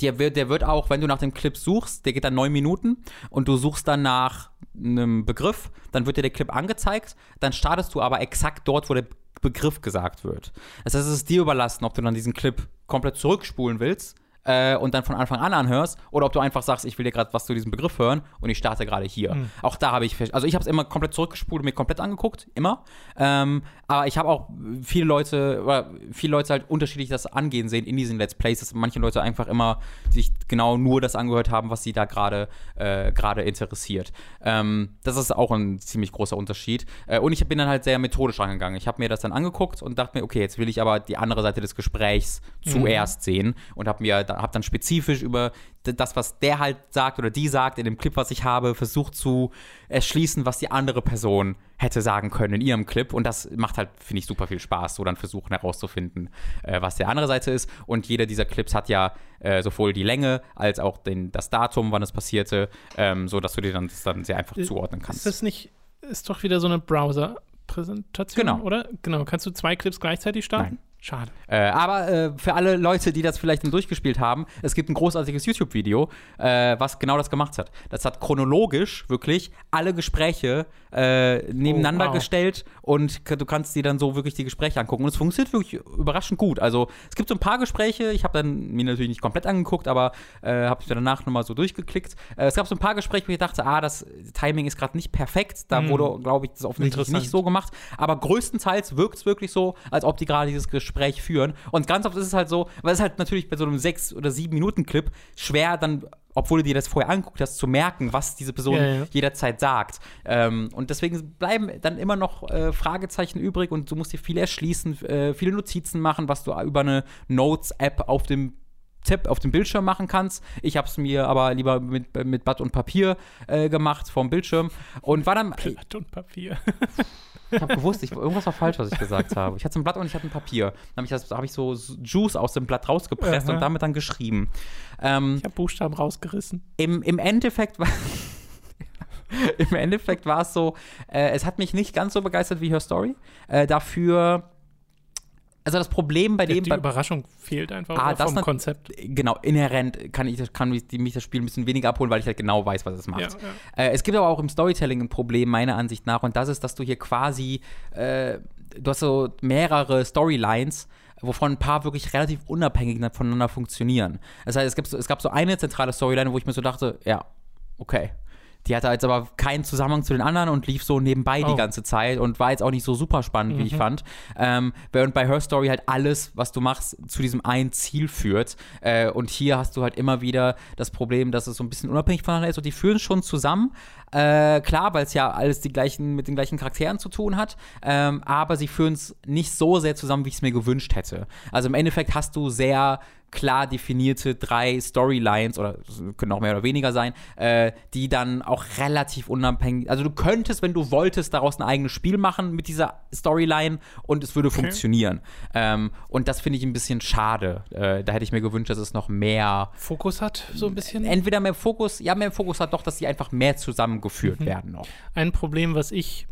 B: der wird, der wird auch, wenn du nach dem Clip suchst, der geht dann neun Minuten und du suchst dann nach einem Begriff, dann wird dir der Clip angezeigt, dann startest du aber exakt dort, wo der Begriff gesagt wird. Das heißt, es ist dir überlassen, ob du dann diesen Clip komplett zurückspulen willst äh, und dann von Anfang an anhörst oder ob du einfach sagst, ich will dir gerade was zu diesem Begriff hören und ich starte gerade hier. Auch da habe ich, also ich habe es immer komplett zurückgespult und mir komplett angeguckt, immer. Ähm, aber ich habe auch viele Leute, oder viele Leute halt unterschiedlich das angehen sehen in diesen Let's Plays, dass manche Leute einfach immer sich genau nur das angehört haben, was sie da gerade äh, gerade interessiert. Ähm, das ist auch ein ziemlich großer Unterschied. Äh, und ich bin dann halt sehr methodisch rangegangen. Ich habe mir das dann angeguckt und dachte mir, okay, jetzt will ich aber die andere Seite des Gesprächs zuerst sehen und habe mir, da- hab dann spezifisch über das, was der halt sagt oder die sagt in dem Clip, was ich habe, versucht zu erschließen, was die andere Person hätte sagen können in ihrem Clip. Und das macht halt, finde ich, super viel Spaß, so dann versuchen herauszufinden, äh, was der andere Seite ist. Und jeder dieser Clips hat ja äh, sowohl die Länge als auch den, das Datum, wann es passierte, ähm, so dass du dir dann, das dann sehr einfach zuordnen kannst.
A: Ist das nicht, ist doch wieder so eine Browser-Präsentation,
B: Genau.
A: oder? Genau. Kannst du zwei Clips gleichzeitig starten?
B: Nein.
A: Schade.
B: Äh, aber äh, für alle Leute, die das vielleicht dann durchgespielt haben, es gibt ein großartiges YouTube-Video, äh, was genau das gemacht hat. Das hat chronologisch wirklich alle Gespräche äh, nebeneinander
A: Oh, wow.
B: gestellt und du kannst dir dann so wirklich die Gespräche angucken. Und es funktioniert wirklich überraschend gut. Also es gibt so ein paar Gespräche, ich habe dann mir natürlich nicht komplett angeguckt, aber äh, habe ich danach nochmal so durchgeklickt. Äh, es gab so ein paar Gespräche, wo ich dachte, ah, das Timing ist gerade nicht perfekt. Da
A: Hm.
B: wurde, glaube ich, das offensichtlich nicht so gemacht. Aber größtenteils wirkt es wirklich so, als ob die gerade dieses Gespräch führen. Und ganz oft ist es halt so, weil es halt natürlich bei so einem sechs oder sieben Minuten Clip schwer dann, obwohl du dir das vorher angeguckt hast, zu merken, was diese Person
A: Ja, ja.
B: jederzeit sagt. Ähm, und deswegen bleiben dann immer noch äh, Fragezeichen übrig und du musst dir viel erschließen, äh, viele Notizen machen, was du über eine Notes-App auf dem Tipp auf dem Bildschirm machen kannst. Ich habe es mir aber lieber mit, mit Blatt und Papier äh, gemacht vom Bildschirm und war dann
A: Blatt und Papier.
B: ich habe gewusst, ich, irgendwas war falsch, was ich gesagt habe. Ich hatte ein Blatt und ich hatte ein Papier. Dann habe ich, das- hab ich so Juice aus dem Blatt rausgepresst
A: Aha.
B: und damit dann geschrieben. Ähm,
A: Ich habe Buchstaben rausgerissen.
B: im, Im Endeffekt war. Im Endeffekt war es so, äh, es hat mich nicht ganz so begeistert wie Her Story. Äh, dafür also das Problem bei dem
A: die
B: bei,
A: Überraschung fehlt einfach
B: Ah, das
A: vom Konzept.
B: genau inhärent kann ich kann mich, mich das Spiel ein bisschen weniger abholen, weil ich halt genau weiß, was es macht.
A: Ja, ja.
B: Äh, es gibt aber auch im Storytelling ein Problem, meiner Ansicht nach, und das ist, dass du hier quasi, äh, du hast so mehrere Storylines, wovon ein paar wirklich relativ unabhängig voneinander funktionieren. Das heißt, es, gibt so, es gab so eine zentrale Storyline, wo ich mir so dachte, ja, okay. Die hatte jetzt aber keinen Zusammenhang zu den anderen und lief so nebenbei die
A: Oh.
B: ganze Zeit und war jetzt auch nicht so super spannend, wie ich fand. Ähm, während bei Her Story halt alles, was du machst, zu diesem einen Ziel führt. Äh, und hier hast du halt immer wieder das Problem, dass es so ein bisschen unabhängig voneinander ist und die führen schon zusammen. Äh, klar, weil es ja alles die gleichen, mit den gleichen Charakteren zu tun hat, ähm, aber sie führen es nicht so sehr zusammen, wie ich es mir gewünscht hätte. Also im Endeffekt hast du sehr klar definierte drei Storylines oder können auch mehr oder weniger sein, äh, die dann auch relativ unabhängig. Also du könntest, wenn du wolltest, daraus ein eigenes Spiel machen mit dieser Storyline und es würde funktionieren. Ähm, und das finde ich ein bisschen schade. Äh, da hätte ich mir gewünscht, dass es noch mehr
A: Fokus hat, so ein bisschen.
B: entweder mehr Fokus, ja, mehr Fokus hat doch, dass die einfach mehr zusammengeführt werden noch.
A: Ein Problem, was ich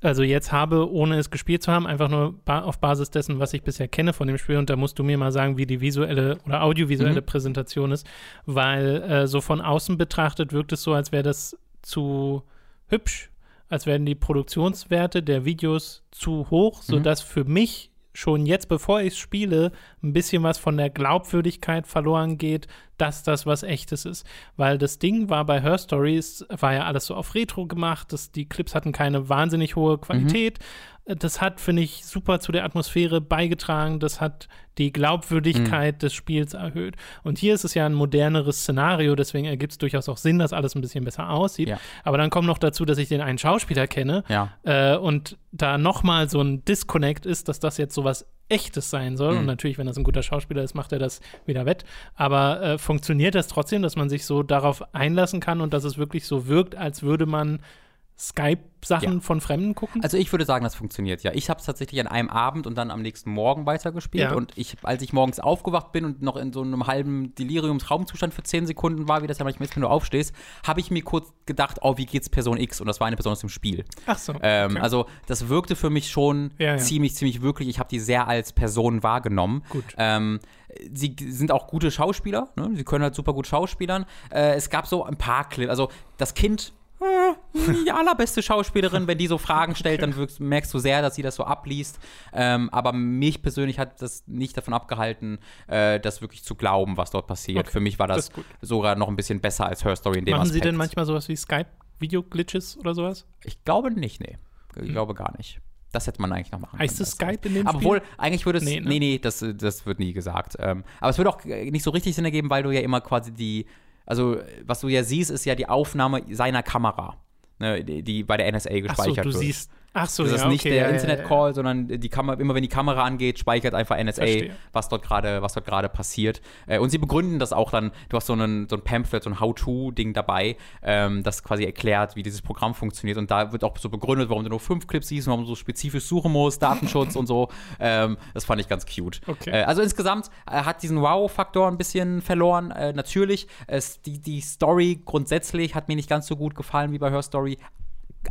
A: also jetzt habe, ohne es gespielt zu haben, einfach nur ba auf Basis dessen, was ich bisher kenne von dem Spiel. Und da musst du mir mal sagen, wie die visuelle oder audiovisuelle
B: Mhm.
A: Präsentation ist, weil äh, so von außen betrachtet wirkt es so, als wäre das zu hübsch, als wären die Produktionswerte der Videos zu hoch,
B: Mhm.
A: sodass für mich schon jetzt, bevor ich es spiele, ein bisschen was von der Glaubwürdigkeit verloren geht, dass das was echtes ist. Weil das Ding war bei Her Stories, war ja alles so auf Retro gemacht, das, die Clips hatten keine wahnsinnig hohe Qualität. Das hat, finde ich, super zu der Atmosphäre beigetragen. Das hat die Glaubwürdigkeit des Spiels erhöht. Und hier ist es ja ein moderneres Szenario, deswegen ergibt es durchaus auch Sinn, dass alles ein bisschen besser aussieht.
B: Ja.
A: Aber dann kommt noch dazu, dass ich den einen Schauspieler kenne
B: Ja.
A: äh, und da nochmal so ein Disconnect ist, dass das jetzt sowas Echtes sein soll.
B: Mhm.
A: Und natürlich, wenn das ein guter Schauspieler ist, macht er das wieder wett. Aber äh, funktioniert das trotzdem, dass man sich so darauf einlassen kann und dass es wirklich so wirkt, als würde man Skype-Sachen
B: Ja.
A: von Fremden gucken?
B: Also ich würde sagen, das funktioniert ja. Ich habe es tatsächlich an einem Abend und dann am nächsten Morgen weitergespielt.
A: Ja.
B: Und ich, als ich morgens aufgewacht bin und noch in so einem halben Deliriumsraumzustand für 10 Sekunden war, wie das ja manchmal ist, wenn du aufstehst, habe ich mir kurz gedacht, oh, wie geht's Person X? Und das war eine Person aus dem Spiel.
A: Ach so.
B: Ähm,
A: okay.
B: Also das wirkte für mich schon
A: Ja,
B: ziemlich, ziemlich wirklich. Ich habe die sehr als Person wahrgenommen.
A: Gut.
B: Ähm, sie sind auch gute Schauspieler. Ne? Sie können halt super gut schauspielern. Äh, es gab so ein paar Clips. Also das Kind. Äh, Die allerbeste Schauspielerin, wenn die so Fragen stellt, dann merkst du sehr, dass sie das so abliest. Ähm, aber mich persönlich hat das nicht davon abgehalten, äh, das wirklich zu glauben, was dort passiert.
A: Okay,
B: Für mich war
A: das
B: das, sogar noch ein bisschen besser als Her Story in dem
A: Machen
B: Aspekt.
A: Sie denn manchmal sowas wie Skype-Video-Glitches oder sowas?
B: Ich glaube nicht, nee. Ich glaube gar nicht. Das hätte man eigentlich noch machen
A: Hm. Heißt es Skype in dem
B: Aber
A: Spiel?
B: obwohl, eigentlich würde es.
A: Nee,
B: Nee,
A: ne?
B: nee, das, das wird nie gesagt. Ähm, aber es würde auch äh, nicht so richtig Sinn ergeben, weil du ja immer quasi die. Also, was du ja siehst, ist ja die Aufnahme seiner Kamera, ne, die, die bei der NSA
A: Ach so,
B: gespeichert
A: du
B: wird.
A: siehst. Ach so,
B: das
A: ja,
B: ist nicht
A: okay,
B: der
A: ja, ja,
B: Internet-Call, sondern die Kamera, immer wenn die Kamera angeht, speichert einfach NSA,
A: Verstehe.
B: was dort gerade, was dort gerade passiert. Äh, und sie begründen das auch dann, du hast so, einen, so ein Pamphlet, so ein How-To-Ding dabei, ähm, das quasi erklärt, wie dieses Programm funktioniert. Und da wird auch so begründet, warum du nur fünf Clips siehst, und warum du so spezifisch suchen musst, Datenschutz und so. Ähm, das fand ich ganz cute.
A: Okay.
B: Äh, also insgesamt äh, hat diesen Wow-Faktor ein bisschen verloren. Natürlich, die, die Story grundsätzlich hat mir nicht ganz so gut gefallen wie bei Her Story.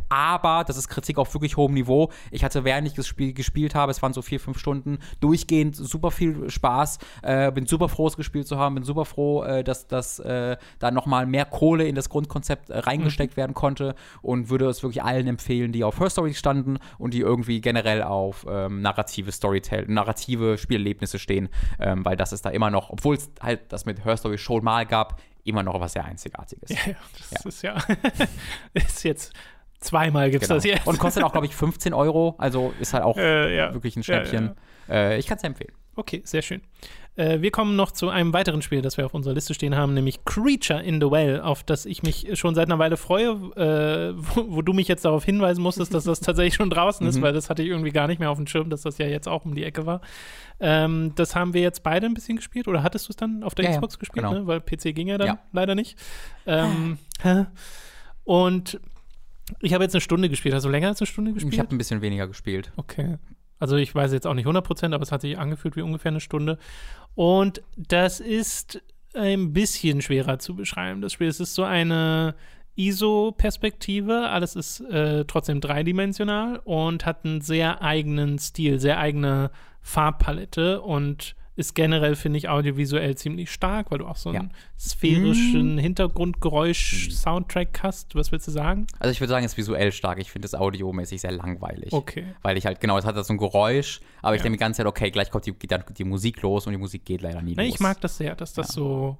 B: Aber, das ist Kritik auf wirklich hohem Niveau. Ich hatte, während ich das Spiel gespielt habe, es waren so vier, fünf Stunden, durchgehend super viel Spaß. Äh, bin super froh, es gespielt zu haben. Bin super froh, äh, dass, dass äh, da nochmal mehr Kohle in das Grundkonzept äh, reingesteckt werden konnte. Und würde es wirklich allen empfehlen, die auf Her Story standen und die irgendwie generell auf ähm, narrative Storytell, narrative Spielerlebnisse stehen. Ähm, weil das ist da immer noch, obwohl es halt das mit Her Story schon mal gab, immer noch was sehr Einzigartiges.
A: Ja, ja, das ist ja. ist jetzt zweimal gibt es
B: Genau.
A: das jetzt.
B: Und kostet auch, glaube ich, 15 Euro. Also ist halt auch
A: Äh, ja.
B: wirklich ein
A: Ja, ja,
B: Schnäppchen. Äh, ich kann es empfehlen.
A: Okay, sehr schön. Äh, wir kommen noch zu einem weiteren Spiel, das wir auf unserer Liste stehen haben, nämlich Creature in the Well, auf das ich mich schon seit einer Weile freue, äh, wo, wo du mich jetzt darauf hinweisen musstest, dass das tatsächlich schon draußen ist,
B: Mhm.
A: weil das hatte ich irgendwie gar nicht mehr auf dem Schirm, dass das ja jetzt auch um die Ecke war. Ähm, das haben wir jetzt beide ein bisschen gespielt, oder hattest du es dann auf der
B: Ja, ja,
A: Xbox gespielt,
B: genau.
A: ne? weil PC ging ja dann
B: Ja.
A: leider nicht. Ähm, und ich habe jetzt eine Stunde gespielt, also länger als eine Stunde gespielt?
B: Ich habe ein bisschen weniger gespielt.
A: Okay. Also ich weiß jetzt auch nicht 100%, aber es hat sich angefühlt wie ungefähr eine Stunde. Und das ist ein bisschen schwerer zu beschreiben, das Spiel. Es ist so eine ISO-Perspektive, alles ist äh, trotzdem dreidimensional und hat einen sehr eigenen Stil, sehr eigene Farbpalette und ist generell, finde ich, audiovisuell ziemlich stark, weil du auch so einen
B: Ja.
A: sphärischen
B: Mhm.
A: Hintergrundgeräusch-Soundtrack hast. Was willst du sagen?
B: Also ich würde sagen, es ist visuell stark. Ich finde es audiomäßig sehr langweilig.
A: Okay.
B: Weil ich halt, genau, es hat da so ein Geräusch, aber ich
A: Ja.
B: denke die ganze Zeit, okay, gleich kommt die, die Musik los und die Musik geht leider nie
A: Ne,
B: los.
A: ich mag das sehr, dass das
B: Ja.
A: so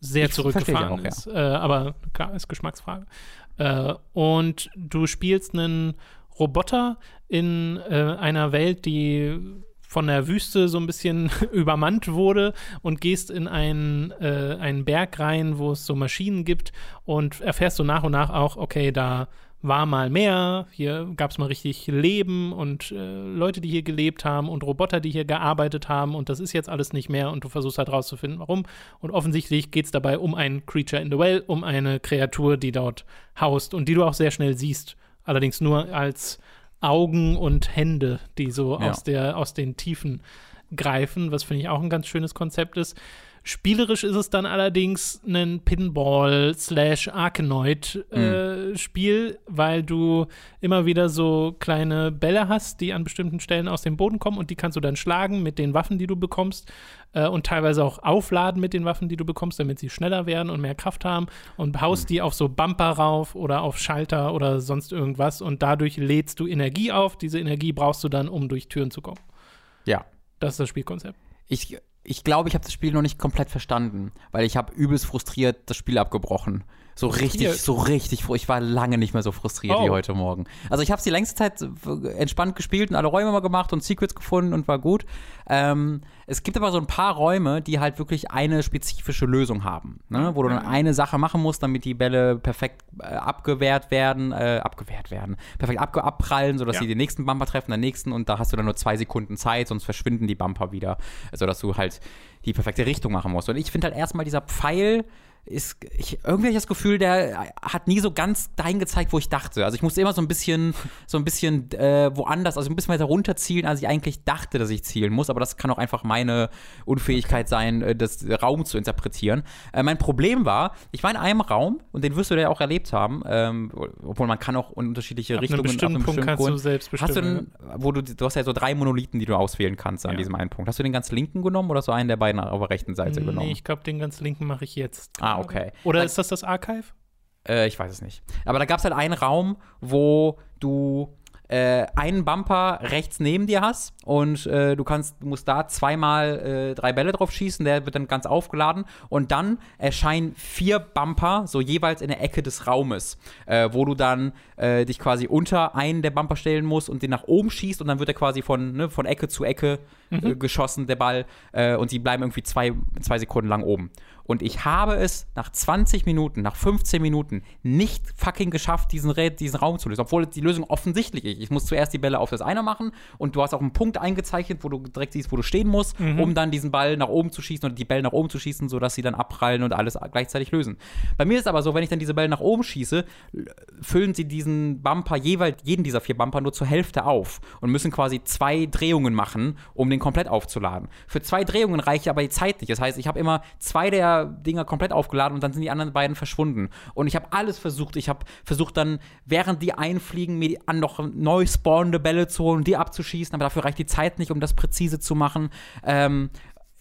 A: sehr
B: Ich
A: zurückgefahren
B: auch,
A: ist. Äh, aber klar, ist Geschmacksfrage. Äh, und du spielst einen Roboter in äh, einer Welt, die von der Wüste so ein bisschen übermannt wurde und gehst in einen, äh, einen Berg rein, wo es so Maschinen gibt und erfährst so nach und nach auch, okay, da war mal mehr, hier gab es mal richtig Leben und äh, Leute, die hier gelebt haben und Roboter, die hier gearbeitet haben und das ist jetzt alles nicht mehr und du versuchst halt rauszufinden, warum. Und offensichtlich geht es dabei um ein Creature in the Well, um eine Kreatur, die dort haust und die du auch sehr schnell siehst. Allerdings nur als Augen und Hände, die so
B: Ja.
A: aus, der, aus den Tiefen greifen, was finde ich auch ein ganz schönes Konzept ist. Spielerisch ist es dann allerdings ein Pinball slash Arkanoid äh, Spiel, weil du immer wieder so kleine Bälle hast, die an bestimmten Stellen aus dem Boden kommen und die kannst du dann schlagen mit den Waffen, die du bekommst äh, und teilweise auch aufladen mit den Waffen, die du bekommst, damit sie schneller werden und mehr Kraft haben und haust die auf so Bumper rauf oder auf Schalter oder sonst irgendwas und dadurch lädst du Energie auf. Diese Energie brauchst du dann, um durch Türen zu kommen.
B: Ja.
A: Das ist das Spielkonzept.
B: Ich, ich glaube, ich habe das Spiel noch nicht komplett verstanden, weil ich habe übelst frustriert das Spiel abgebrochen. So richtig, so richtig. Ich war lange nicht mehr so frustriert wie
A: Oh.
B: heute Morgen. Also ich habe es die längste Zeit äh, entspannt gespielt und alle Räume mal gemacht und Secrets gefunden und war gut. Ähm, es gibt aber so ein paar Räume, die halt wirklich eine spezifische Lösung haben, ne? wo du dann eine Sache machen musst, damit die Bälle perfekt äh, abgewehrt werden, äh, abgewehrt werden, perfekt abge abprallen, sodass
A: Ja.
B: sie den nächsten Bumper treffen, den nächsten und da hast du dann nur zwei Sekunden Zeit, sonst verschwinden die Bumper wieder, sodass du halt die perfekte Richtung machen musst. Und ich finde halt erstmal dieser Pfeil ist, ich, irgendwie habe ich das Gefühl, der hat nie so ganz dahin gezeigt, wo ich dachte. Also ich musste immer so ein bisschen, so ein bisschen äh, woanders, also ein bisschen weiter runterzielen, als ich eigentlich dachte, dass ich zielen muss. Aber das kann auch einfach meine Unfähigkeit sein, äh, das Raum zu interpretieren. Äh, mein Problem war, ich war in einem Raum und den wirst du ja auch erlebt haben, ähm, obwohl man kann auch in unterschiedliche
A: Ab einem
B: Richtungen
A: bestimmten Punkt kannst du selbst
B: Hast du,
A: bestimmen.
B: einen, wo du, du hast ja so drei Monolithen, die du auswählen kannst an
A: Ja.
B: diesem einen Punkt. Hast du den ganz linken genommen oder so einen der beiden auf der rechten Seite genommen?
A: Nee, ich glaube, den ganz linken mache ich jetzt.
B: Ah, okay.
A: Oder ist das das Archive?
B: Äh, ich weiß es nicht. Aber da gab es halt einen Raum, wo du äh, einen Bumper rechts neben dir hast und äh, du kannst, du musst da zweimal äh, drei Bälle drauf schießen, der wird dann ganz aufgeladen und dann erscheinen vier Bumper so jeweils in der Ecke des Raumes, äh, wo du dann äh, dich quasi unter einen der Bumper stellen musst und den nach oben schießt und dann wird er quasi von, ne, von Ecke zu Ecke äh, geschossen, der Ball, äh, und die bleiben irgendwie zwei, zwei Sekunden lang oben. Und ich habe es nach 20 Minuten, nach 15 Minuten nicht fucking geschafft, diesen, diesen Raum zu lösen. Obwohl die Lösung offensichtlich ist. Ich muss zuerst die Bälle auf das eine machen und du hast auch einen Punkt eingezeichnet, wo du direkt siehst, wo du stehen musst, um dann diesen Ball nach oben zu schießen oder die Bälle nach oben zu schießen, sodass sie dann abprallen und alles gleichzeitig lösen. Bei mir ist aber so, wenn ich dann diese Bälle nach oben schieße, füllen sie diesen Bumper jeweils, jeden dieser vier Bumper nur zur Hälfte auf und müssen quasi zwei Drehungen machen, um den komplett aufzuladen. Für zwei Drehungen reicht aber die Zeit nicht. Das heißt, ich habe immer zwei der Dinger komplett aufgeladen und dann sind die anderen beiden verschwunden. Und ich habe alles versucht. Ich habe versucht dann, während die einfliegen, mir an noch neu spawnende Bälle zu holen die abzuschießen, aber dafür reicht die Zeit nicht, um das präzise zu machen. Ähm,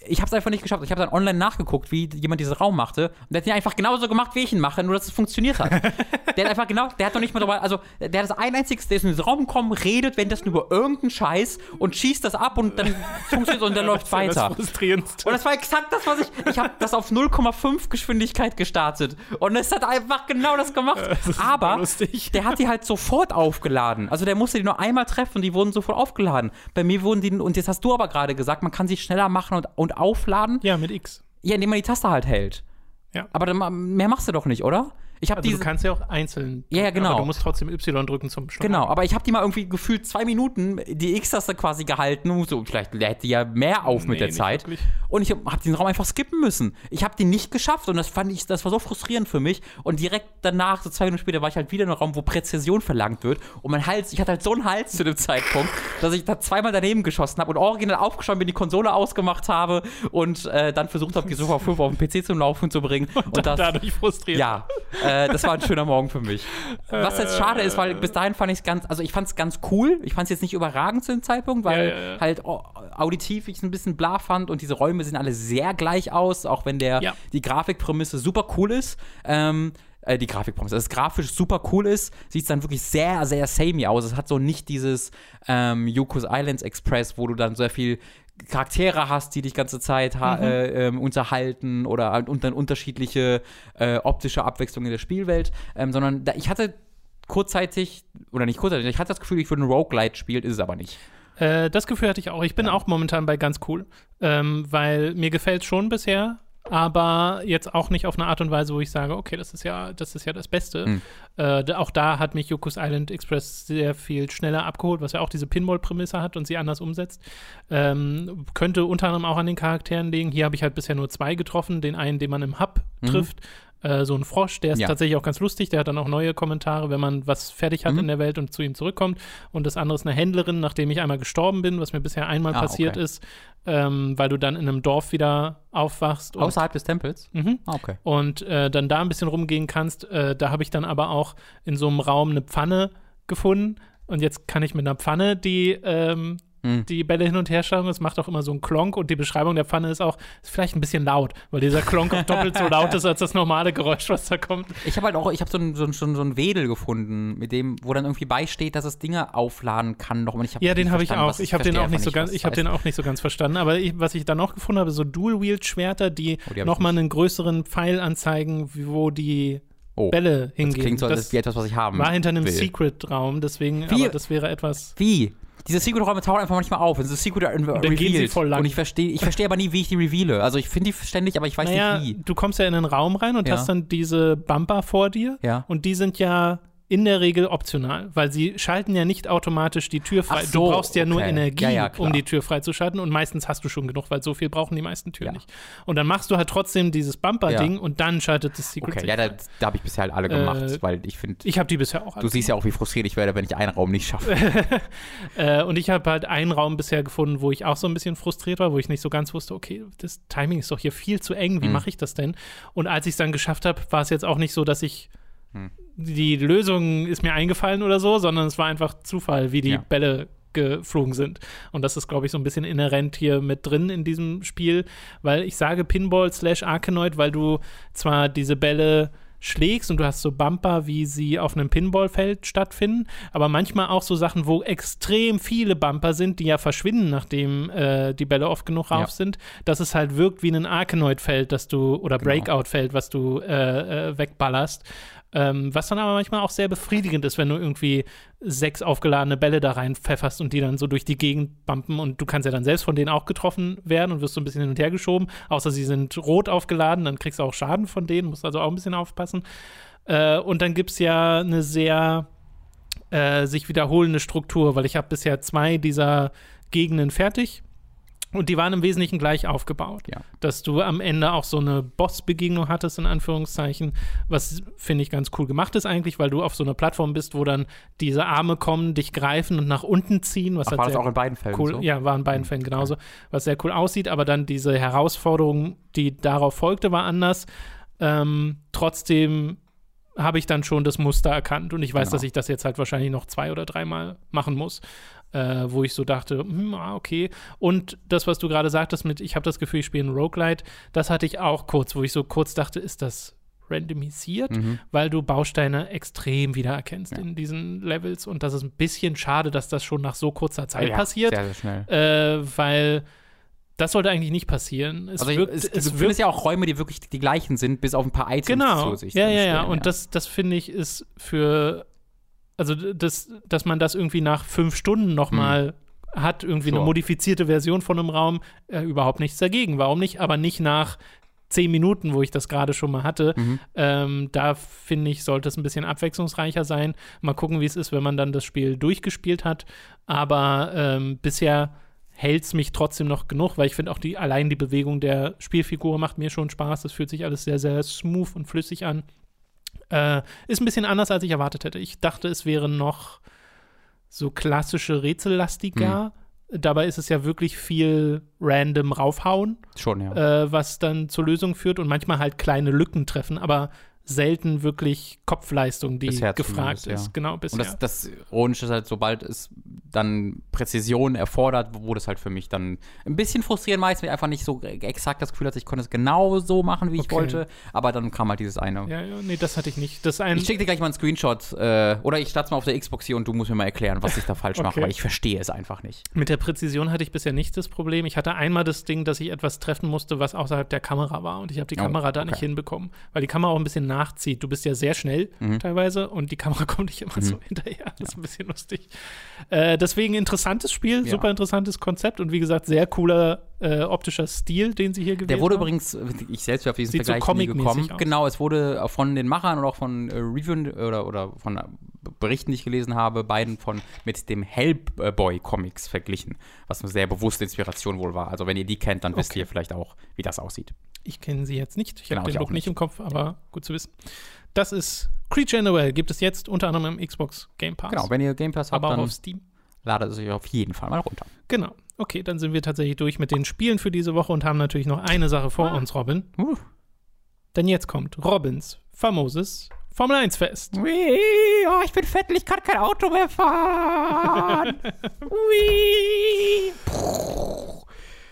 B: ich habe es einfach nicht geschafft. Ich habe dann online nachgeguckt, wie jemand diesen Raum machte. Und der hat ihn einfach genauso gemacht, wie ich ihn mache, nur dass es funktioniert hat. der hat einfach genau, der hat doch nicht mal drüber, also der hat das ein einziges, der ist in den Raum gekommen, redet, wenn das nur über irgendeinen Scheiß und schießt das ab und dann funktioniert es und dann läuft
A: Das
B: weiter.
A: Das.
B: Und das war exakt das, was ich. Ich habe das auf 0,5 Geschwindigkeit gestartet. Und es hat einfach genau das gemacht.
A: Das
B: Aber
A: lustig.
B: der hat die halt sofort aufgeladen. Also der musste die nur einmal treffen und die wurden sofort aufgeladen. Bei mir wurden die. Und jetzt hast du aber gerade gesagt, man kann sie schneller machen und, und aufladen.
A: Ja, mit X.
B: Ja, indem man die Taste halt hält.
A: Ja.
B: Aber dann, mehr machst du doch nicht, oder? Ich habe
A: Also
B: diese.
A: du kannst ja auch einzeln.
B: Ja,
A: drücken,
B: genau.
A: Aber du musst trotzdem Y drücken zum Schlagen.
B: Genau, aber ich habe die mal irgendwie gefühlt zwei Minuten die X-Taste quasi gehalten. Und so, vielleicht lädt die ja mehr auf mit
A: Nee,
B: der
A: nicht
B: Zeit.
A: wirklich.
B: Und ich habe hab den Raum einfach skippen müssen. Ich habe den nicht geschafft und das fand ich, das war so frustrierend für mich. Und direkt danach, so zwei Minuten später, war ich halt wieder in einem Raum, wo Präzision verlangt wird. Und mein Hals, ich hatte halt so einen Hals zu dem Zeitpunkt, dass ich da zweimal daneben geschossen habe und original aufgeschaut bin, die Konsole ausgemacht habe und äh, dann versucht habe, die Super 5 auf dem PC zum Laufen zu bringen. Und, das,
A: Dadurch frustriert.
B: ja, äh, das war ein schöner Morgen für mich. Was jetzt schade ist, weil bis dahin fand ich es ganz, also ich fand es ganz cool. Ich fand es jetzt nicht überragend zu dem Zeitpunkt, weil
A: Ja, ja,
B: halt au- auditiv ich es ein bisschen bla fand und diese Räume sehen alle sehr gleich aus, auch wenn der die Grafikprämisse super cool ist. Ähm, äh, die Grafikprämisse, dass es grafisch super cool ist, sieht es dann wirklich sehr, sehr samey aus. Es hat so nicht dieses ähm, Yukos Islands Express, wo du dann sehr viel Charaktere hast, die dich ganze Zeit ha äh, ähm, unterhalten oder halt und dann unterschiedliche äh, optische Abwechslungen in der Spielwelt, ähm, sondern da, ich hatte kurzzeitig, oder nicht kurzzeitig, ich hatte das Gefühl, ich würde ein Roguelite spielen, ist es aber nicht.
A: Äh, das Gefühl hatte ich auch. Ich bin auch momentan bei ganz cool, ähm, weil mir gefällt schon bisher, aber jetzt auch nicht auf eine Art und Weise, wo ich sage, okay, das ist ja, das ist ja das Beste.
B: Hm.
A: Äh, auch da hat mich Yokos Island Express sehr viel schneller abgeholt, was ja auch diese Pinball-Prämisse hat und sie anders umsetzt. Ähm, könnte unter anderem auch an den Charakteren liegen. Hier habe ich halt bisher nur zwei getroffen, den einen, den man im Hub trifft. Äh, so ein Frosch, der ist
B: Ja.
A: tatsächlich auch ganz lustig, der hat dann auch neue Kommentare, wenn man was fertig hat
B: Mhm.
A: in der Welt und zu ihm zurückkommt. Und das andere ist eine Händlerin, nachdem ich einmal gestorben bin, was mir bisher einmal
B: Ah,
A: passiert
B: okay.
A: ist, ähm, weil du dann in einem Dorf wieder aufwachst.
B: Außerhalb des Tempels?
A: Mhm.
B: Ah, okay.
A: und äh, dann da ein bisschen rumgehen kannst. Äh, da habe ich dann aber auch in so einem Raum eine Pfanne gefunden. Und jetzt kann ich mit einer Pfanne die, ähm,
B: Mhm.
A: die Bälle hin und her schlagen. Es macht auch immer so einen Klonk. Und die Beschreibung der Pfanne ist auch ist vielleicht ein bisschen laut, weil dieser Klonk auch doppelt so laut ist als das normale Geräusch, was da kommt.
B: Ich habe halt auch, ich habe so ein, so, ein, so ein Wedel gefunden, mit dem, wo dann irgendwie beisteht, dass es Dinge aufladen kann. Noch, und ich
A: Ja, den habe ich auch. Ich habe den auch nicht so ganz, ich habe
B: das
A: den auch nicht so ganz verstanden. Aber ich, was ich dann noch gefunden habe, so Dual-Wield-Schwerter, die,
B: Oh, die
A: nochmal einen größeren Pfeil anzeigen, wo die
B: Oh,
A: Bälle
B: Das
A: hingehen.
B: klingt so,
A: das
B: wie etwas, was ich haben
A: war hinter einem. Secret-Raum, deswegen,
B: Wie-
A: aber das wäre etwas.
B: Wie? Diese Secret-Räume tauchen einfach manchmal auf. Secret
A: dann gehen sie
B: revealed.
A: voll lang.
B: Und ich verstehe ich verstehe aber nie, wie ich die reveale. Also ich finde die ständig, aber ich weiß
A: naja,
B: nicht wie.
A: du kommst ja in einen Raum rein und
B: Ja.
A: hast dann diese Bumper vor dir
B: Ja.
A: und die sind ja in der Regel optional, weil sie schalten ja nicht automatisch die Tür frei.
B: So,
A: du brauchst ja nur
B: okay.
A: Energie,
B: Ja, ja,
A: um die Tür freizuschalten und meistens hast du schon genug, weil so viel brauchen die meisten Türen
B: Ja.
A: nicht. Und dann machst du halt trotzdem dieses Bumper-Ding und dann schaltet das Secret
B: Okay, ja, da, da habe ich bisher halt alle gemacht,
A: Äh,
B: weil ich finde,
A: Ich habe die bisher auch alle
B: du siehst ja auch, wie frustriert ich werde, wenn ich einen Raum nicht schaffe.
A: Äh, und ich habe halt einen Raum bisher gefunden, wo ich auch so ein bisschen frustriert war, wo ich nicht so ganz wusste, okay, das Timing ist doch hier viel zu eng, wie
B: Mhm.
A: mache ich das denn? Und als ich es dann geschafft habe, war es jetzt auch nicht so, dass ich
B: Hm.
A: die Lösung ist mir eingefallen oder so, sondern es war einfach Zufall, wie die
B: Ja.
A: Bälle geflogen sind. Und das ist, glaube ich, so ein bisschen inhärent hier mit drin in diesem Spiel, weil ich sage Pinball slash Arkanoid, weil du zwar diese Bälle schlägst und du hast so Bumper, wie sie auf einem Pinballfeld stattfinden, aber manchmal auch so Sachen, wo extrem viele Bumper sind, die ja verschwinden, nachdem äh, die Bälle oft genug rauf
B: Ja.
A: sind, dass es halt wirkt wie ein Arkanoid-Feld, das du, oder
B: Genau.
A: Breakout-Feld, was du äh, äh, wegballerst. Ähm, was dann aber manchmal auch sehr befriedigend ist, wenn du irgendwie sechs aufgeladene Bälle da rein pfefferst und die dann so durch die Gegend bumpen und du kannst ja dann selbst von denen auch getroffen werden und wirst so ein bisschen hin und her geschoben, außer sie sind rot aufgeladen, dann kriegst du auch Schaden von denen, musst also auch ein bisschen aufpassen. Äh, und dann gibt es ja eine sehr äh, sich wiederholende Struktur, weil ich habe bisher zwei dieser Gegenden fertig und die waren im Wesentlichen gleich aufgebaut.
B: Ja.
A: Dass du am Ende auch so eine Boss-Begegnung hattest, in Anführungszeichen, was finde ich ganz cool gemacht ist eigentlich, weil du auf so einer Plattform bist, wo dann diese Arme kommen, dich greifen und nach unten ziehen, was
B: Ach,
A: halt
B: war das auch in beiden Fällen
A: cool,
B: so?
A: ja, war in beiden Fällen genauso, was sehr cool aussieht, aber dann diese Herausforderung, die darauf folgte, war anders. Ähm, trotzdem habe ich dann schon das Muster erkannt und ich weiß,
B: Genau.
A: dass ich das jetzt halt wahrscheinlich noch zwei oder dreimal machen muss, äh, wo ich so dachte, hm, ah, okay. Und das, was du gerade sagtest mit, ich habe das Gefühl, ich spiele ein Roguelite, das hatte ich auch kurz, wo ich so kurz dachte, ist das randomisiert,
B: Mhm.
A: weil du Bausteine extrem wiedererkennst
B: Ja.
A: in diesen Levels und das ist ein bisschen schade, dass das schon nach so kurzer Zeit
B: Ja,
A: passiert,
B: Sehr, sehr schnell.
A: äh, weil das sollte eigentlich nicht passieren. Es
B: Also
A: wirkt,
B: es,
A: es
B: du
A: wirkt
B: ja auch Räume, die wirklich die gleichen sind, bis auf ein paar Items
A: Genau.
B: zu sich
A: Ja, ja, ja.
B: stellen,
A: Und das, das finde ich ist für, also das, dass man das irgendwie nach fünf Stunden nochmal hat, irgendwie eine
B: Sure.
A: modifizierte Version von einem Raum, äh, überhaupt nichts dagegen. Warum nicht? Aber nicht nach zehn Minuten, wo ich das gerade schon mal hatte.
B: Mhm.
A: Ähm, da finde ich, sollte es ein bisschen abwechslungsreicher sein. Mal gucken, wie es ist, wenn man dann das Spiel durchgespielt hat. Aber ähm, bisher hält es mich trotzdem noch genug, weil ich finde auch die, allein die Bewegung der Spielfigur macht mir schon Spaß. Das fühlt sich alles sehr, sehr smooth und flüssig an. Äh, ist ein bisschen anders, als ich erwartet hätte. Ich dachte, es wäre noch so klassische Rätsellastiger. Dabei ist es ja wirklich viel random raufhauen
B: Schon, ja.
A: äh, was dann zur Lösung führt und manchmal halt kleine Lücken treffen, aber selten wirklich Kopfleistung, die
B: Bisher
A: gefragt ist.
B: ja.
A: Genau, bisher.
B: Und das, das Ironische ist halt, sobald es dann Präzision erfordert, wurde es halt für mich dann ein bisschen frustrierend weil ich einfach nicht so exakt das Gefühl hatte, ich konnte es genau so machen, wie ich
A: Okay.
B: wollte. Aber dann kam halt dieses eine.
A: ja, ja, nee, das hatte ich nicht. Das ein,
B: Ich schicke dir gleich mal einen Screenshot äh, oder ich starte mal auf der Xbox hier und du musst mir mal erklären, was ich da falsch mache,
A: Okay.
B: weil ich verstehe es einfach nicht.
A: Mit der Präzision hatte ich bisher nicht das Problem. Ich hatte einmal das Ding, dass ich etwas treffen musste, was außerhalb der Kamera war. Und ich habe die
B: Oh,
A: Kamera da
B: okay.
A: nicht hinbekommen, weil die Kamera auch ein bisschen nachzieht. Du bist ja sehr schnell
B: Mhm.
A: teilweise und die Kamera kommt nicht immer so hinterher. Das ist ein bisschen lustig. Äh, deswegen interessantes Spiel,
B: Ja.
A: super interessantes Konzept und wie gesagt, sehr cooler äh, optischer Stil, den sie hier gewählt
B: Der wurde
A: haben.
B: übrigens, ich selbst bin auf diesen
A: Sieht so
B: Vergleich nie
A: comic-mäßig
B: gekommen.
A: aus.
B: Genau, es wurde von den Machern und auch von äh, Reviewen oder, oder von äh, Berichten, die ich gelesen habe, beiden von mit dem Hellboy Comics verglichen, was eine sehr bewusste Inspiration wohl war. Also wenn ihr die kennt, dann wisst
A: Okay.
B: ihr vielleicht auch, wie das aussieht.
A: Ich kenne sie jetzt nicht. Ich
B: Genau,
A: habe den Look nicht im Kopf, aber gut zu wissen. Das ist Creature in the Well. Gibt es jetzt unter anderem im Xbox Game Pass.
B: Genau, wenn ihr Game Pass habt,
A: aber
B: dann
A: auf Steam.
B: ladet es euch auf jeden Fall mal runter.
A: Genau. Okay, dann sind wir tatsächlich durch mit den Spielen für diese Woche und haben natürlich noch eine Sache vor uns, Robin.
B: Uh.
A: Denn jetzt kommt Robins famoses Formel 1 Fest.
B: Ui, oh, ich bin fett, ich kann kein Auto mehr fahren. Ui.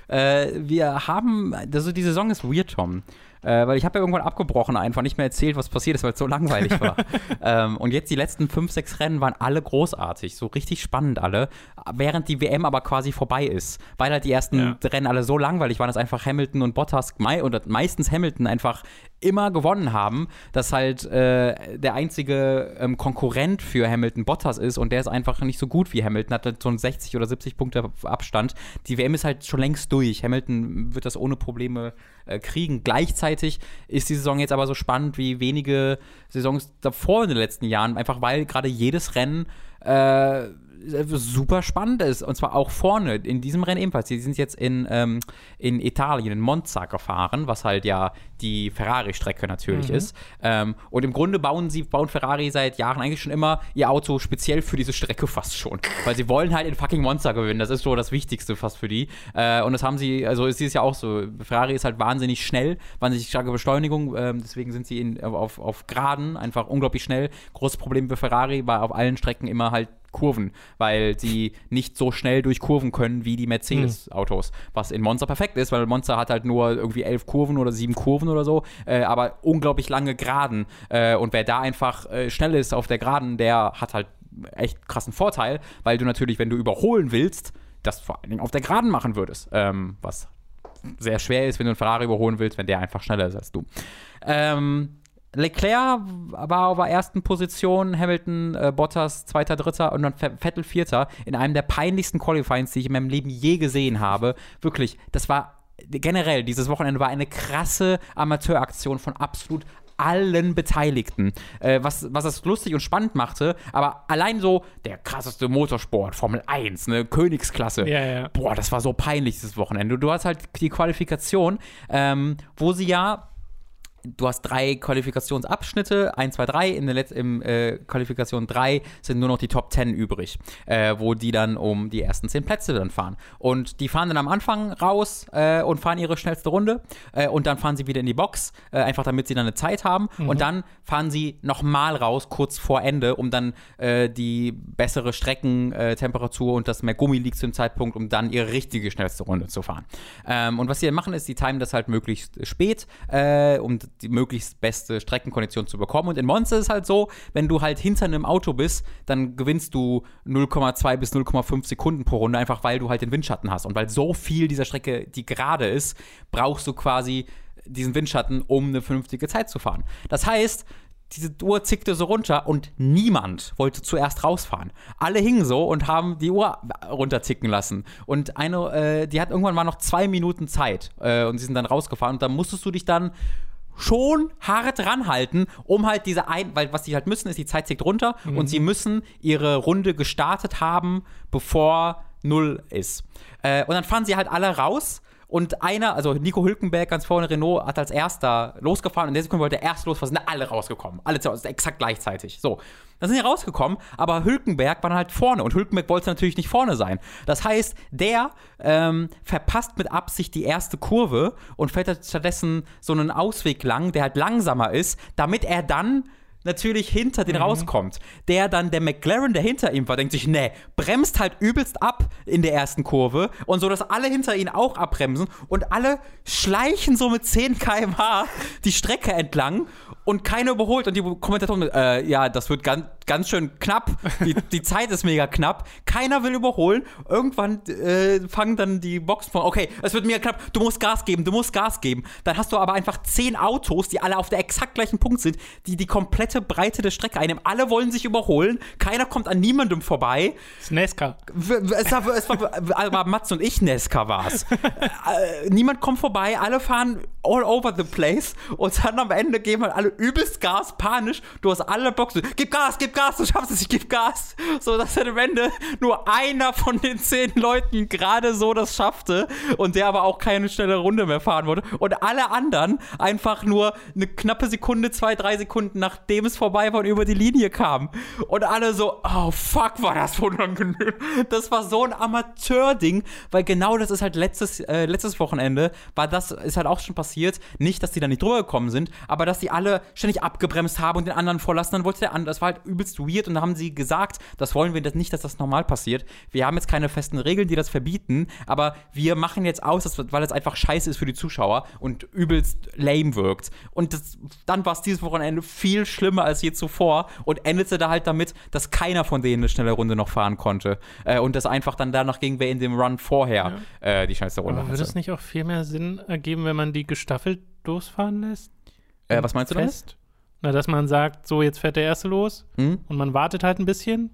B: Äh, wir haben, also die Saison ist weird, Tom. Äh, weil ich habe ja irgendwann abgebrochen, einfach nicht mehr erzählt, was passiert ist, weil es so langweilig war. ähm, und jetzt die letzten fünf, sechs Rennen waren alle großartig, so richtig spannend alle, während die WM aber quasi vorbei ist. Weil halt die ersten
A: Ja.
B: Rennen alle so langweilig waren, dass einfach Hamilton und Bottas, mei oder meistens Hamilton einfach immer gewonnen haben, dass halt äh, der einzige ähm, Konkurrent für Hamilton Bottas ist und der ist einfach nicht so gut wie Hamilton, hat halt so einen 60 oder 70 Punkte Abstand. Die WM ist halt schon längst durch. Hamilton wird das ohne Probleme äh, kriegen. Gleichzeitig ist die Saison jetzt aber so spannend wie wenige Saisons davor in den letzten Jahren, einfach weil gerade jedes Rennen äh, super spannend ist. Und zwar auch vorne, in diesem Rennen ebenfalls. Die sind jetzt in, ähm, in Italien, in Monza gefahren, was halt ja die Ferrari-Strecke natürlich ist. Ähm, und im Grunde bauen sie, bauen Ferrari seit Jahren eigentlich schon immer ihr Auto speziell für diese Strecke fast schon. Weil sie wollen halt in fucking Monza gewinnen. Das ist so das Wichtigste fast für die. Äh, und das haben sie, also ist dieses Jahr auch so. Ferrari ist halt wahnsinnig schnell, wahnsinnig starke Beschleunigung. Ähm, deswegen sind sie in, auf, auf Geraden einfach unglaublich schnell. Großes Problem für Ferrari war auf allen Strecken immer halt Kurven, weil sie nicht so schnell durch Kurven können wie die Mercedes-Autos. Was in Monza perfekt ist, weil Monza hat halt nur irgendwie elf Kurven oder sieben Kurven oder so, äh, aber unglaublich lange Geraden. Äh, und wer da einfach äh, schnell ist auf der Geraden, der hat halt echt krassen Vorteil, weil du natürlich, wenn du überholen willst, das vor allen Dingen auf der Geraden machen würdest. Ähm, was sehr schwer ist, wenn du einen Ferrari überholen willst, wenn der einfach schneller ist als du. Ähm, Leclerc war auf der ersten Position, Hamilton, äh, Bottas zweiter, dritter und dann Ve- Vettel vierter in einem der peinlichsten Qualifyings, die ich in meinem Leben je gesehen habe. Wirklich, das war generell, dieses Wochenende war eine krasse Amateuraktion von absolut allen Beteiligten, äh, was, was das lustig und spannend machte, aber allein so der krasseste Motorsport, Formel 1, ne, Königsklasse.
A: Ja, ja.
B: Boah, das war so peinlich dieses Wochenende. Du hast halt die Qualifikation, ähm, wo sie ja du hast drei Qualifikationsabschnitte, 1, 2, 3. In der Letz im äh, Qualifikation 3 sind nur noch die Top 10 übrig, äh, wo die dann um die ersten 10 Plätze dann fahren. Und die fahren dann am Anfang raus äh, und fahren ihre schnellste Runde äh, und dann fahren sie wieder in die Box, äh, einfach damit sie dann eine Zeit haben. Und dann fahren sie nochmal raus, kurz vor Ende, um dann äh, die bessere Streckentemperatur und das mehr Gummi liegt zu dem Zeitpunkt, um dann ihre richtige schnellste Runde zu fahren. Ähm, und was sie dann machen, ist, die timen das halt möglichst spät, um die möglichst beste Streckenkondition zu bekommen. Und in Monster ist halt so, wenn du halt hinter einem Auto bist, dann gewinnst du 0,2 bis 0,5 Sekunden pro Runde, einfach weil du halt den Windschatten hast. Und weil so viel dieser Strecke, die gerade ist, brauchst du quasi diesen Windschatten, um eine vernünftige Zeit zu fahren. Das heißt, diese Uhr zickte so runter und niemand wollte zuerst rausfahren. Alle hingen so und haben die Uhr runterticken lassen. Und eine, äh, die hat irgendwann mal noch zwei Minuten Zeit äh, und sie sind dann rausgefahren und dann musstest du dich dann schon hart ranhalten, um halt diese ein, weil was sie halt müssen, ist die Zeit tickt runter und sie müssen ihre Runde gestartet haben, bevor null ist. Äh, und dann fahren sie halt alle raus und einer, also Nico Hülkenberg ganz vorne, Renault, hat als erster losgefahren und in der Sekunde wollte der erst los, sind alle rausgekommen. Alle exakt gleichzeitig. So. Dann sind die rausgekommen, aber Hülkenberg war halt vorne und Hülkenberg wollte natürlich nicht vorne sein. Das heißt, der ähm, verpasst mit Absicht die erste Kurve und fährt stattdessen so einen Ausweg lang, der halt langsamer ist, damit er dann natürlich hinter den mhm. rauskommt. Der dann, der McLaren, der hinter ihm war, denkt sich, nee, bremst halt übelst ab in der ersten Kurve und so, dass alle hinter ihn auch abbremsen und alle schleichen so mit 10 km/h die Strecke entlang und keiner überholt und die Kommentatoren, äh, ja, das wird ganz, ganz schön knapp. Die, die Zeit ist mega knapp. Keiner will überholen. Irgendwann äh, fangen dann die Boxen von, okay, es wird mega knapp. Du musst Gas geben, du musst Gas geben. Dann hast du aber einfach zehn Autos, die alle auf der exakt gleichen Punkt sind, die die komplette Breite der Strecke einnehmen. Alle wollen sich überholen. Keiner kommt an niemandem vorbei.
A: Das ist Nesca.
B: Es war, es war, aber Mats und ich Nesca war es. äh, niemand kommt vorbei. Alle fahren all over the place. Und dann am Ende geben halt alle übelst Gas, panisch. Du hast alle Boxen. Gib Gas, gib Gas, du schaffst es, ich gib Gas. So, dass dann am Ende nur einer von den zehn Leuten gerade so das schaffte und der aber auch keine schnelle Runde mehr fahren wollte. Und alle anderen einfach nur eine knappe Sekunde, zwei, drei Sekunden, nachdem es vorbei war und über die Linie kam. Und alle so, oh fuck, war das unangenehm. Das war so ein Amateur-Ding, weil genau das ist halt letztes, äh, letztes Wochenende, war das, ist halt auch schon passiert. Nicht, dass die da nicht drüber gekommen sind, aber dass die alle ständig abgebremst haben und den anderen vorlassen. Dann wollte der andere, das war halt übelst weird und da haben sie gesagt, das wollen wir nicht, dass das normal passiert. Wir haben jetzt keine festen Regeln, die das verbieten, aber wir machen jetzt aus, weil es einfach scheiße ist für die Zuschauer und übelst lame wirkt. Und das, dann war es dieses Wochenende viel schlimmer als je zuvor und endete da halt damit, dass keiner von denen eine schnelle Runde noch fahren konnte. Äh, und das einfach dann danach ging, wer in dem Run vorher ja. äh, die schnellste Runde
A: aber würde es nicht auch viel mehr Sinn ergeben, wenn man die gestaffelt losfahren lässt?
B: Äh, was meinst du
A: fest? damit? Na, dass man sagt, so, jetzt fährt der Erste los mhm. und man wartet halt ein bisschen.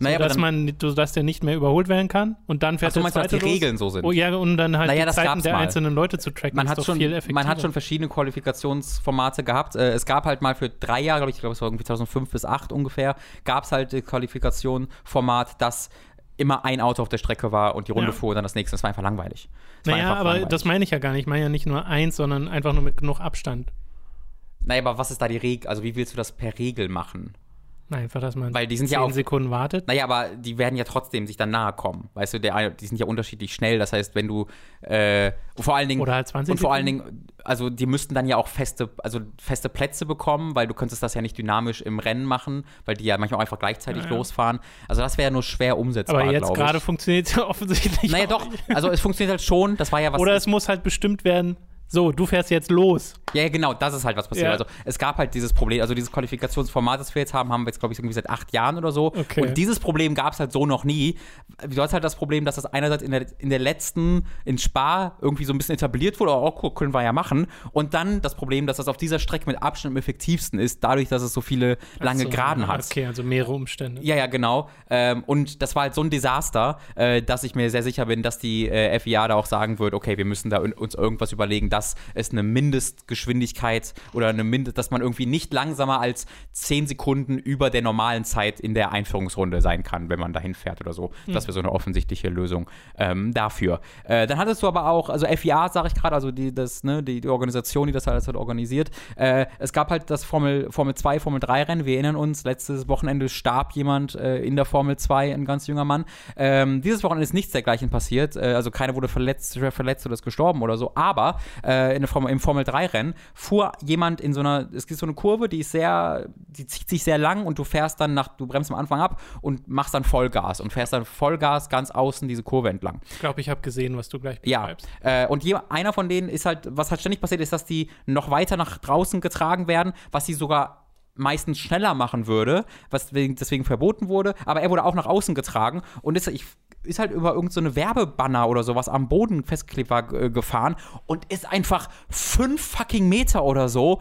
A: Naja, dass man, dass der nicht mehr überholt werden kann und dann fährt Ach, der
B: Zweite dass die los. Regeln so sind.
A: Oh ja, und dann halt
B: naja,
A: die Zeiten der mal. einzelnen Leute zu tracken,
B: man hat schon, Man hat schon verschiedene Qualifikationsformate gehabt. Äh, es gab halt mal für drei Jahre, glaube ich, glaube es war irgendwie 2005 bis 2008 ungefähr, gab es halt Qualifikationsformat, das immer ein Auto auf der Strecke war und die Runde ja. fuhr und dann das nächste. Das war einfach langweilig.
A: Das naja, einfach aber langweilig. das meine ich ja gar nicht. Ich meine ja nicht nur eins, sondern einfach nur mit genug Abstand.
B: Naja, aber was ist da die Regel? Also, wie willst du das per Regel machen?
A: Einfach, dass man
B: Weil die sind
A: zehn
B: ja auch,
A: Sekunden wartet.
B: Naja, aber die werden ja trotzdem sich dann nahe kommen. Weißt du, der, die sind ja unterschiedlich schnell. Das heißt, wenn du äh, vor allen Dingen.
A: Oder halt 20
B: Und vor allen Dingen, also die müssten dann ja auch feste, also feste Plätze bekommen, weil du könntest das ja nicht dynamisch im Rennen machen, weil die ja manchmal auch einfach gleichzeitig ja, ja. losfahren. Also das wäre ja nur schwer umsetzbar.
A: Aber jetzt gerade funktioniert es ja offensichtlich.
B: Naja, doch. Also es funktioniert halt schon. Das war ja was.
A: Oder es muss halt bestimmt werden, so, du fährst jetzt los.
B: Ja, genau, das ist halt was passiert. Ja. Also es gab halt dieses Problem, also dieses Qualifikationsformat, das wir jetzt haben, haben wir jetzt, glaube ich, irgendwie seit acht Jahren oder so. Okay. Und dieses Problem gab es halt so noch nie. Du hast halt das Problem, dass das einerseits in der, in der letzten, in Spa irgendwie so ein bisschen etabliert wurde, auch oh, können wir ja machen. Und dann das Problem, dass das auf dieser Strecke mit Abstand am effektivsten ist, dadurch, dass es so viele lange so, Geraden hat.
A: Okay, also mehrere Umstände.
B: Ja, ja, genau. Ähm, und das war halt so ein Desaster, äh, dass ich mir sehr sicher bin, dass die äh, FIA da auch sagen wird, okay, wir müssen da uns irgendwas überlegen, dass es eine Mindestgeschwindigkeit oder eine Mindest, dass man irgendwie nicht langsamer als 10 Sekunden über der normalen Zeit in der Einführungsrunde sein kann, wenn man dahin fährt oder so. Mhm. Das wäre so eine offensichtliche Lösung ähm, dafür. Äh, dann hattest du aber auch, also FIA, sage ich gerade, also die, das, ne, die, die, Organisation, die das alles hat organisiert. Äh, es gab halt das Formel, Formel 2, Formel 3 Rennen. Wir erinnern uns, letztes Wochenende starb jemand äh, in der Formel 2, ein ganz junger Mann. Ähm, dieses Wochenende ist nichts dergleichen passiert. Äh, also keiner wurde verletzt, verletzt oder ist gestorben oder so. Aber äh, in Formel, im Formel-3-Rennen fuhr jemand in so einer, es gibt so eine Kurve, die ist sehr, die zieht sich sehr lang und du fährst dann nach, du bremst am Anfang ab und machst dann Vollgas und fährst dann Vollgas ganz außen diese Kurve entlang.
A: Ich glaube, ich habe gesehen, was du gleich
B: beschreibst. Ja, äh, und je, einer von denen ist halt, was halt ständig passiert, ist, dass die noch weiter nach draußen getragen werden, was sie sogar meistens schneller machen würde, was deswegen verboten wurde, aber er wurde auch nach außen getragen und ist, ich ist halt über irgendeine so Werbebanner oder sowas am Boden festgeklebt war, äh, gefahren und ist einfach fünf fucking Meter oder so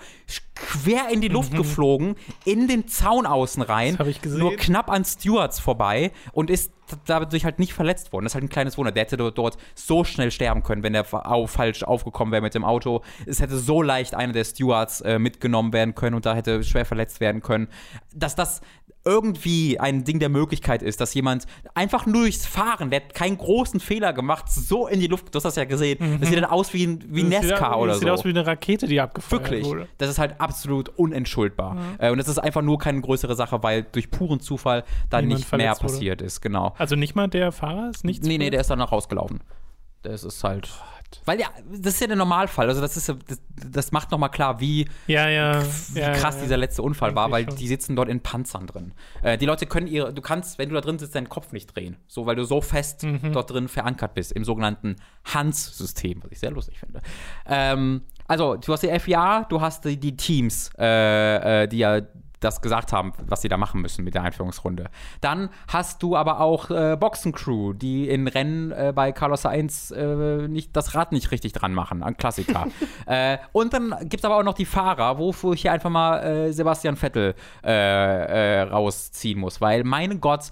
B: quer in die Luft mhm. geflogen, in den Zaun außen rein,
A: das ich gesehen.
B: nur knapp an Stewards vorbei und ist dadurch halt nicht verletzt worden. Das ist halt ein kleines Wunder. Der hätte dort so schnell sterben können, wenn er auf, falsch aufgekommen wäre mit dem Auto. Es hätte so leicht einer der Stewards äh, mitgenommen werden können und da hätte schwer verletzt werden können. dass das irgendwie ein Ding der Möglichkeit ist, dass jemand einfach nur durchs Fahren, der hat keinen großen Fehler gemacht, so in die Luft, du hast das ja gesehen, das sieht dann aus wie, ein- wie
A: Das sieht
B: Nesca
A: aus-
B: oder
A: das
B: so.
A: Sieht aus wie eine Rakete, die abgefeuert
B: Wirklich.
A: wurde.
B: Das ist halt absolut unentschuldbar. Äh, und das ist einfach nur keine größere Sache, weil durch puren Zufall da
A: Niemand
B: nicht mehr
A: verletzt wurde.
B: passiert ist, genau.
A: Also nicht mal der Fahrer ist nichts.
B: Nee, nee, der ist danach rausgelaufen. Das ist halt. Weil ja, das ist ja der Normalfall. Also das ist ja, das, das macht nochmal klar, wie,
A: Ja, ja.
B: wie
A: ja,
B: krass dieser letzte Unfall war, weil
A: schon.
B: die sitzen dort in Panzern drin. Äh, die Leute können ihre, du kannst, wenn du da drin sitzt, deinen Kopf nicht drehen. So, weil du so fest
A: Mhm.
B: dort drin verankert bist, im sogenannten Hans-System, was ich sehr lustig finde. Ähm, also, du hast die FIA, du hast die, die Teams, äh, äh, die ja das gesagt haben, was sie da machen müssen mit der Einführungsrunde. Dann hast du aber auch äh, Boxencrew, die in Rennen äh, bei Carlos Sainz äh, nicht, das Rad nicht richtig dran machen, an Klassiker. äh, und dann gibt es aber auch noch die Fahrer, wofür ich hier einfach mal äh, Sebastian Vettel äh, rausziehen muss, weil mein Gott,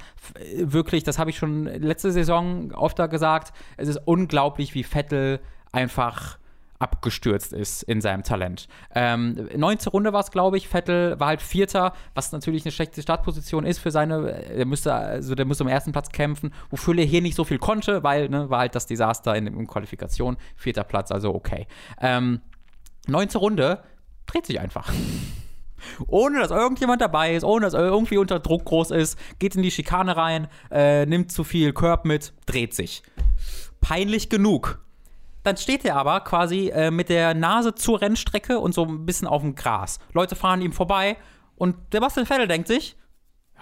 B: wirklich, das habe ich schon letzte Saison oft gesagt, es ist unglaublich, wie Vettel einfach abgestürzt ist in seinem Talent. Ähm, 19. Runde war es, glaube ich. Vettel war halt Vierter, was natürlich eine schlechte Startposition ist für seine. Er müsste, also der müsste um ersten Platz kämpfen, wofür er hier nicht so viel konnte, weil ne, war halt das Desaster in, in Qualifikation. Vierter Platz, also okay. Ähm, 19. Runde dreht sich einfach. Ohne dass irgendjemand dabei ist, ohne dass er irgendwie unter Druck groß ist, geht in die Schikane rein, äh, nimmt zu viel Curb mit, dreht sich. Peinlich genug. Dann steht er aber quasi äh, mit der Nase zur Rennstrecke und so ein bisschen auf dem Gras. Leute fahren ihm vorbei und Sebastian Vettel denkt sich,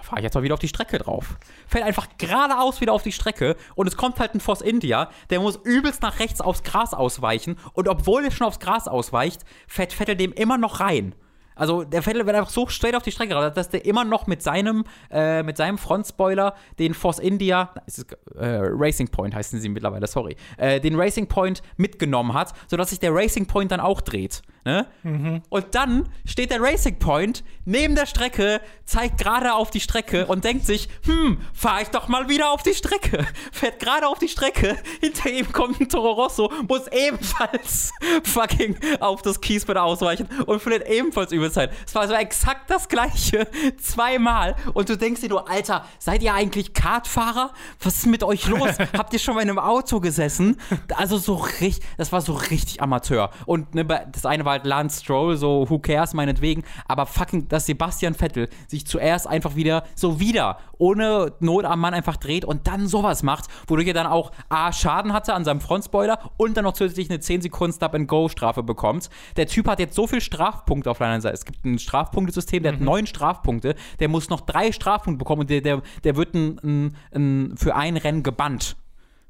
B: fahre ich jetzt mal wieder auf die Strecke drauf. Fällt einfach geradeaus wieder auf die Strecke und es kommt halt ein Force India, der muss übelst nach rechts aufs Gras ausweichen und obwohl er schon aufs Gras ausweicht, fährt Vettel dem immer noch rein. Also der Vettel wird einfach so straight auf die Strecke raus, dass der immer noch mit seinem, äh, mit seinem Frontspoiler den Force India, ist, äh, Racing Point heißen sie mittlerweile, sorry, äh, den Racing Point mitgenommen hat, sodass sich der Racing Point dann auch dreht. Ne? Und dann steht der Racing Point neben der Strecke, zeigt gerade auf die Strecke und denkt sich, hm, fahr ich doch mal wieder auf die Strecke. Fährt gerade auf die Strecke, hinter ihm kommt ein Toro Rosso, muss ebenfalls fucking auf das Kiesbett ausweichen und verliert ebenfalls Übelzeit. Es war so exakt das gleiche, zweimal. Und du denkst dir nur, Alter, seid ihr eigentlich Kartfahrer? Was ist mit euch los? Habt ihr schon mal in einem Auto gesessen? Also so richtig, das war so richtig Amateur. Und ne, das eine war halt Lance Stroll, so who cares, meinetwegen. Aber fucking, dass Sebastian Vettel sich zuerst einfach wieder so wieder ohne Not am Mann einfach dreht und dann sowas macht, wodurch er dann auch A, Schaden hatte an seinem Frontspoiler und dann noch zusätzlich eine 10 Sekunden Stop-and-Go-Strafe bekommt. Der Typ hat jetzt so viel Strafpunkte auf seiner Seite. Es gibt ein Strafpunktesystem, der hat neun Strafpunkte. Der muss noch drei Strafpunkte bekommen und der, der, der wird ein, ein, ein, für ein Rennen gebannt.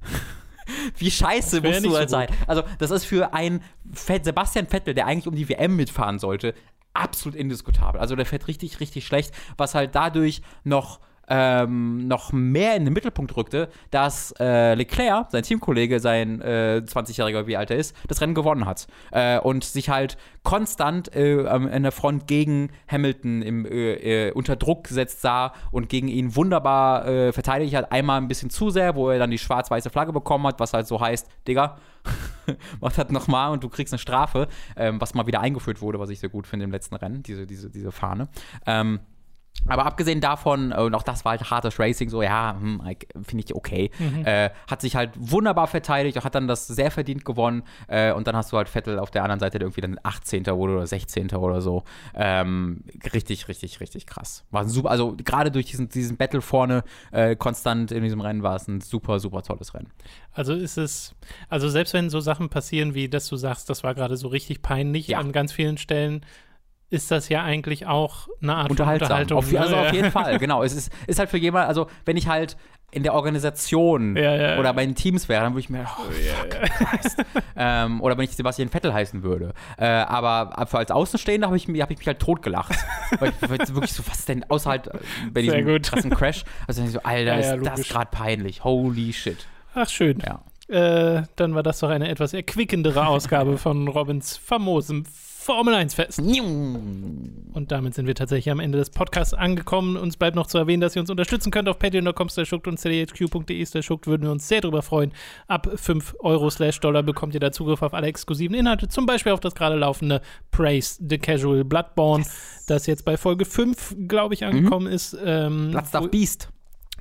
B: Wie scheiße musst du
A: so
B: halt sein?
A: gut.
B: Also, das ist für einen Sebastian Vettel, der eigentlich um die WM mitfahren sollte, absolut indiskutabel. Also, der fährt richtig, richtig schlecht, was halt dadurch noch ähm, noch mehr in den Mittelpunkt rückte, dass äh, Leclerc, sein Teamkollege, sein äh, 20-Jähriger, wie alt er ist, das Rennen gewonnen hat. Äh, und sich halt konstant äh, in der Front gegen Hamilton im, äh, äh, unter Druck gesetzt sah und gegen ihn wunderbar verteidigt hat. Einmal ein bisschen zu sehr, wo er dann die schwarz-weiße Flagge bekommen hat, was halt so heißt, Digga, mach das nochmal und du kriegst eine Strafe, ähm, was mal wieder eingeführt wurde, was ich sehr gut finde im letzten Rennen, diese, diese, diese Fahne. Ähm, aber abgesehen davon, äh, und auch das war halt hartes Racing, so ja, hm, finde ich okay. Äh, hat sich halt wunderbar verteidigt, hat dann das sehr verdient gewonnen. Äh, und dann hast du halt Vettel auf der anderen Seite, der irgendwie dann 18. wurde oder 16. oder so. Ähm, richtig, richtig, richtig krass. War super, also gerade durch diesen, diesen Battle vorne äh, konstant in diesem Rennen war es ein super, super tolles Rennen.
A: Also ist es, also selbst wenn so Sachen passieren, wie dass du sagst, das war gerade so richtig peinlich
B: Ja.
A: an ganz vielen Stellen, ist das ja eigentlich auch eine Art
B: Unterhaltsam.
A: Unterhaltung.
B: Auf, also
A: ne?
B: auf jeden Fall, genau. Es ist, ist halt für jemanden, also wenn ich halt in der Organisation
A: Ja, ja,
B: oder bei den Teams wäre, dann würde ich mir, oh, fuck, Christ. ähm, oder wenn ich Sebastian Vettel heißen würde. Äh, aber für als Außenstehender habe ich, hab ich mich halt totgelacht. weil ich weil ich wirklich so, was denn, außer äh, bei diesem
A: gut.
B: krassen Crash. Also ich so, Alter, ist das gerade peinlich. Holy shit.
A: Ach, schön.
B: Ja.
A: Äh, dann war das doch eine etwas erquickendere Ausgabe von Robins famosem Formel 1 Fest. Und damit sind wir tatsächlich am Ende des Podcasts angekommen. Uns bleibt noch zu erwähnen, dass ihr uns unterstützen könnt auf patreon.com schuckt und cdhq.de schuckt. Würden wir uns sehr darüber freuen. Ab 5 Euro slash Dollar bekommt ihr da Zugriff auf alle exklusiven Inhalte, zum Beispiel auf das gerade laufende Praise the Casual Bloodborne, yes. das jetzt bei Folge 5, glaube ich, angekommen mhm. ist.
B: Ähm, Bloodstuff Beast.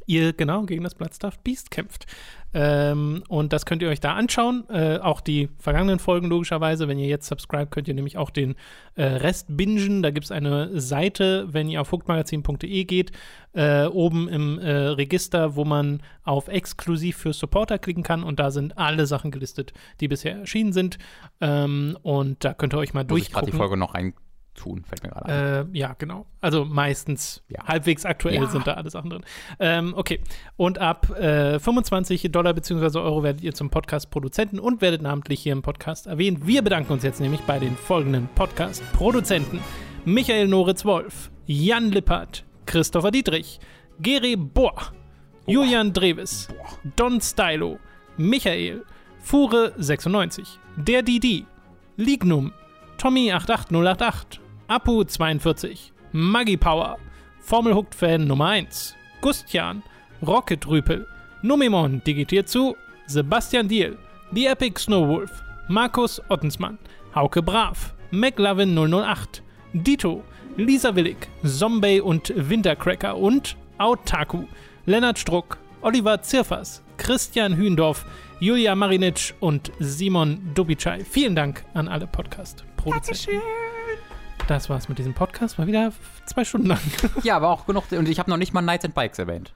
A: Ihr genau gegen das Bloodstuff Beast kämpft. Ähm, und das könnt ihr euch da anschauen. Äh, auch die vergangenen Folgen logischerweise. Wenn ihr jetzt subscribe, könnt ihr nämlich auch den äh, Rest bingen. Da gibt es eine Seite, wenn ihr auf hookmagazin.de geht, äh, oben im äh, Register, wo man auf exklusiv für Supporter klicken kann. Und da sind alle Sachen gelistet, die bisher erschienen sind. Ähm, und da könnt ihr euch mal durchgucken.
B: Ich die Folge noch rein tun, fällt mir gerade
A: ein. Äh, ja, genau. Also meistens ja. halbwegs aktuell ja. sind da alle Sachen drin. Ähm, okay. Und ab äh, 25 Dollar bzw. Euro werdet ihr zum Podcast-Produzenten und werdet namentlich hier im Podcast erwähnt. Wir bedanken uns jetzt nämlich bei den folgenden Podcast-Produzenten: Michael Noritz-Wolf, Jan Lippert, Christopher Dietrich, Gere Bohr, Julian Dreves, Don Stylo, Michael, Fure96, der Didi, Lignum, Tommy88088, Apu42, Maggie Power, Formel Hooked Fan Nummer 1, Gustian, Rocket Rüpel, Numimon digitiert zu, Sebastian Diel, The Epic Snowwolf, Markus Ottensmann, Hauke Brav, McLovin 008, Dito, Lisa Willig, Zombie und Wintercracker und Autaku, Lennart Struck, Oliver Zirfers, Christian Hühndorf, Julia Marinic und Simon Dubicai. Vielen Dank an alle Podcast-Produzenten. Das war's mit diesem Podcast. War wieder zwei Stunden lang.
B: Ja, aber auch genug. Und ich habe noch nicht mal Knights and Bikes erwähnt.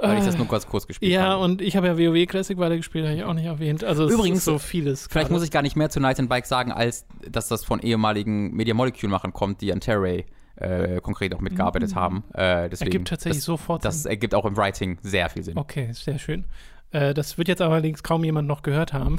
B: Weil äh, ich das nur ganz kurz gespielt
A: ja,
B: habe.
A: Ja, und ich habe ja WoW Classic weitergespielt, habe ich auch nicht erwähnt. Also
B: Übrigens,
A: so vieles.
B: Vielleicht grade. muss ich gar nicht mehr zu Knights and Bikes sagen, als dass das von ehemaligen Media Molecule-Machern kommt, die an Terray äh, konkret auch mitgearbeitet mhm. haben. Äh, deswegen,
A: ergibt tatsächlich
B: das,
A: sofort
B: Sinn. Das ergibt auch im Writing sehr viel Sinn.
A: Okay, sehr schön. Äh, das wird jetzt allerdings kaum jemand noch gehört haben.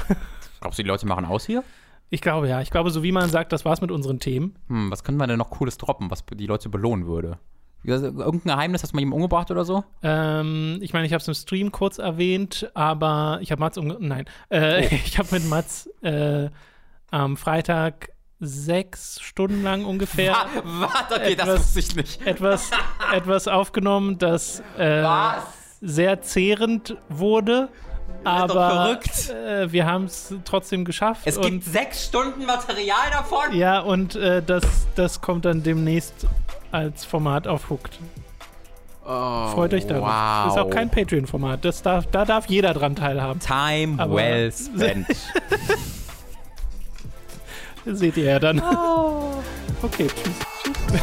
B: Glaubst du, die Leute machen aus hier?
A: Ich glaube ja. Ich glaube, so wie man sagt, das war's mit unseren Themen.
B: Hm, was könnte man denn noch Cooles droppen, was die Leute belohnen würde? Irgendein Geheimnis, hast du mal jemanden umgebracht oder so?
A: Ähm, ich meine, ich habe es im Stream kurz erwähnt, aber ich habe Mats umgebracht. Nein. Äh, oh. Ich habe mit Mats äh, am Freitag sechs Stunden lang ungefähr.
B: Warte, okay, etwas, das wusste ich nicht.
A: Etwas, etwas aufgenommen, das äh, sehr zehrend wurde. Aber äh, wir haben es trotzdem geschafft.
B: Es gibt sechs Stunden Material davon.
A: Ja, und äh, das, das kommt dann demnächst als Format auf Hooked. Oh, Freut euch darauf. Wow. Das ist auch kein Patreon-Format. Darf, da darf jeder dran teilhaben.
B: Time Aber well spent.
A: Seht ihr ja dann. Oh. Okay, tschüss. tschüss.